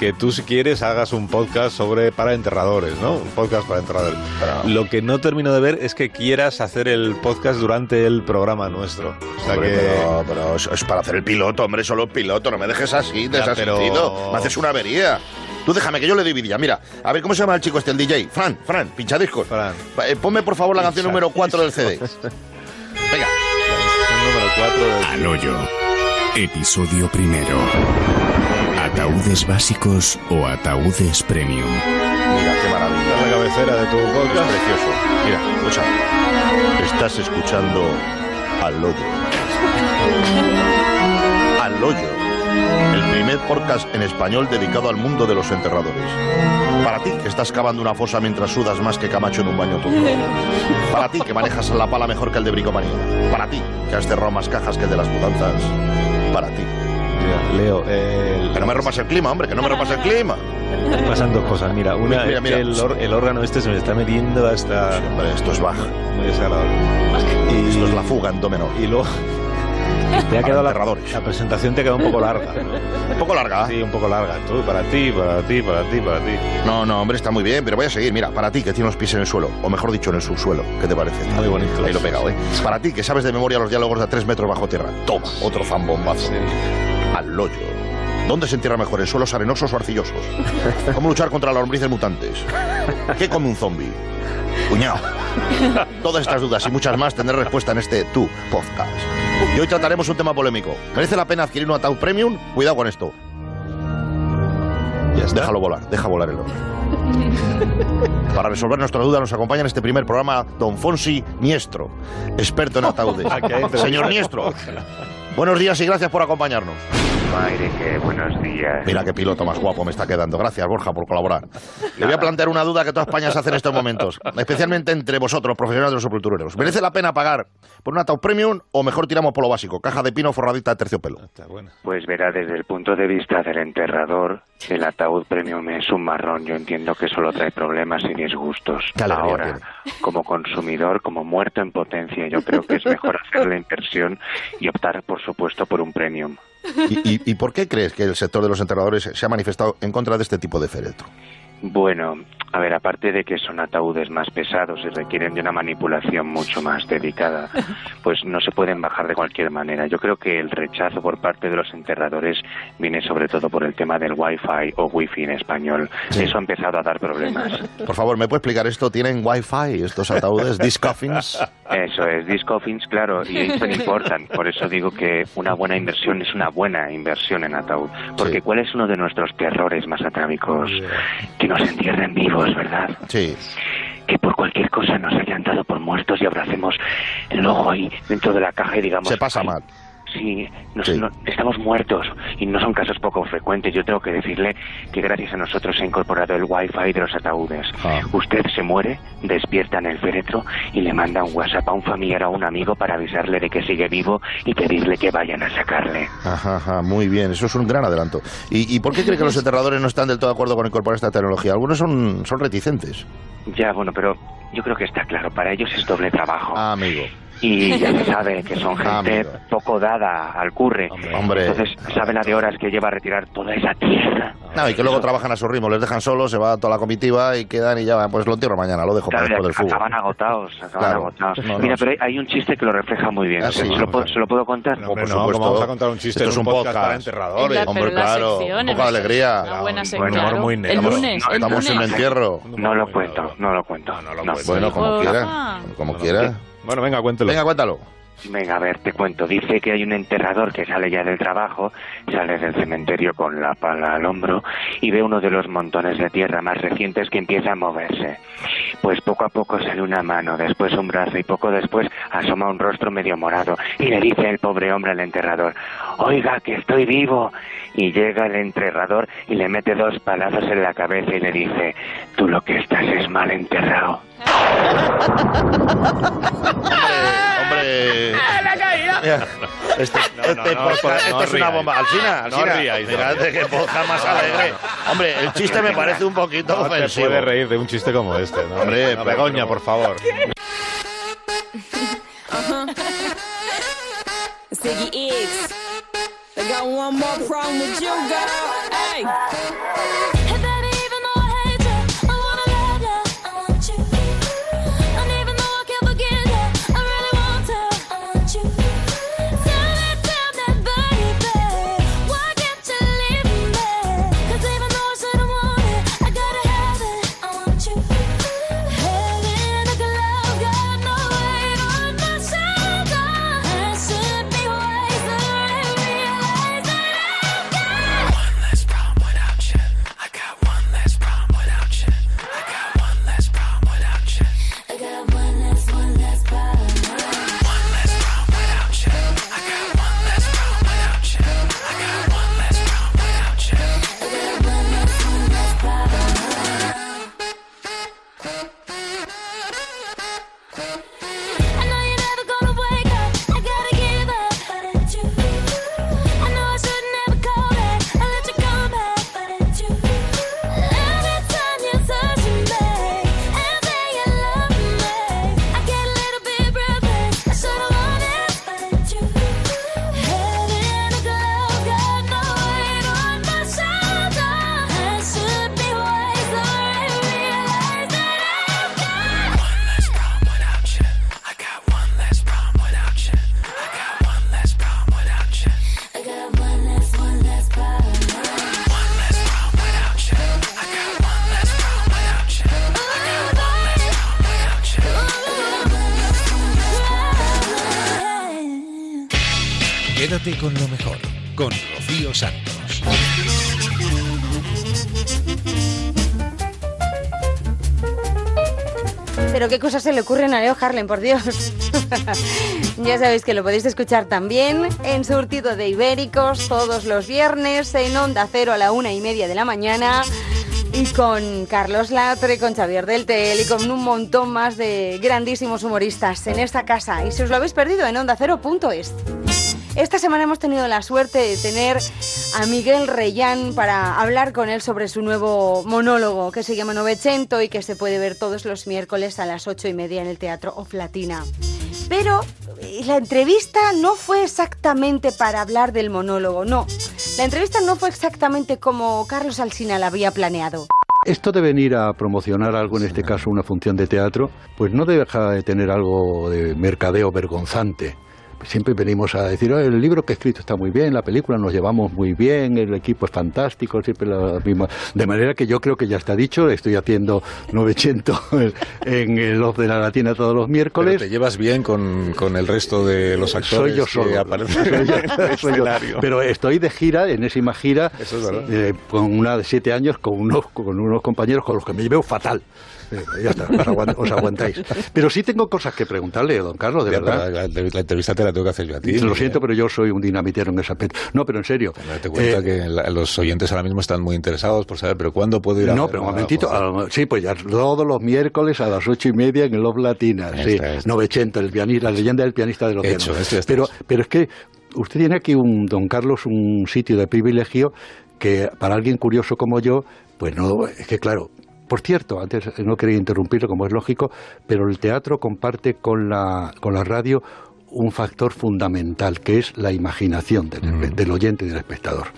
que tú si quieres hagas un podcast sobre para enterradores, ¿no? Un podcast para enterradores. Lo que no termino de ver es que quieras hacer el podcast durante el programa nuestro. O sea que... pero, es para hacer el piloto, hombre, solo el piloto, no me dejes así, de ese sentido. Me haces una avería. Tú déjame que yo le dividía. Mira, a ver, ¿cómo se llama el chico este, el DJ? Fran, Fran, pinchadiscos. Fran. Eh, ponme por favor la canción número 4 del CD. Venga. número 4 del... Al hoyo. Episodio primero. ¿Ataúdes básicos o ataúdes premium? Mira, qué maravilla. La cabecera de tu podcast. Es precioso. Mira, escucha. Estás escuchando Al Hoyo. Al Hoyo. El primer podcast en español dedicado al mundo de los enterradores. Para ti, que estás cavando una fosa mientras sudas más que Camacho en un baño turco. Para ti, que manejas la pala mejor que el de bricomanía. Para ti, que has cerrado más cajas que el de las mudanzas. Para ti Leo, Que no me rompas el clima, hombre, que no me rompas el clima. Pasan dos cosas. Mira, una es que el, órgano este se me está metiendo hasta... hombre, esto es baja. Muy desagradable. Y esto es la fuga endómeno. Y luego... Te ha quedado la, la, presentación te ha quedado un poco larga. ¿Un poco larga? Sí, un poco larga. Tú, para ti, para ti, para ti, para ti. No, no, hombre, está muy bien, pero voy a seguir. Mira, para ti que tiene los pies en el suelo, o mejor dicho, en el subsuelo. ¿Qué te parece? Muy bonito. Ahí lo he pegado, ¿eh? Para ti que sabes de memoria los diálogos de a tres metros bajo tierra. Toma, otro zambombazo al hoyo. ¿Dónde se entierra mejor, en suelos arenosos o arcillosos? ¿Cómo luchar contra las lombrices mutantes? ¿Qué come un zombie? Cuñado. Todas estas dudas y muchas más tendré respuesta en este Tu Podcast. Y hoy trataremos un tema polémico. ¿Merece la pena adquirir un ataúd premium? Cuidado con esto. Ya Déjalo volar, deja volar el oro. Para resolver nuestra duda nos acompaña en este primer programa don Fonsi Niestro, experto en ataúdes. Señor Niestro, buenos días y gracias por acompañarnos. Madre, que buenos días. Mira qué piloto más guapo me está quedando. Gracias, Borja, por colaborar. Le voy a plantear una duda que toda España se hace en estos momentos, especialmente entre vosotros, profesionales de los sepultureros. ¿Merece la pena pagar por un ataúd premium o mejor tiramos por lo básico? Caja de pino forradita de terciopelo. Pues verá, desde el punto de vista del enterrador, el ataúd premium es un marrón. Yo entiendo que solo trae problemas y disgustos. Ahora, como consumidor, como muerto en potencia, yo creo que es mejor hacer la inversión y optar, por supuesto, por un premium. ¿Y, por qué crees que el sector de los enterradores se ha manifestado en contra de este tipo de féretro? Bueno, a ver, aparte de que son ataúdes más pesados y requieren de una manipulación mucho más dedicada, pues no se pueden bajar de cualquier manera. Yo creo que el rechazo por parte de los enterradores viene sobre todo por el tema del Wi-Fi o Wi-Fi en español. Eso ha empezado a dar problemas. Por favor, ¿me puede explicar esto? ¿Tienen Wi-Fi estos ataúdes? ¿Disc coffins? Eso es, disc coffins, claro, y eso importan. Por eso digo que una buena inversión es una buena inversión en ataúd. Porque ¿cuál es uno de nuestros terrores más atávicos? Que nos entierren vivos, ¿verdad? Sí. Que por cualquier cosa nos hayan dado por muertos y abracemos el ojo ahí dentro de la caja y digamos... Se pasa mal. Sí, estamos muertos y no son casos poco frecuentes. Yo tengo que decirle que gracias a nosotros se ha incorporado el wifi de los ataúdes. Ah. Usted se muere, despierta en el féretro y le manda un WhatsApp a un familiar o a un amigo para avisarle de que sigue vivo y pedirle que vayan a sacarle. Ajá, ajá muy bien, eso es un gran adelanto. ¿Y, y por qué cree que los enterradores no están del todo de acuerdo con incorporar esta tecnología? Algunos son, son reticentes. Ya, bueno, pero yo creo que está claro, para ellos es doble trabajo. Ah, amigo. Y ya se sabe que son Ah, gente poco dada al curre. Hombre. Entonces sabe la de horas que lleva a retirar toda esa tierra. No, y que luego trabajan a su ritmo, les dejan solos, se va toda la comitiva y quedan y ya, pues lo entierro mañana, lo dejo para Claro, después del fútbol. acaban agotados, acaban Claro. agotados. No, no, Mira, sí. pero hay, un chiste que lo refleja muy bien. Ah, ¿Se, sí. lo, puedo, se lo puedo contar? por no, supuesto. ¿cómo vamos a contar un chiste Esto es un un podcast para enterradores? En la- Hombre, claro, un poco de alegría. Una buena Un sección, humor claro. muy El negro. lunes, el Estamos en un lunes. entierro. No lo cuento, no lo cuento. No, Bueno, como quiera, como quiera. Bueno, venga, cuéntelo. Venga, cuéntalo. Venga, a ver, te cuento. Dice que hay un enterrador que sale ya del trabajo, sale del cementerio con la pala al hombro y ve uno de los montones de tierra más recientes que empieza a moverse. Pues poco a poco sale una mano, después un brazo y poco después asoma un rostro medio morado y le dice el pobre hombre al enterrador, oiga, que estoy vivo. Y llega el enterrador y le mete dos palazos en la cabeza y le dice, tú lo que estás es mal enterrado. Hombre. Mira, Este, este no, podcast- no esto es una bomba. Alcina, Alcina, ríais, no. fíjate qué podcast más alegre. Hombre, el chiste me parece un poquito No te ofensivo. puedes reír de un chiste como este, ¿no? Hombre, Begoña, por favor. Ziggy X. I got one more problem with you, girl. Hey. Cosas se le ocurren a Leo Harlem, por Dios. ya sabéis que lo podéis escuchar también en Surtido de Ibéricos todos los viernes en Onda Cero a la una y media de la mañana. Y con Carlos Latre, con Xavier Del Tel y con un montón más de grandísimos humoristas en esta casa. Y si os lo habéis perdido en ondacero.es. Esta semana hemos tenido la suerte de tener a Miguel Reyán para hablar con él sobre su nuevo monólogo que se llama Novecento y que se puede ver todos los miércoles a las ocho y media en el Teatro Of Latina. Pero eh, la entrevista no fue exactamente para hablar del monólogo, no. La entrevista no fue exactamente como Carlos Alsina la había planeado. Esto de venir a promocionar algo, en este caso una función de teatro, pues no deja de tener algo de mercadeo vergonzante. Siempre venimos a decir, "Oh, el libro que he escrito está muy bien, la película nos llevamos muy bien, el equipo es fantástico, siempre la misma. De manera que yo creo que ya está dicho, estoy haciendo 900 en el Off de la Latina todos los Pero miércoles. te llevas bien con, con el resto de los actores Soy yo que solo. aparecen Soy yo, en el soy yo. Pero estoy de gira, enésima gira, Eso es eh, con una de siete años, con unos, con unos compañeros con los que me llevo fatal. Ya está, os, aguant- os aguantáis. Pero sí tengo cosas que preguntarle, don Carlos, de Ya, verdad. pero La, la- la entrevista te la tengo que hacer yo a ti. Lo siento, pero yo soy un dinamitero en ese aspecto. No, pero en serio. Date cuenta Eh, que la- los oyentes ahora mismo están muy interesados por saber, pero ¿cuándo puedo ir a No, pero un momentito. ah, sí, pues ya todos los miércoles a las ocho y media en el Love Latina. Sí. 900, el pianista, la leyenda del pianista del océano. Hecho, esto ya está pero, hecho. pero es que usted tiene aquí, un don Carlos, un sitio de privilegio que para alguien curioso como yo, pues no, es que claro, por cierto, antes no quería interrumpirlo, como es lógico, pero el teatro comparte con la, con la radio un factor fundamental, que es la imaginación del, Mm. del oyente y del espectador.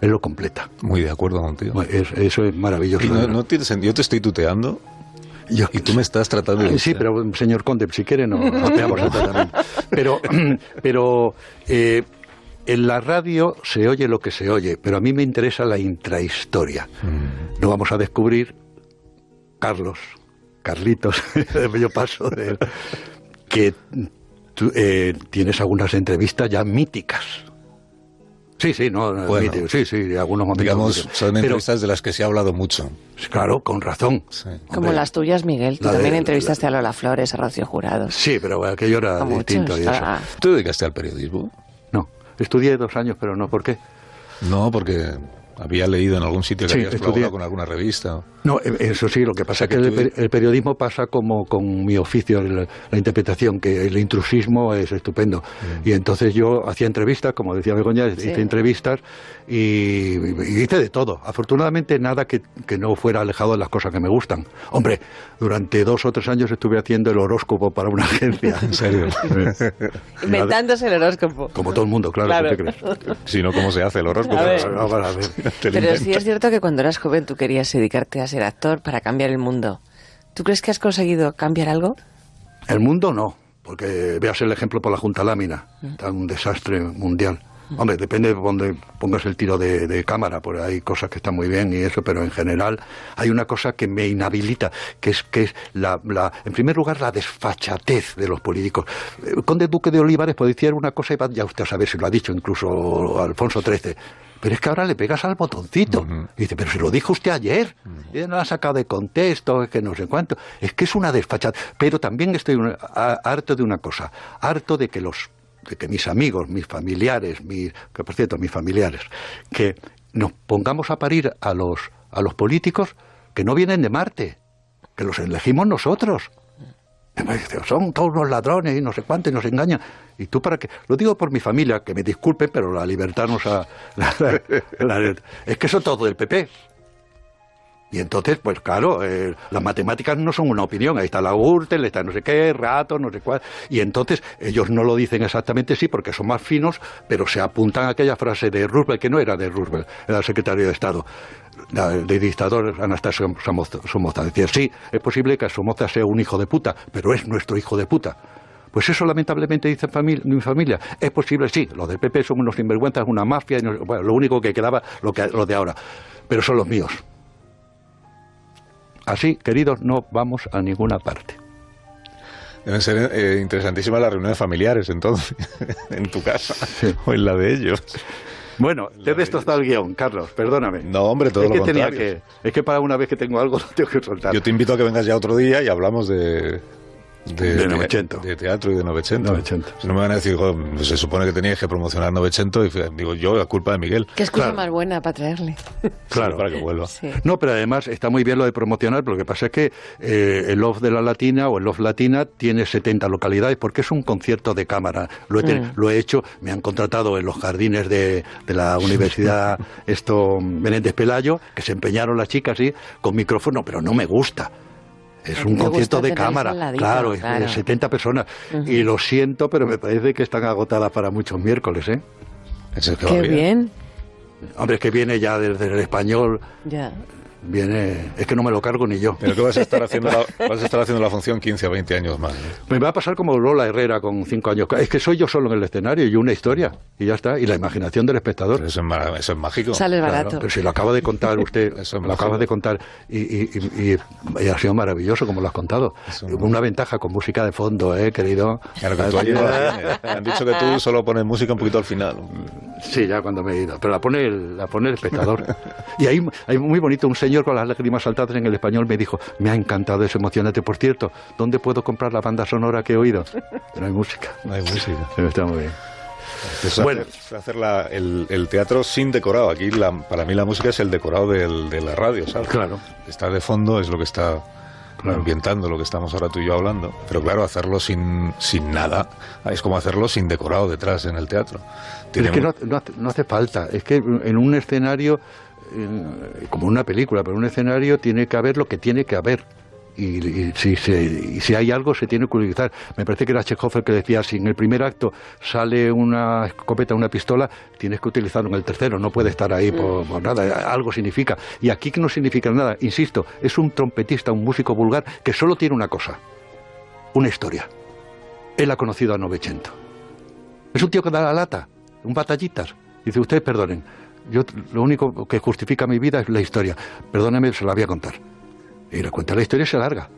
Él lo completa. Muy de acuerdo contigo. Es- eso es maravilloso. Y no, no tiene sentido. Yo te estoy tuteando y tú me estás tratando de... Eh, Sí, pero señor Conde, si quiere no, no te vamos a. Pero, pero eh, en la radio se oye lo que se oye, pero a mí me interesa la intrahistoria. Mm. No vamos a descubrir, Carlos, Carlitos, yo paso de él, que tú, eh, tienes algunas entrevistas ya míticas. Sí, sí, no, no, Bueno. míticas, sí, sí, algunos momentos. Digamos, míticos. son Pero, entrevistas de las que se ha hablado mucho. claro, con razón. Como las tuyas, Miguel. Tú La de- también entrevistaste a Lola Flores, a Rocío Jurado. Sí, pero aquello era A muchos, distinto y eso. ah. ¿Tú dedicaste al periodismo? No, estudié dos años, pero no, ¿por qué? No, porque había leído en algún sitio que Sí, habías estudié. con alguna revista. No, eh, eso sí, lo que pasa O sea, es que, que el, tú- per- el periodismo pasa como con mi oficio, la interpretación, que el intrusismo es estupendo. Mm. Y entonces yo hacía entrevistas, como decía Begoña, Sí. hice entrevistas y, y hice de todo. Afortunadamente nada que, que no fuera alejado de las cosas que me gustan. Hombre, durante dos o tres años estuve haciendo el horóscopo para una agencia. ¿En serio? Inventándose el horóscopo. Como todo el mundo, claro, Claro. ¿qué te crees? Si no, ¿cómo se hace el horóscopo? A ver. No, para ver. Te lo Pero sí es cierto que cuando eras joven tú querías dedicarte a ser actor para cambiar el mundo. ¿Tú crees que has conseguido cambiar algo? El mundo no, porque veas el ejemplo por la Junta Lámina, está un desastre mundial. Hombre, depende de donde pongas el tiro de, de cámara, porque hay cosas que están muy bien y eso, pero en general hay una cosa que me inhabilita, que es que es la, la- en primer lugar la desfachatez de los políticos. Eh, Conde Duque de Olivares puede decir una cosa y va- ya usted a saber si lo ha dicho incluso Alfonso XIII. Pero es que ahora le pegas al botoncito. Y dice, pero si lo dijo usted ayer. Y no lo ha sacado de contexto, es que no sé cuánto. Es que es una desfachada. Pero también estoy a- harto de una cosa. Harto de que los de que mis amigos, mis familiares, mis, que por cierto, mis familiares, que nos pongamos a parir a los, a los políticos que no vienen de Marte, que los elegimos nosotros. Son todos unos ladrones y no sé cuánto y nos engañan. ¿Y tú para qué? Lo digo por mi familia, que me disculpen, pero la libertad nos ha... es que eso todo del PP. Y entonces, pues claro, eh, las matemáticas no son una opinión. Ahí está la Gürtel, está no sé qué, rato, no sé cuál. Y entonces ellos no lo dicen exactamente sí, porque son más finos, pero se apuntan a aquella frase de Roosevelt, que no era de Roosevelt, era el secretario de Estado, de dictador Anastasio Somoza. Decía, sí, es posible que Somoza sea un hijo de puta, pero es nuestro hijo de puta. Pues eso lamentablemente dice mi familia. Es posible, sí, los del PP son unos sinvergüenzas, una mafia, lo único que quedaba, lo, que, lo de ahora. Pero son los míos. Así, queridos, no vamos a ninguna parte. Deben ser eh, interesantísimas las reuniones familiares, entonces, en tu casa o en la de ellos. Bueno, te he destrozado el guion, Carlos, perdóname. No, hombre, todo es que lo tenía contrario. que, Es que para una vez que tengo algo, lo tengo que soltar. Yo te invito a que vengas ya otro día y hablamos de... De Novecento. De teatro y de Novecento. Novecento. Si no me van a decir, "Jo, se supone que teníais que promocionar Novecento, y digo yo, la culpa de Miguel. ¿Qué excusa Claro. más buena para traerle? Claro. para que vuelva. Sí. No, pero además está muy bien lo de promocionar, pero lo que pasa es que eh, el Love de la Latina o el Love Latina tiene 70 localidades porque es un concierto de cámara. Lo he, ten- Mm. lo he hecho, me han contratado en los jardines de, de la Universidad esto Menéndez Pelayo, que se empeñaron las chicas sí, con micrófono, pero no me gusta. Es un concierto de cámara, ladito, claro, claro. es 70 personas. Y lo siento, pero me parece que están agotadas para muchos miércoles, ¿eh? Qué bien. Hombre, es que viene ya desde el español, Ya. Viene... Es que no me lo cargo ni yo. Pero que vas a estar haciendo la, vas a estar haciendo la función 15 o 20 años más. ¿no? Me va a pasar como Lola Herrera con cinco años. Es que soy yo solo en el escenario y una historia. Y ya está. Y la imaginación del espectador. Eso es, eso es mágico. Sale Claro, barato. pero si lo acaba de contar usted, Eso es lo mágico. acaba de contar y, y- y- y- y ha sido maravilloso como lo has contado. Una ventaja con música de fondo, ¿eh, querido? Claro que tú tienes. Me han dicho que tú solo pones música un poquito al final. Sí, ya cuando me he ido. Pero la pone el, la pone el espectador. y ahí hay muy bonito, un señor con las lágrimas saltadas en el español me dijo, me ha encantado, es emocionante. Por cierto, ¿dónde puedo comprar la banda sonora que he oído? No hay música. No hay música. Está muy bien. Eso Bueno. hacer, hacer la- el, el teatro sin decorado. Aquí la- para mí la música es el decorado del- de la radio, ¿sabes? Claro. Está de fondo, es lo que está ambientando lo que estamos ahora tú y yo hablando. Pero claro, hacerlo sin, sin nada es como hacerlo sin decorado detrás en el teatro. Pero es Tiene que no, no hace- no hace falta. Es que en un escenario como una película, pero un escenario tiene que haber lo que tiene que haber. Y, si, si hay algo se tiene que utilizar. Me parece que era Chekhov que decía, si en el primer acto sale una escopeta, una pistola, tienes que utilizarlo en el tercero, no puede estar ahí por, por nada, algo significa. Y aquí no significa nada, insisto, es un trompetista, un músico vulgar que solo tiene una cosa, una historia. Él ha conocido a Novecento. Es un tío que da la lata, un batallitas. Dice, ustedes perdonen, yo lo único que justifica mi vida es la historia. Perdóneme, se la voy a contar. Y le cuenta la historia y se larga.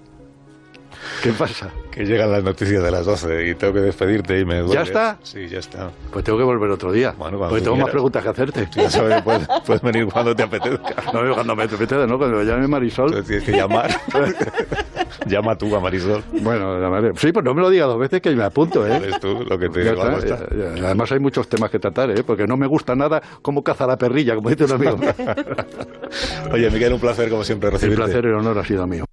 ¿Qué pasa? Que llegan las noticias de las 12 y tengo que despedirte y me duele. ¿Ya está? Sí, ya está. Pues tengo que volver otro día. Bueno, Porque tengo más preguntas que hacerte. Ya sabes, puedes, puedes, venir cuando te apetezca. No, cuando me apetezca, no, cuando me llame Marisol. Entonces tienes que llamar. Llama tú a Marisol. Bueno, llamaré. Sí, pues no me lo diga dos veces que me apunto, ¿eh? Eres tú lo que te Ya digo. está, algo está. ya- ya. Además hay muchos temas que tratar, ¿eh? Porque no me gusta nada cómo caza la perrilla, como dice un amigo. Oye, Miguel, un placer como siempre El recibirte. placer y el honor ha sido mío.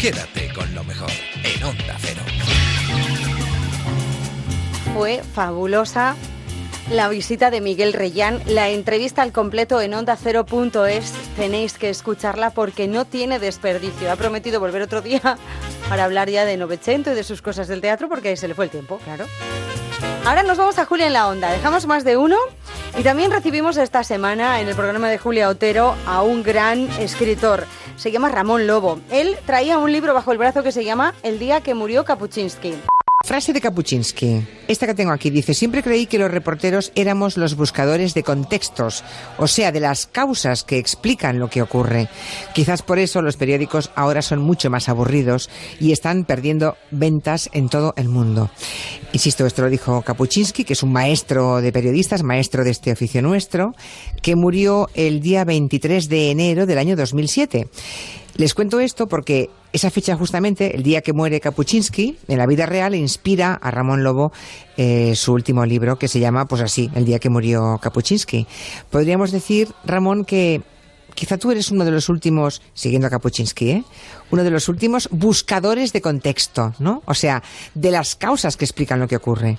Quédate con lo mejor en Onda Cero. Fue fabulosa la visita de Miguel Reyán, la entrevista al completo en onda es Tenéis que escucharla porque no tiene desperdicio. Ha prometido volver otro día para hablar ya de Novecento y de sus cosas del teatro porque ahí se le fue el tiempo, claro. Ahora nos vamos a Julia en la Onda. Dejamos más de uno y también recibimos esta semana en el programa de Julia Otero a un gran escritor. Se llama Ramón Lobo. Él traía un libro bajo el brazo que se llama El día que murió Kapuczynski. Frase de Kapuczynski. Esta que tengo aquí dice, siempre creí que los reporteros éramos los buscadores de contextos, o sea, de las causas que explican lo que ocurre. Quizás por eso los periódicos ahora son mucho más aburridos y están perdiendo ventas en todo el mundo. Insisto, esto lo dijo Kapuczynski, que es un maestro de periodistas, maestro de este oficio nuestro, que murió el día 23 de enero del año 2007. Les cuento esto porque esa fecha justamente, el día que muere Kapuczynski, en la vida real, inspira a Ramón Lobo eh, su último libro que se llama, pues así, El día que murió Kapuczynski. Podríamos decir, Ramón, que quizá tú eres uno de los últimos, siguiendo a Kapuczynski, ¿eh? uno de los últimos buscadores de contexto, ¿no? O sea, de las causas que explican lo que ocurre.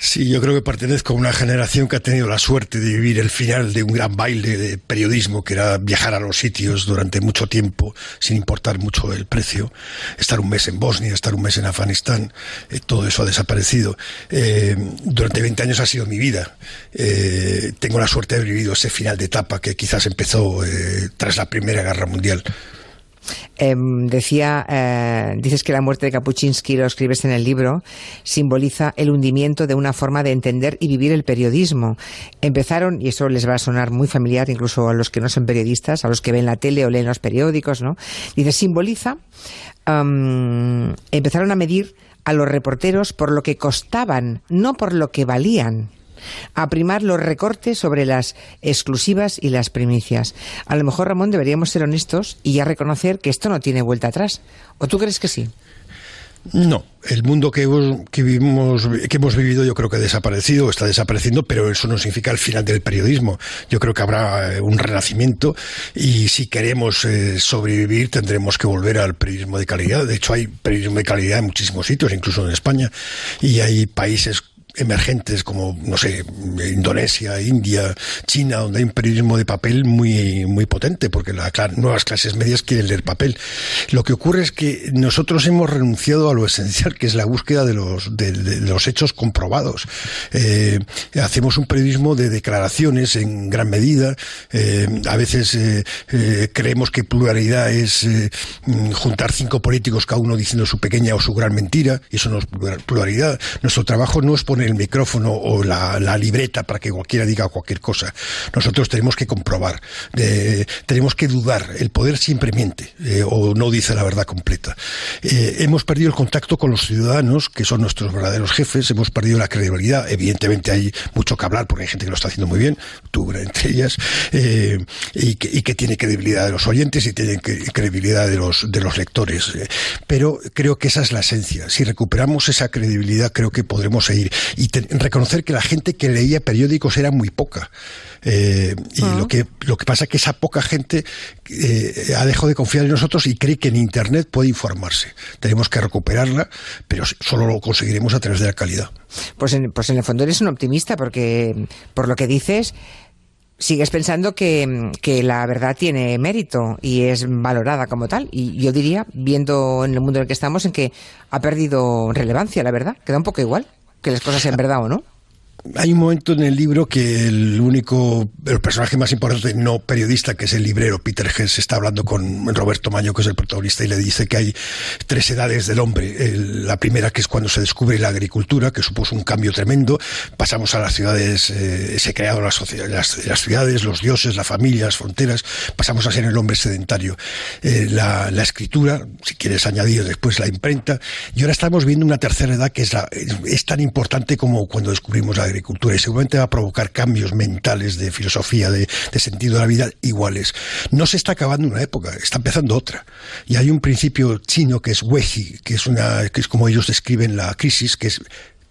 Sí, yo creo que pertenezco a una generación que ha tenido la suerte de vivir el final de un gran baile de periodismo, que era viajar a los sitios durante mucho tiempo, sin importar mucho el precio, estar un mes en Bosnia, estar un mes en Afganistán, eh, todo eso ha desaparecido. Eh, durante 20 años ha sido mi vida. Eh, tengo la suerte de haber vivido ese final de etapa que quizás empezó tras la Primera Guerra Mundial. Eh, decía, eh, dices que la muerte de Kapuczynski, lo escribes en el libro, simboliza el hundimiento de una forma de entender y vivir el periodismo. Empezaron, y eso les va a sonar muy familiar incluso a los que no son periodistas, a los que ven la tele o leen los periódicos, ¿no? Dice, simboliza, um, empezaron a medir a los reporteros por lo que costaban, no por lo que valían a primar los recortes sobre las exclusivas y las primicias. A lo mejor, Ramón, deberíamos ser honestos y ya reconocer que esto no tiene vuelta atrás. ¿O tú crees que sí? No, el mundo que que vivimos, que hemos vivido yo creo que ha desaparecido, está desapareciendo, pero eso no significa el final del periodismo. Yo creo que habrá eh, un renacimiento y si queremos eh, sobrevivir tendremos que volver al periodismo de calidad. De hecho, hay periodismo de calidad en muchísimos sitios, incluso en España, y hay países emergentes como, no sé, Indonesia, India, China, donde hay un periodismo de papel muy, muy potente, porque las nuevas clases medias quieren leer papel. Lo que ocurre es que nosotros hemos renunciado a lo esencial, que es la búsqueda de los, de, los hechos comprobados. Eh, hacemos un periodismo de declaraciones en gran medida. Eh, a veces eh, creemos que pluralidad es juntar cinco políticos, cada uno diciendo su pequeña o su gran mentira, y eso no es pluralidad. Nuestro trabajo no es poner el micrófono o la, libreta para que cualquiera diga cualquier cosa. Nosotros tenemos que comprobar, tenemos que dudar. El poder siempre miente eh, o no dice la verdad completa. Eh, hemos perdido el contacto con los ciudadanos, que son nuestros verdaderos jefes, hemos perdido la credibilidad. Evidentemente hay mucho que hablar porque hay gente que lo está haciendo muy bien, tú entre ellas, eh, y que, y, que, tiene credibilidad de los oyentes y tiene credibilidad de los, de los lectores. Pero creo que esa es la esencia. Si recuperamos esa credibilidad, creo que podremos seguir y te, reconocer que la gente que leía periódicos era muy poca. Eh, y uh -huh. lo que lo que pasa es que esa poca gente eh, ha dejado de confiar en nosotros y cree que en internet puede informarse. Tenemos que recuperarla, pero solo lo conseguiremos a través de la calidad. Pues en, pues en el fondo eres un optimista porque por lo que dices sigues pensando que, que, la verdad tiene mérito y es valorada como tal. Y yo diría, viendo en el mundo en el que estamos, en que ha perdido relevancia, la verdad. Queda un poco igual que las cosas sean verdad o no hay un momento en el libro que el único, el personaje más importante no periodista, que es el librero Peter Hess, está hablando con Roberto Maño, que es el protagonista, y le dice que hay tres edades del hombre. la primera, que es cuando se descubre la agricultura, que supuso un cambio tremendo. Pasamos a las ciudades, eh, se crearon las, las, las, ciudades, los dioses, la familia, las fronteras. Pasamos a ser el hombre sedentario. Eh, la, escritura, si quieres añadir después la imprenta. Y ahora estamos viendo una tercera edad que es tan importante como cuando descubrimos la agricultura y seguramente va a provocar cambios mentales de filosofía, de, sentido de la vida iguales. No se está acabando una época, está empezando otra. Y hay un principio chino que es Weji, que es, una, que es como ellos describen la crisis, que es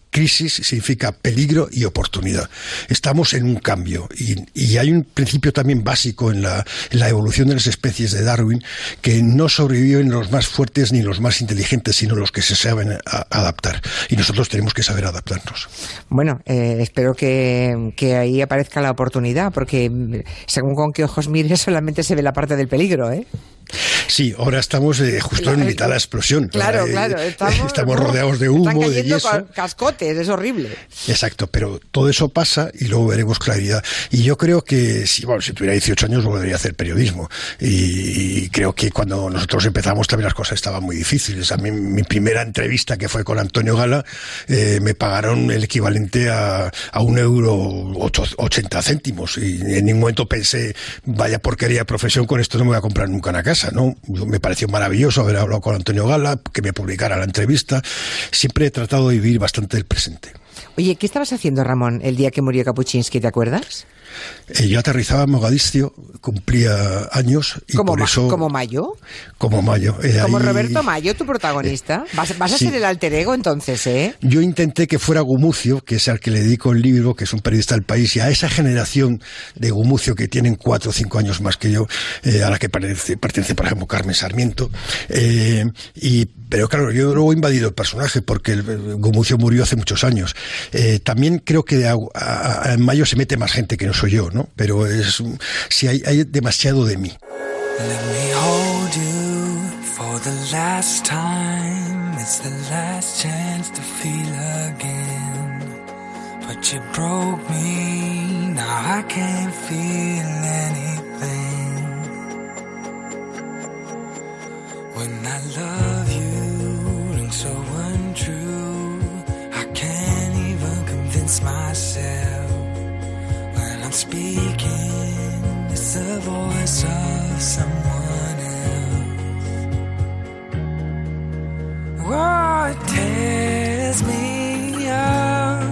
crisis significa peligro y oportunidad. Estamos en un cambio y, y hay un principio también básico en la, en la, evolución de las especies de Darwin que no sobreviven los más fuertes ni los más inteligentes, sino los que se saben a, adaptar. Y nosotros tenemos que saber adaptarnos. Bueno, eh, espero que, que, ahí aparezca la oportunidad, porque según con qué ojos mires solamente se ve la parte del peligro, ¿eh? Sí, ahora estamos eh, justo en mitad de la explosión. Claro, eh, claro. Estamos, estamos rodeados de humo, de yeso. cascotes, es horrible. Exacto, pero todo eso pasa y luego veremos claridad. Y yo creo que, si, bueno, si tuviera 18 años, volvería a hacer periodismo. Y, creo que cuando nosotros empezamos también las cosas estaban muy difíciles. A mí, mi primera entrevista, que fue con Antonio Gala, eh, me pagaron el equivalente a, a un euro ocho, 80 céntimos. Y en ningún momento pensé, vaya porquería de profesión, con esto no me voy a comprar nunca una casa. ¿No? Me pareció maravilloso haber hablado con Antonio Gala, que me publicara la entrevista. Siempre he tratado de vivir bastante el presente. Oye, ¿qué estabas haciendo, Ramón, el día que murió Kapuczynski? ¿Te acuerdas? Eh, yo aterrizaba en Mogadiscio, cumplía años y ¿Como por eso... ¿Como Mayo? Como Mayo. Eh, como ahí... Roberto Mayo, tu protagonista. Vas, vas a sí. ser el alter ego entonces, ¿eh? Yo intenté que fuera Gumucio, que es al que le dedico el libro, que es un periodista del país, y a esa generación de Gumucio que tienen cuatro o cinco años más que yo, eh, a la que pertenece, pertenece, por ejemplo, Carmen Sarmiento. Eh, y, pero claro, yo luego he invadido el personaje porque el, Gumucio murió hace muchos años. También creo que a, a, en Mayo se mete más gente que no soy yo, ¿no? Pero es si hay, hay demasiado de mí. Let me hold you for the last time. It's the last chance to feel again. But you broke me, now I can't feel anything. When I love you, and so untrue, convince myself. When I'm speaking, it's the voice of someone else. Oh, it tears me up.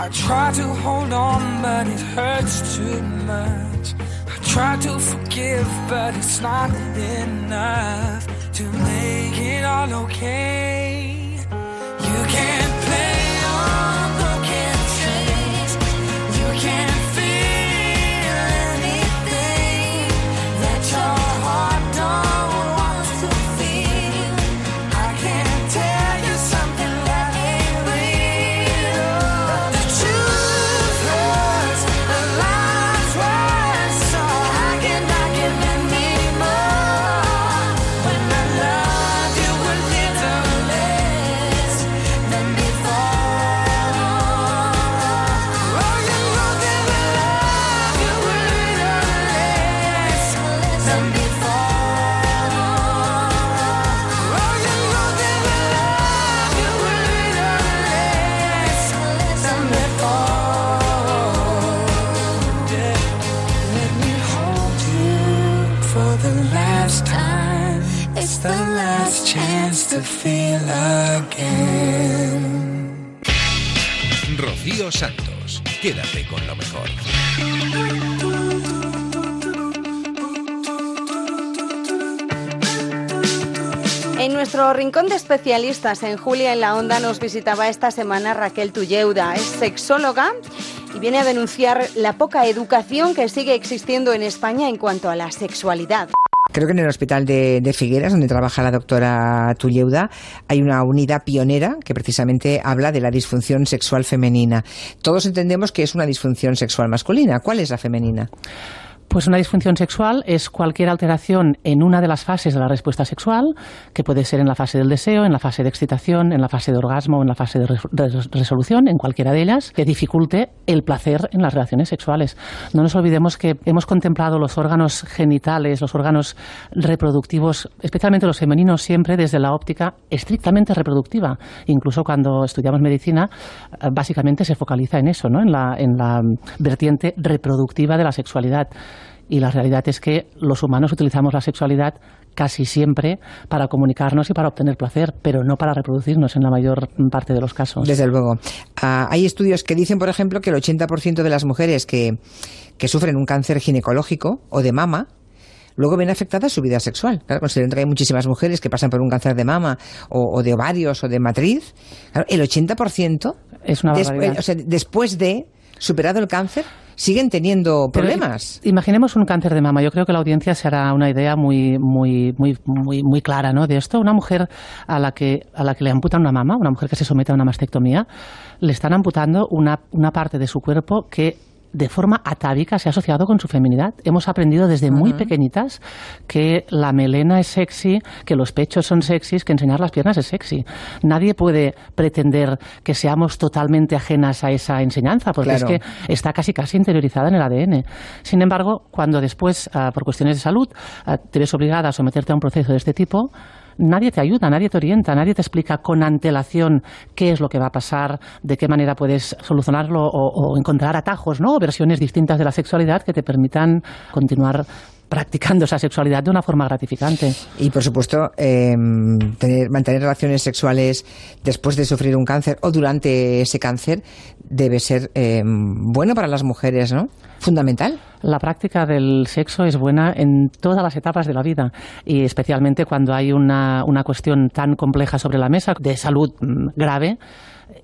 I try to hold on, but it hurts too much. I try to forgive, but it's not enough to make it all okay. You can't play feel again. Rocío Santos, quédate con lo mejor. En nuestro rincón de especialistas en Julia en la Onda nos visitaba esta semana Raquel Tulleuda. Es sexóloga y viene a denunciar la poca educación que sigue existiendo en España en cuanto a la sexualidad. Creo que en el hospital de, de Figueras, donde trabaja la doctora Tulleuda, hay una unidad pionera que precisamente habla de la disfunción sexual femenina. Todos entendemos que es una disfunción sexual masculina. ¿Cuál es la femenina? Pues una disfunción sexual es cualquier alteración en una de las fases de la respuesta sexual, que puede ser en la fase del deseo, en la fase de excitación, en la fase de orgasmo en la fase de res- de resolución, en cualquiera de ellas, que dificulte el placer en las relaciones sexuales. No nos olvidemos que hemos contemplado los órganos genitales, los órganos reproductivos, especialmente los femeninos, siempre desde la óptica estrictamente reproductiva. Incluso cuando estudiamos medicina, básicamente se focaliza en eso, ¿no? en la vertiente reproductiva de la sexualidad. Y la realidad es que los humanos utilizamos la sexualidad casi siempre para comunicarnos y para obtener placer, pero no para reproducirnos en la mayor parte de los casos. Desde luego. Ah, hay estudios que dicen, por ejemplo, que el 80% de las mujeres que, que sufren un cáncer ginecológico o de mama, luego ven afectada su vida sexual. Claro, considerando que hay muchísimas mujeres que pasan por un cáncer de mama o, o de ovarios o de matriz, claro, el 80% es una barbaridad. o sea, después de superado el cáncer, siguen teniendo problemas. imaginemos un cáncer de mama. Yo creo que la audiencia se hará una idea muy, muy, muy, muy, muy clara ¿no? de esto. Una mujer a la, que, a la que le amputan una mama, una mujer que se somete a una mastectomía, le están amputando una, una parte de su cuerpo que de forma atávica se ha asociado con su feminidad. Hemos aprendido desde muy pequeñitas que la melena es sexy, que los pechos son sexys, que enseñar las piernas es sexy. Nadie puede pretender que seamos totalmente ajenas a esa enseñanza, porque Claro. es que está casi casi interiorizada en el ADN. Sin embargo, cuando después, ah, por cuestiones de salud, ah, te ves obligada a someterte a un proceso de este tipo, nadie te ayuda, nadie te orienta, nadie te explica con antelación qué es lo que va a pasar, de qué manera puedes solucionarlo o, o encontrar atajos, ¿no? O versiones distintas de la sexualidad que te permitan continuar practicando esa sexualidad de una forma gratificante. Y por supuesto, eh, tener, mantener relaciones sexuales después de sufrir un cáncer o durante ese cáncer debe ser eh, bueno para las mujeres, ¿no? Fundamental. La práctica del sexo es buena en todas las etapas de la vida y especialmente cuando hay una, una cuestión tan compleja sobre la mesa de salud mm, grave.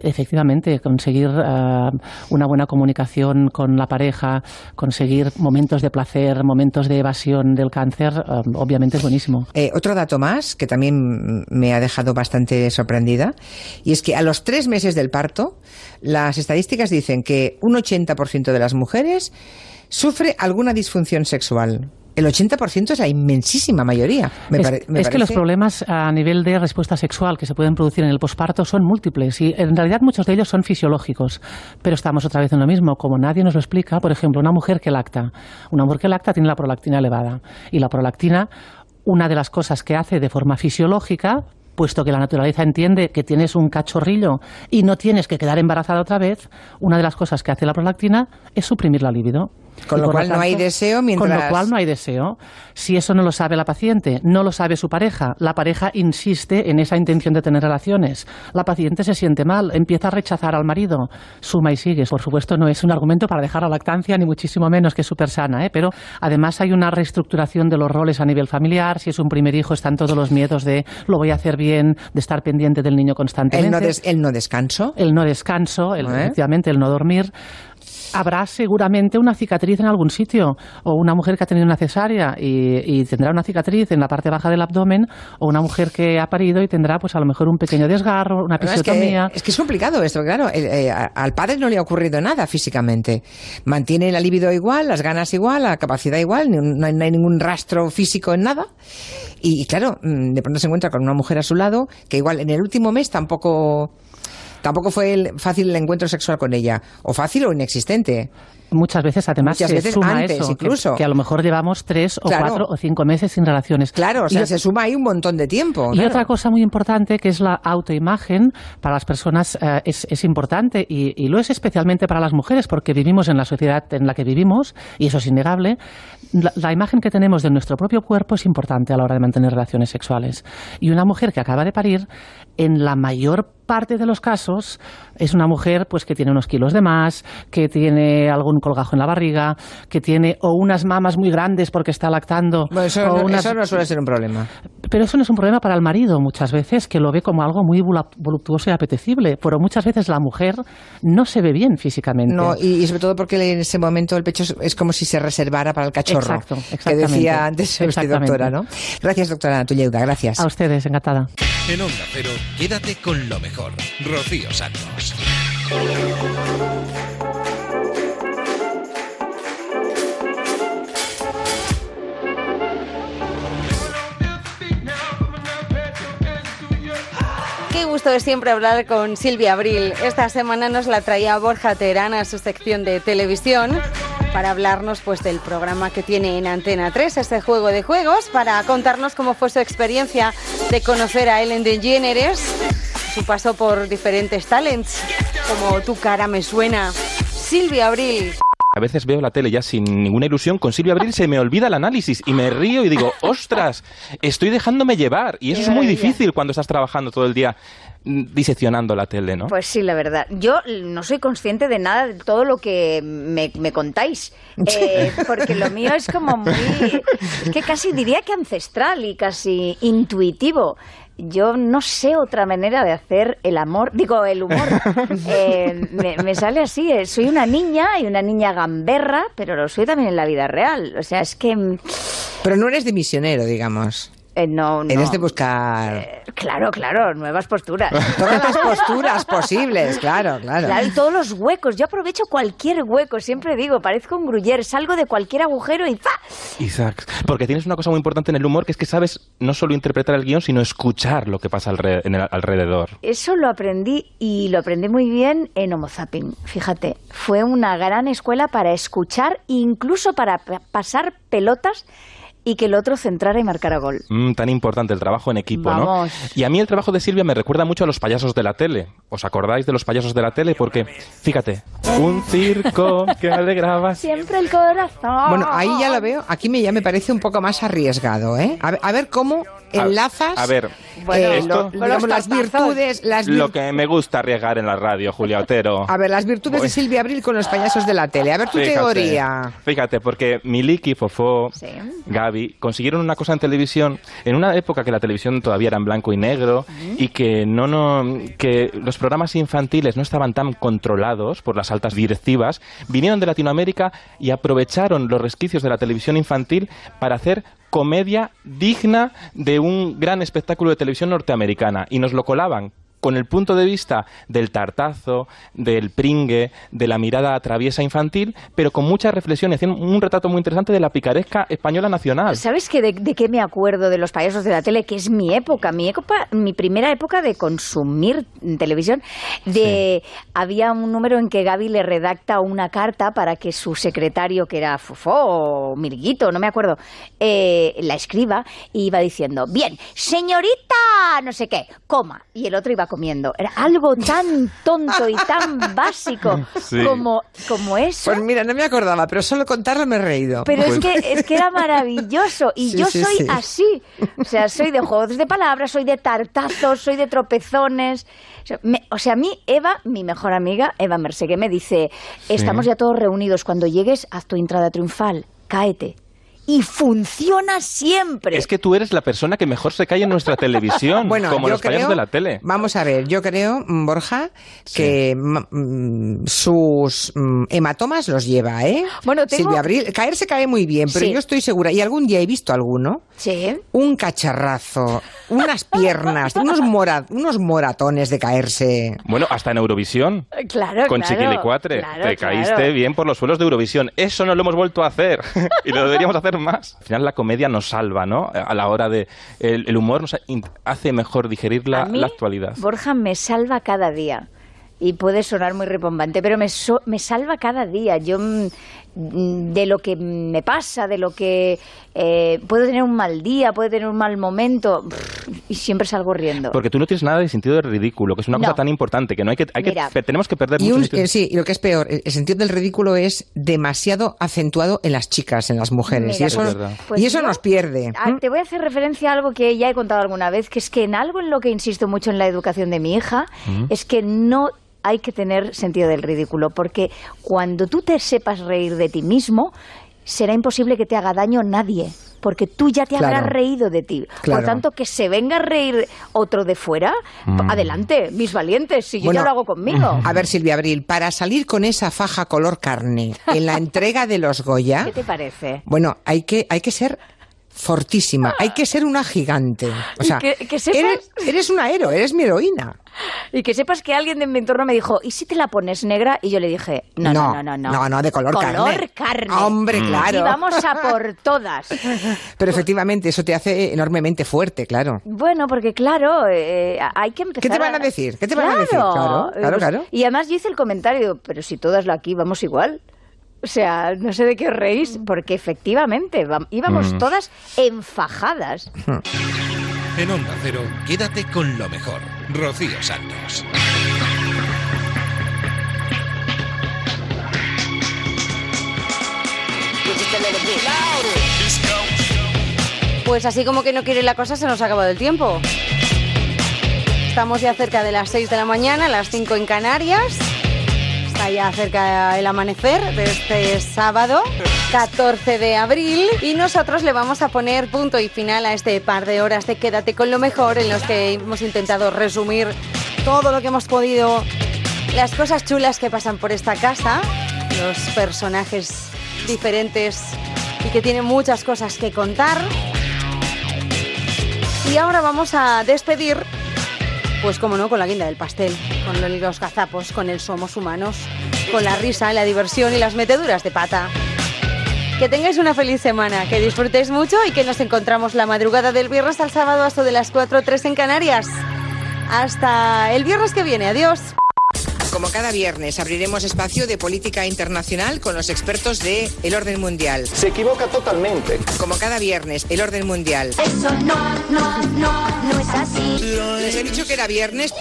Efectivamente, conseguir eh, una buena comunicación con la pareja, conseguir momentos de placer, momentos de evasión del cáncer, eh, obviamente es buenísimo. Eh, otro dato más que también me ha dejado bastante sorprendida y es que a los tres meses del parto las estadísticas dicen que un 80% de las mujeres sufre alguna disfunción sexual. El 80% es la inmensísima mayoría. Me es, me es que los problemas a nivel de respuesta sexual que se pueden producir en el posparto son múltiples y en realidad muchos de ellos son fisiológicos. Pero estamos otra vez en lo mismo. Como nadie nos lo explica, por ejemplo, una mujer que lacta. Una mujer que lacta tiene la prolactina elevada. Y la prolactina, una de las cosas que hace de forma fisiológica, puesto que la naturaleza entiende que tienes un cachorrillo y no tienes que quedar embarazada otra vez, una de las cosas que hace la prolactina es suprimir la libido. Con lo cual no hay deseo Con lo mientras- cual no hay deseo. Si eso no lo sabe la paciente, no lo sabe su pareja, la pareja insiste en esa intención de tener relaciones, la paciente se siente mal, empieza a rechazar al marido, suma y sigue. Por supuesto, no es un argumento para dejar la lactancia, ni muchísimo menos que es súper sana, ¿eh? pero además hay una reestructuración de los roles a nivel familiar. Si es un primer hijo, están todos los miedos de lo voy a hacer bien, de estar pendiente del niño constantemente. el no, des- el no descanso. El no descanso, el, ¿Eh? efectivamente, el no dormir. Habrá seguramente una cicatriz en algún sitio, o una mujer que ha tenido una cesárea y, y tendrá una cicatriz en la parte baja del abdomen, o una mujer que ha parido y tendrá, pues a lo mejor un pequeño desgarro, una Pero es, que, episiotomía. es que es complicado esto, claro. el- eh, al padre no le ha ocurrido nada físicamente. Mantiene la libido igual, las ganas igual, la capacidad igual, no hay, no hay ningún rastro físico en nada. Y, y claro, mm, de pronto se encuentra con una mujer a su lado que igual en el último mes tampoco tampoco fue el- fácil el encuentro sexual con ella, o fácil o inexistente. Muchas veces, además, Muchas se veces suma antes, eso, que- incluso. Que, a lo mejor llevamos tres o Claro. cuatro o cinco meses sin relaciones. Claro, o sea, Y- se suma ahí un montón de tiempo. Y claro. otra cosa muy importante que es la autoimagen para las personas eh, es, es importante y, y lo es especialmente para las mujeres porque vivimos en la sociedad en la que vivimos y eso es innegable. La, la imagen que tenemos de nuestro propio cuerpo es importante a la hora de mantener relaciones sexuales. Y una mujer que acaba de parir, en la mayor parte de los casos es una mujer pues que tiene unos kilos de más, que tiene algún colgajo en la barriga, que tiene o unas mamas muy grandes porque está lactando. Bueno, eso, o no, unas- eso no suele ser un problema. Pero eso no es un problema para el marido muchas veces, que lo ve como algo muy volu- voluptuoso y apetecible. Pero muchas veces la mujer no se ve bien físicamente. No, y, y sobre todo porque en ese momento el pecho es, es como si se reservara para el cachorro. Exacto, Que exactamente. decía antes usted, doctora, ¿no? Gracias, doctora Tuyeuda, gracias. A ustedes, encantada. En Onda Cero, quédate con lo mejor. Rocío Santos. Gusto es siempre hablar con Silvia Abril. Esta semana nos la traía Borja Terán a su sección de televisión para hablarnos pues del programa que tiene en Antena 3, este juego de juegos, para contarnos cómo fue su experiencia de conocer a Ellen DeGeneres, su paso por diferentes talents, como Tu cara me suena. Silvia Abril. A veces veo la tele ya sin ninguna ilusión, con Silvia Abril se me olvida el análisis y me río y digo, ostras, estoy dejándome llevar. Y eso es muy difícil cuando estás trabajando todo el día diseccionando la tele, ¿no? Pues sí, la verdad. Yo no soy consciente de nada de todo lo que me, me contáis. Eh, porque lo mío es como muy. Es que casi diría que ancestral y casi intuitivo. Yo no sé otra manera de hacer el amor, digo, el humor. Eh, me, me sale así. eh, Soy una niña y una niña gamberra, pero lo soy también en la vida real. O sea, es que. mm, Pero no eres de misionero, digamos. Eh, no, no. Eres de buscar Claro, claro, nuevas posturas. todas las posturas posibles, claro, claro. Claro, y todos los huecos. Yo aprovecho cualquier hueco, siempre digo, parezco un gruyer, salgo de cualquier agujero y ¡fa! Isaac, porque tienes una cosa muy importante en el humor, que es que sabes no solo interpretar el guion, sino escuchar lo que pasa en el alrededor. Eso lo aprendí y lo aprendí muy bien en Homo Zapping. Fíjate, fue una gran escuela para escuchar, incluso para pa- pasar pelotas y que el otro centrara y marcara gol. Mm, tan importante el trabajo en equipo, Vamos. ¿no? Y a mí el trabajo de Silvia me recuerda mucho a los payasos de la tele. ¿Os acordáis de los payasos de la tele? Porque, fíjate, un circo que alegraba Siempre el corazón. Bueno, ahí ya lo veo. Aquí me, ya me parece un poco más arriesgado, ¿eh? A ver, a ver cómo enlazas A ver, eh, esto- lo- digamos, las virtudes, las lo que me gusta arriesgar en la radio, Julia Otero. A ver, las virtudes de. Silvia Abril con los payasos de la tele. A ver tu Fíjate, teoría. Fíjate, porque Miliki, Fofó, Gaby consiguieron una cosa en televisión en una época que la televisión todavía era en blanco y negro y que no no que los programas infantiles no estaban tan controlados por las altas directivas, vinieron de Latinoamérica y aprovecharon los resquicios de la televisión infantil para hacer comedia digna de un gran espectáculo de televisión norteamericana. Y nos lo colaban con el punto de vista del tartazo, del pringue, de la mirada traviesa infantil, pero con mucha reflexión y haciendo un retrato muy interesante de la picaresca española nacional. ¿Sabes que de, de qué me acuerdo de los payasos de la tele? Que es mi época, mi época, mi primera época de consumir televisión. De había un número en que Gaby le redacta una carta para que su secretario, que era Fofó o Mirguito, no me acuerdo, eh, la escriba y iba diciendo, bien, señorita, no sé qué, coma, y el otro iba comiendo. Era algo tan tonto y tan básico Sí. como, como eso. Pues mira, no me acordaba, pero solo contarlo me he reído. Pero es que, es que era maravilloso. Y Sí, yo sí, soy sí. así. O sea, soy de juegos de palabras, soy de tartazos, soy de tropezones. O sea, me- o sea, a mí, Eva, mi mejor amiga, Eva Mersegué, me dice: Estamos ya todos reunidos. Cuando llegues, haz tu entrada triunfal, cáete. Y funciona siempre. Es que tú eres la persona que mejor se cae en nuestra televisión, Bueno, como los creo- de la tele. Vamos a ver, yo creo, mm, Borja, que mm, mm, sus hematomas los lleva, ¿eh? Bueno, tengo- Silvia Abril, caer se cae muy bien, pero Sí. yo estoy segura, y algún día he visto alguno, Sí. un cacharrazo, unas piernas, unos, mora- unos moratones de caerse. Bueno, hasta en Eurovisión. Claro, Con claro, Chiquilicuatre. claro, Te claro. caíste bien por los suelos de Eurovisión. Eso no lo hemos vuelto a hacer. y lo deberíamos hacer más. Al final la comedia nos salva, ¿no? A la hora de... El, el humor nos hace mejor digerir la, A mí, la actualidad. Borja me salva cada día. Y puede sonar muy repombante, pero me, so- me salva cada día. Yo mm, de lo que me pasa, de lo que eh, puedo tener un mal día, puedo tener un mal momento y siempre salgo riendo. Porque tú no tienes nada de sentido de ridículo, que es una No. cosa tan importante que no hay que, hay que Mira, tenemos que perder Y, mucho un- sentido. eh, sí, y lo que es peor, el sentido del ridículo es demasiado acentuado en las chicas, en las mujeres. Mira, y eso, pues- pues y eso yo- nos pierde. Te voy a hacer referencia a algo que ya he contado alguna vez, que es que en algo en lo que insisto mucho en la educación de mi hija, Mm. es que no hay que tener sentido del ridículo, porque cuando tú te sepas reír de ti mismo, será imposible que te haga daño nadie. Porque tú ya te Claro. habrás reído de ti. Claro. Por tanto, que se venga a reír otro de fuera, Mm. adelante, mis valientes, si yo Bueno, ya lo hago conmigo. A ver, Silvia Abril, para salir con esa faja color carne en la entrega de los Goya, ¿Qué te parece? bueno, hay que, hay que ser fortísima, hay que ser una gigante. O sea, que- que sepas- eres, eres una héroe, eres mi heroína. Y que sepas que alguien de mi entorno me dijo, ¿y si te la pones negra? Y yo le dije, no, no, no, no. No, no, no, de color carne. Color carne. Hombre, Mm. claro. Y vamos a por todas. Pero efectivamente, eso te hace enormemente fuerte, claro. Bueno, porque claro, eh, hay que empezar ¿Qué te van a decir? ¿Qué te van a decir? Claro, eh, claro, pues- claro. Y además yo hice el comentario, pero si todas aquí vamos igual. O sea, no sé de qué os reís, porque efectivamente vam- íbamos Mm. todas enfajadas. En Onda Cero, quédate con lo mejor. Rocío Santos. Pues así como que no quiere la cosa, se nos ha acabado el tiempo. Estamos ya cerca de las 6 de la mañana, las 5 en Canarias. Está ya cerca el amanecer de este sábado, 14 de abril. Y nosotros le vamos a poner punto y final a este par de horas de Quédate con lo mejor, en los que hemos intentado resumir todo lo que hemos podido, las cosas chulas que pasan por esta casa, los personajes diferentes y que tienen muchas cosas que contar. Y ahora vamos a despedir, pues como no, con la guinda del pastel, con los gazapos, con el somos humanos, con la risa, la diversión y las meteduras de pata. Que tengáis una feliz semana, que disfrutéis mucho y que nos encontramos la madrugada del viernes al sábado hasta de las 4 o 3 en Canarias. Hasta el viernes que viene, adiós. Como cada viernes, abriremos espacio de política internacional con los expertos de El Orden Mundial. Se equivoca totalmente. Como cada viernes, El Orden Mundial. Eso no, no, no, no es así. Les he dicho que era viernes.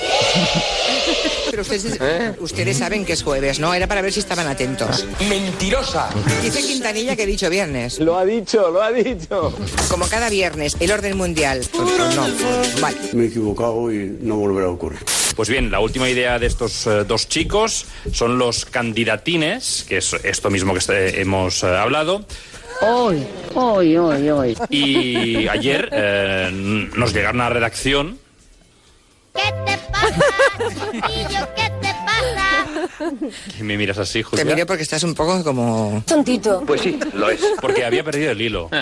Pero ustedes, ustedes saben que es jueves, ¿no? Era para ver si estaban atentos. ¡Mentirosa! Dice Quintanilla que he dicho viernes. Lo ha dicho, lo ha dicho. Como cada viernes, El Orden Mundial. Pues no, vale. Me he equivocado y no volverá a ocurrir. Pues bien, la última idea de estos eh, dos chicos son los candidatines, que es esto mismo que este- hemos eh, hablado. Hoy, hoy, hoy, hoy. Y ayer eh, nos llegaron a la redacción Chiquillo, ¿qué te pasa? Que me miras así, Te Julia. miro porque estás un poco como... Tontito. Pues sí, lo es. Porque había perdido el hilo.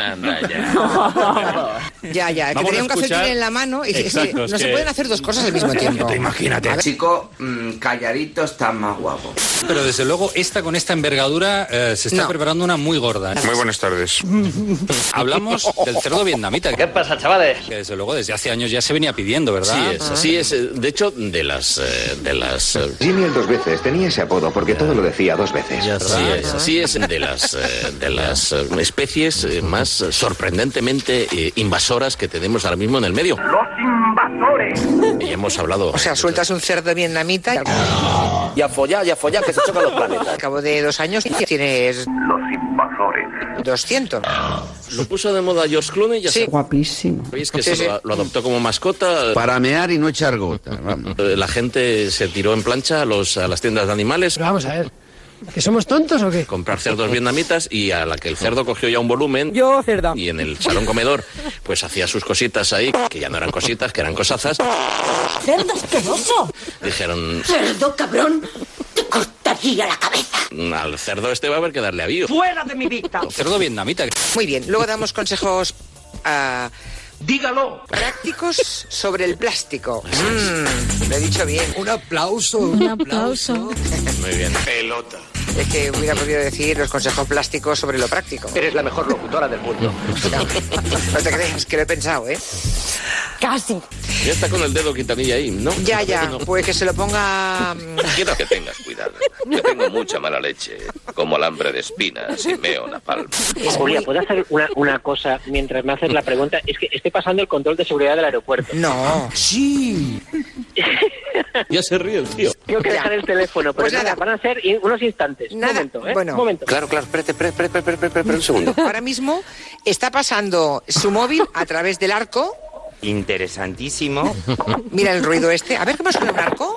Ya, ya, que Vamos tenía a un cafetín escuchar- en la mano y es que Exacto, no se que- pueden hacer dos cosas al mismo tiempo. imagínate. A ver, Chico, mm, calladito está más guapo. Pero desde luego, esta con esta envergadura eh, se está No. preparando una muy gorda. Muy buenas tardes. Hablamos del cerdo vietnamita. ¿Qué pasa, chavales? Que desde luego desde hace años ya se venía pidiendo, ¿verdad? Así es, así es. eh, De hecho, de las... eh, De las eh, Jimmy el dos veces, tenía ese apodo porque todo lo decía dos veces. Así es, así es de las, eh, de las eh, especies eh, más sorprendentemente invasoras que tenemos ahora mismo en el medio. ¡Los invasores! Y hemos hablado... O sea, sueltas un cerdo vietnamita Y a follar, y a follar, que se chocan los planetas. al cabo de dos años tienes... Los invasores. 200. Lo puso de moda George Clooney, ya Sí. Guapísimo. ¿Veis que Sí, se sí. Lo, lo adoptó como mascota? Para mear y no echar gota. Eh, La gente se tiró en plancha a, los, a las tiendas de animales. Vamos a ver. ¿Que somos tontos o qué? comprar cerdos vietnamitas y a la que el cerdo cogió ya un volumen. Yo, cerda. Y en el salón comedor, pues hacía sus cositas ahí, que ya no eran cositas, que eran cosazas. ¡Cerdo asqueroso! Dijeron, ¡Cerdo cabrón! ¡Te cortaría la cabeza! al cerdo este va a haber que darle avío. ¡Fuera de mi vista! Cerdo vietnamita. Muy bien, luego damos consejos... ah, Dígalo. Prácticos sobre el plástico. Mm, lo he dicho bien. Un aplauso. Un aplauso. Muy bien. Pelota. Es que hubiera podido decir los consejos plásticos sobre lo práctico. Eres la mejor locutora del mundo. No te creas, que lo he pensado, ¿eh? Casi. Ya está con el dedo quintanilla ahí, ¿no? Ya, ya, pues que se lo ponga... mm, Quiero que tengas cuidado. Que tengo mucha mala leche, como alambre de espinas y meo napalm. Julia, ¿puedo hacer una, una cosa mientras me haces la pregunta? Es que estoy pasando el control de seguridad del aeropuerto. No. Sí. Ya se ríe el tío. Tengo que dejar el teléfono, pero Pues nada, nada. van a ser unos instantes. Nada. Un momento, ¿eh? Bueno. Un momento. Claro, claro, espérate, espérate, espérate, espérate, espérate, espérate un segundo. Ahora mismo está pasando su móvil a través del arco. Interesantísimo. Mira el ruido este. A ver cómo suena un arco.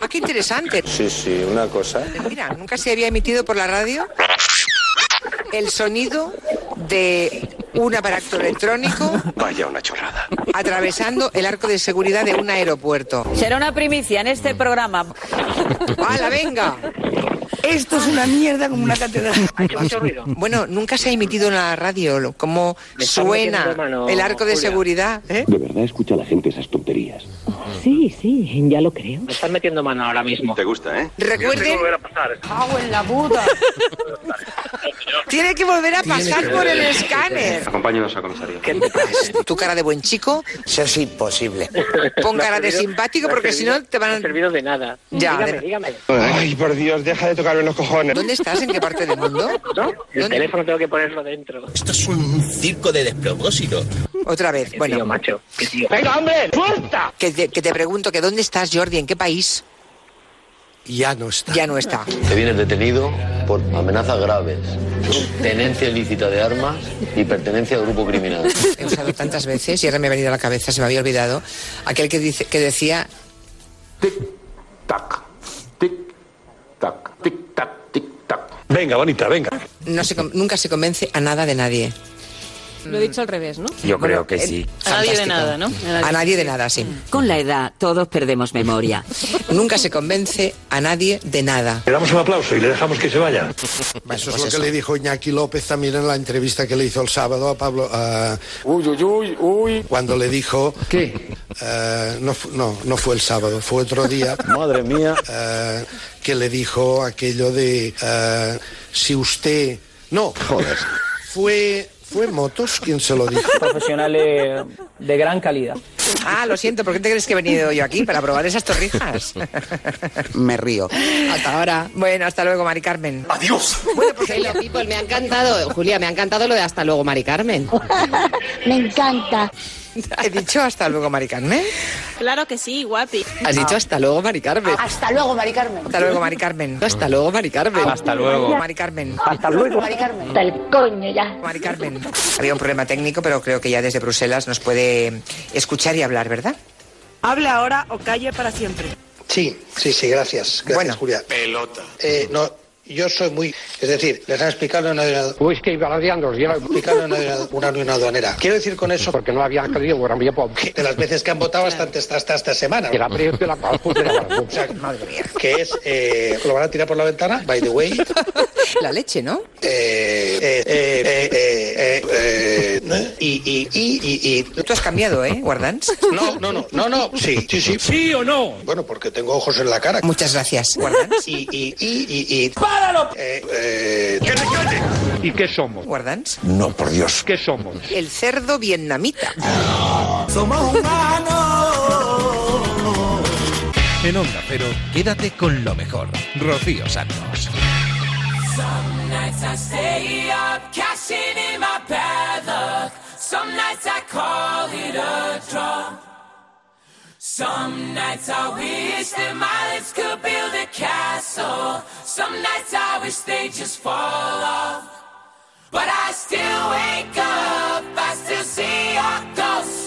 Ah, qué interesante. Sí, sí, una cosa. Mira, nunca se había emitido por la radio el sonido de un aparato electrónico Vaya una chorrada. atravesando el arco de seguridad de un aeropuerto. Será una primicia en este programa. ¡Hala, venga! Esto es una mierda como una catedral. Bueno, nunca se ha emitido en la radio lo- cómo suena mano, el arco de Julia. seguridad. ¿eh? De verdad escucha a la gente esas tonterías. Sí, sí, ya lo creo. Me están metiendo mano ahora mismo. ¿Te gusta, eh? Recuerden, Cago en la puta. tiene que volver a pasar por el escáner. Acompáñanos a comisaría. Tu cara de buen chico, Eso es imposible. pon cara de simpático porque si no te van No a... servido de nada. Ya, dígame. Ay, por Dios, deja de tocarme los cojones. ¿Dónde estás? ¿En qué parte del mundo? ¿No? El ¿Dónde? teléfono tengo que ponerlo dentro. Esto es un circo de despropósito. Otra vez. Tío, Bueno, macho. Qué tío. ¡Venga, hombre! ¡Suelta! que te, que te pregunto que dónde estás, Jordi, en qué país. Ya no está. Ya no está. Te vienes detenido por amenazas graves, tenencia ilícita de armas y pertenencia al grupo criminal. He usado tantas veces y ahora me ha venido a la cabeza, se me había olvidado. Aquel que, dice, que decía, Tac. Tic, tac. Tic, tac, tic, tac. Venga, bonita, venga. no se, nunca se convence a nada de nadie. Lo he dicho al revés, ¿no? Yo Bueno, creo que eh, sí. A nadie de nada, ¿no? A nadie de nada, sí. Con la edad todos perdemos memoria. Nunca se convence a nadie de nada. Le damos un aplauso y le dejamos que se vaya. Eso pues es lo eso. que le dijo Iñaki López también en la entrevista que le hizo el sábado a Pablo. Uy, uy, uy, uy. cuando le dijo. ¿Qué? eh, no, no, no fue el sábado, fue otro día. Madre mía. eh, que le dijo aquello de. si usted. No. Joder. Fue. ¿Fue Motos quien se lo dijo? Profesionales de gran calidad. Ah, lo siento, ¿por qué te crees que he venido yo aquí? Para probar esas torrijas. me río. Hasta ahora. Bueno, hasta luego, Mari Carmen. ¡Adiós! Hello, people, me ha encantado, Julia, me ha encantado lo de hasta luego, Mari Carmen. Me encanta. ¿He dicho hasta luego, Mari Carmen? Claro que sí, guapi. Has dicho hasta luego, Mari Carmen. Hasta luego, Mari Carmen. Hasta luego, Mari Carmen. Hasta luego, Mari Carmen. Hasta luego. Mari Carmen. Hasta luego. Mari Carmen. Hasta el coño ya. Mari Carmen. Había un problema técnico, pero creo que ya desde Bruselas nos puede escuchar y hablar, ¿verdad? Hable ahora o calle para siempre. Sí, sí, sí, gracias. Gracias, Bueno. Julia. Pelota. Eh, no, yo soy muy. Es decir, les han explicado una, una, Uy, es que iba radiando, ya explicado una, una, una aduanera. Quiero decir con eso porque no había querido, bueno, había de las veces que han votado bastante hasta, hasta esta semana. Que la de la O sea, que es. Eh, lo van a tirar por la ventana, by the way. La leche, ¿no? Eh, eh, eh, eh, eh, eh, eh, y, y, y, y, y- Tú has cambiado, ¿eh, Guardans? No, no, no, no, no, sí, sí, sí. ¿Sí o no? Bueno, porque tengo ojos en la cara. Muchas gracias, Guardans. Y, y, y, y, y ¡Páralo! eh, eh, ¡Que te calle! ¿Y qué somos? Guardans. no, por Dios. ¿Qué somos? El cerdo vietnamita. Somos humanos. En Onda Cero, quédate con lo mejor. Rocío Santos. Some nights I stay up, cashing in my bad luck. Some nights I call. Some nights I wish that my lips could build a castle. Some nights I wish they just fall off. But I still wake up, I still see your ghost.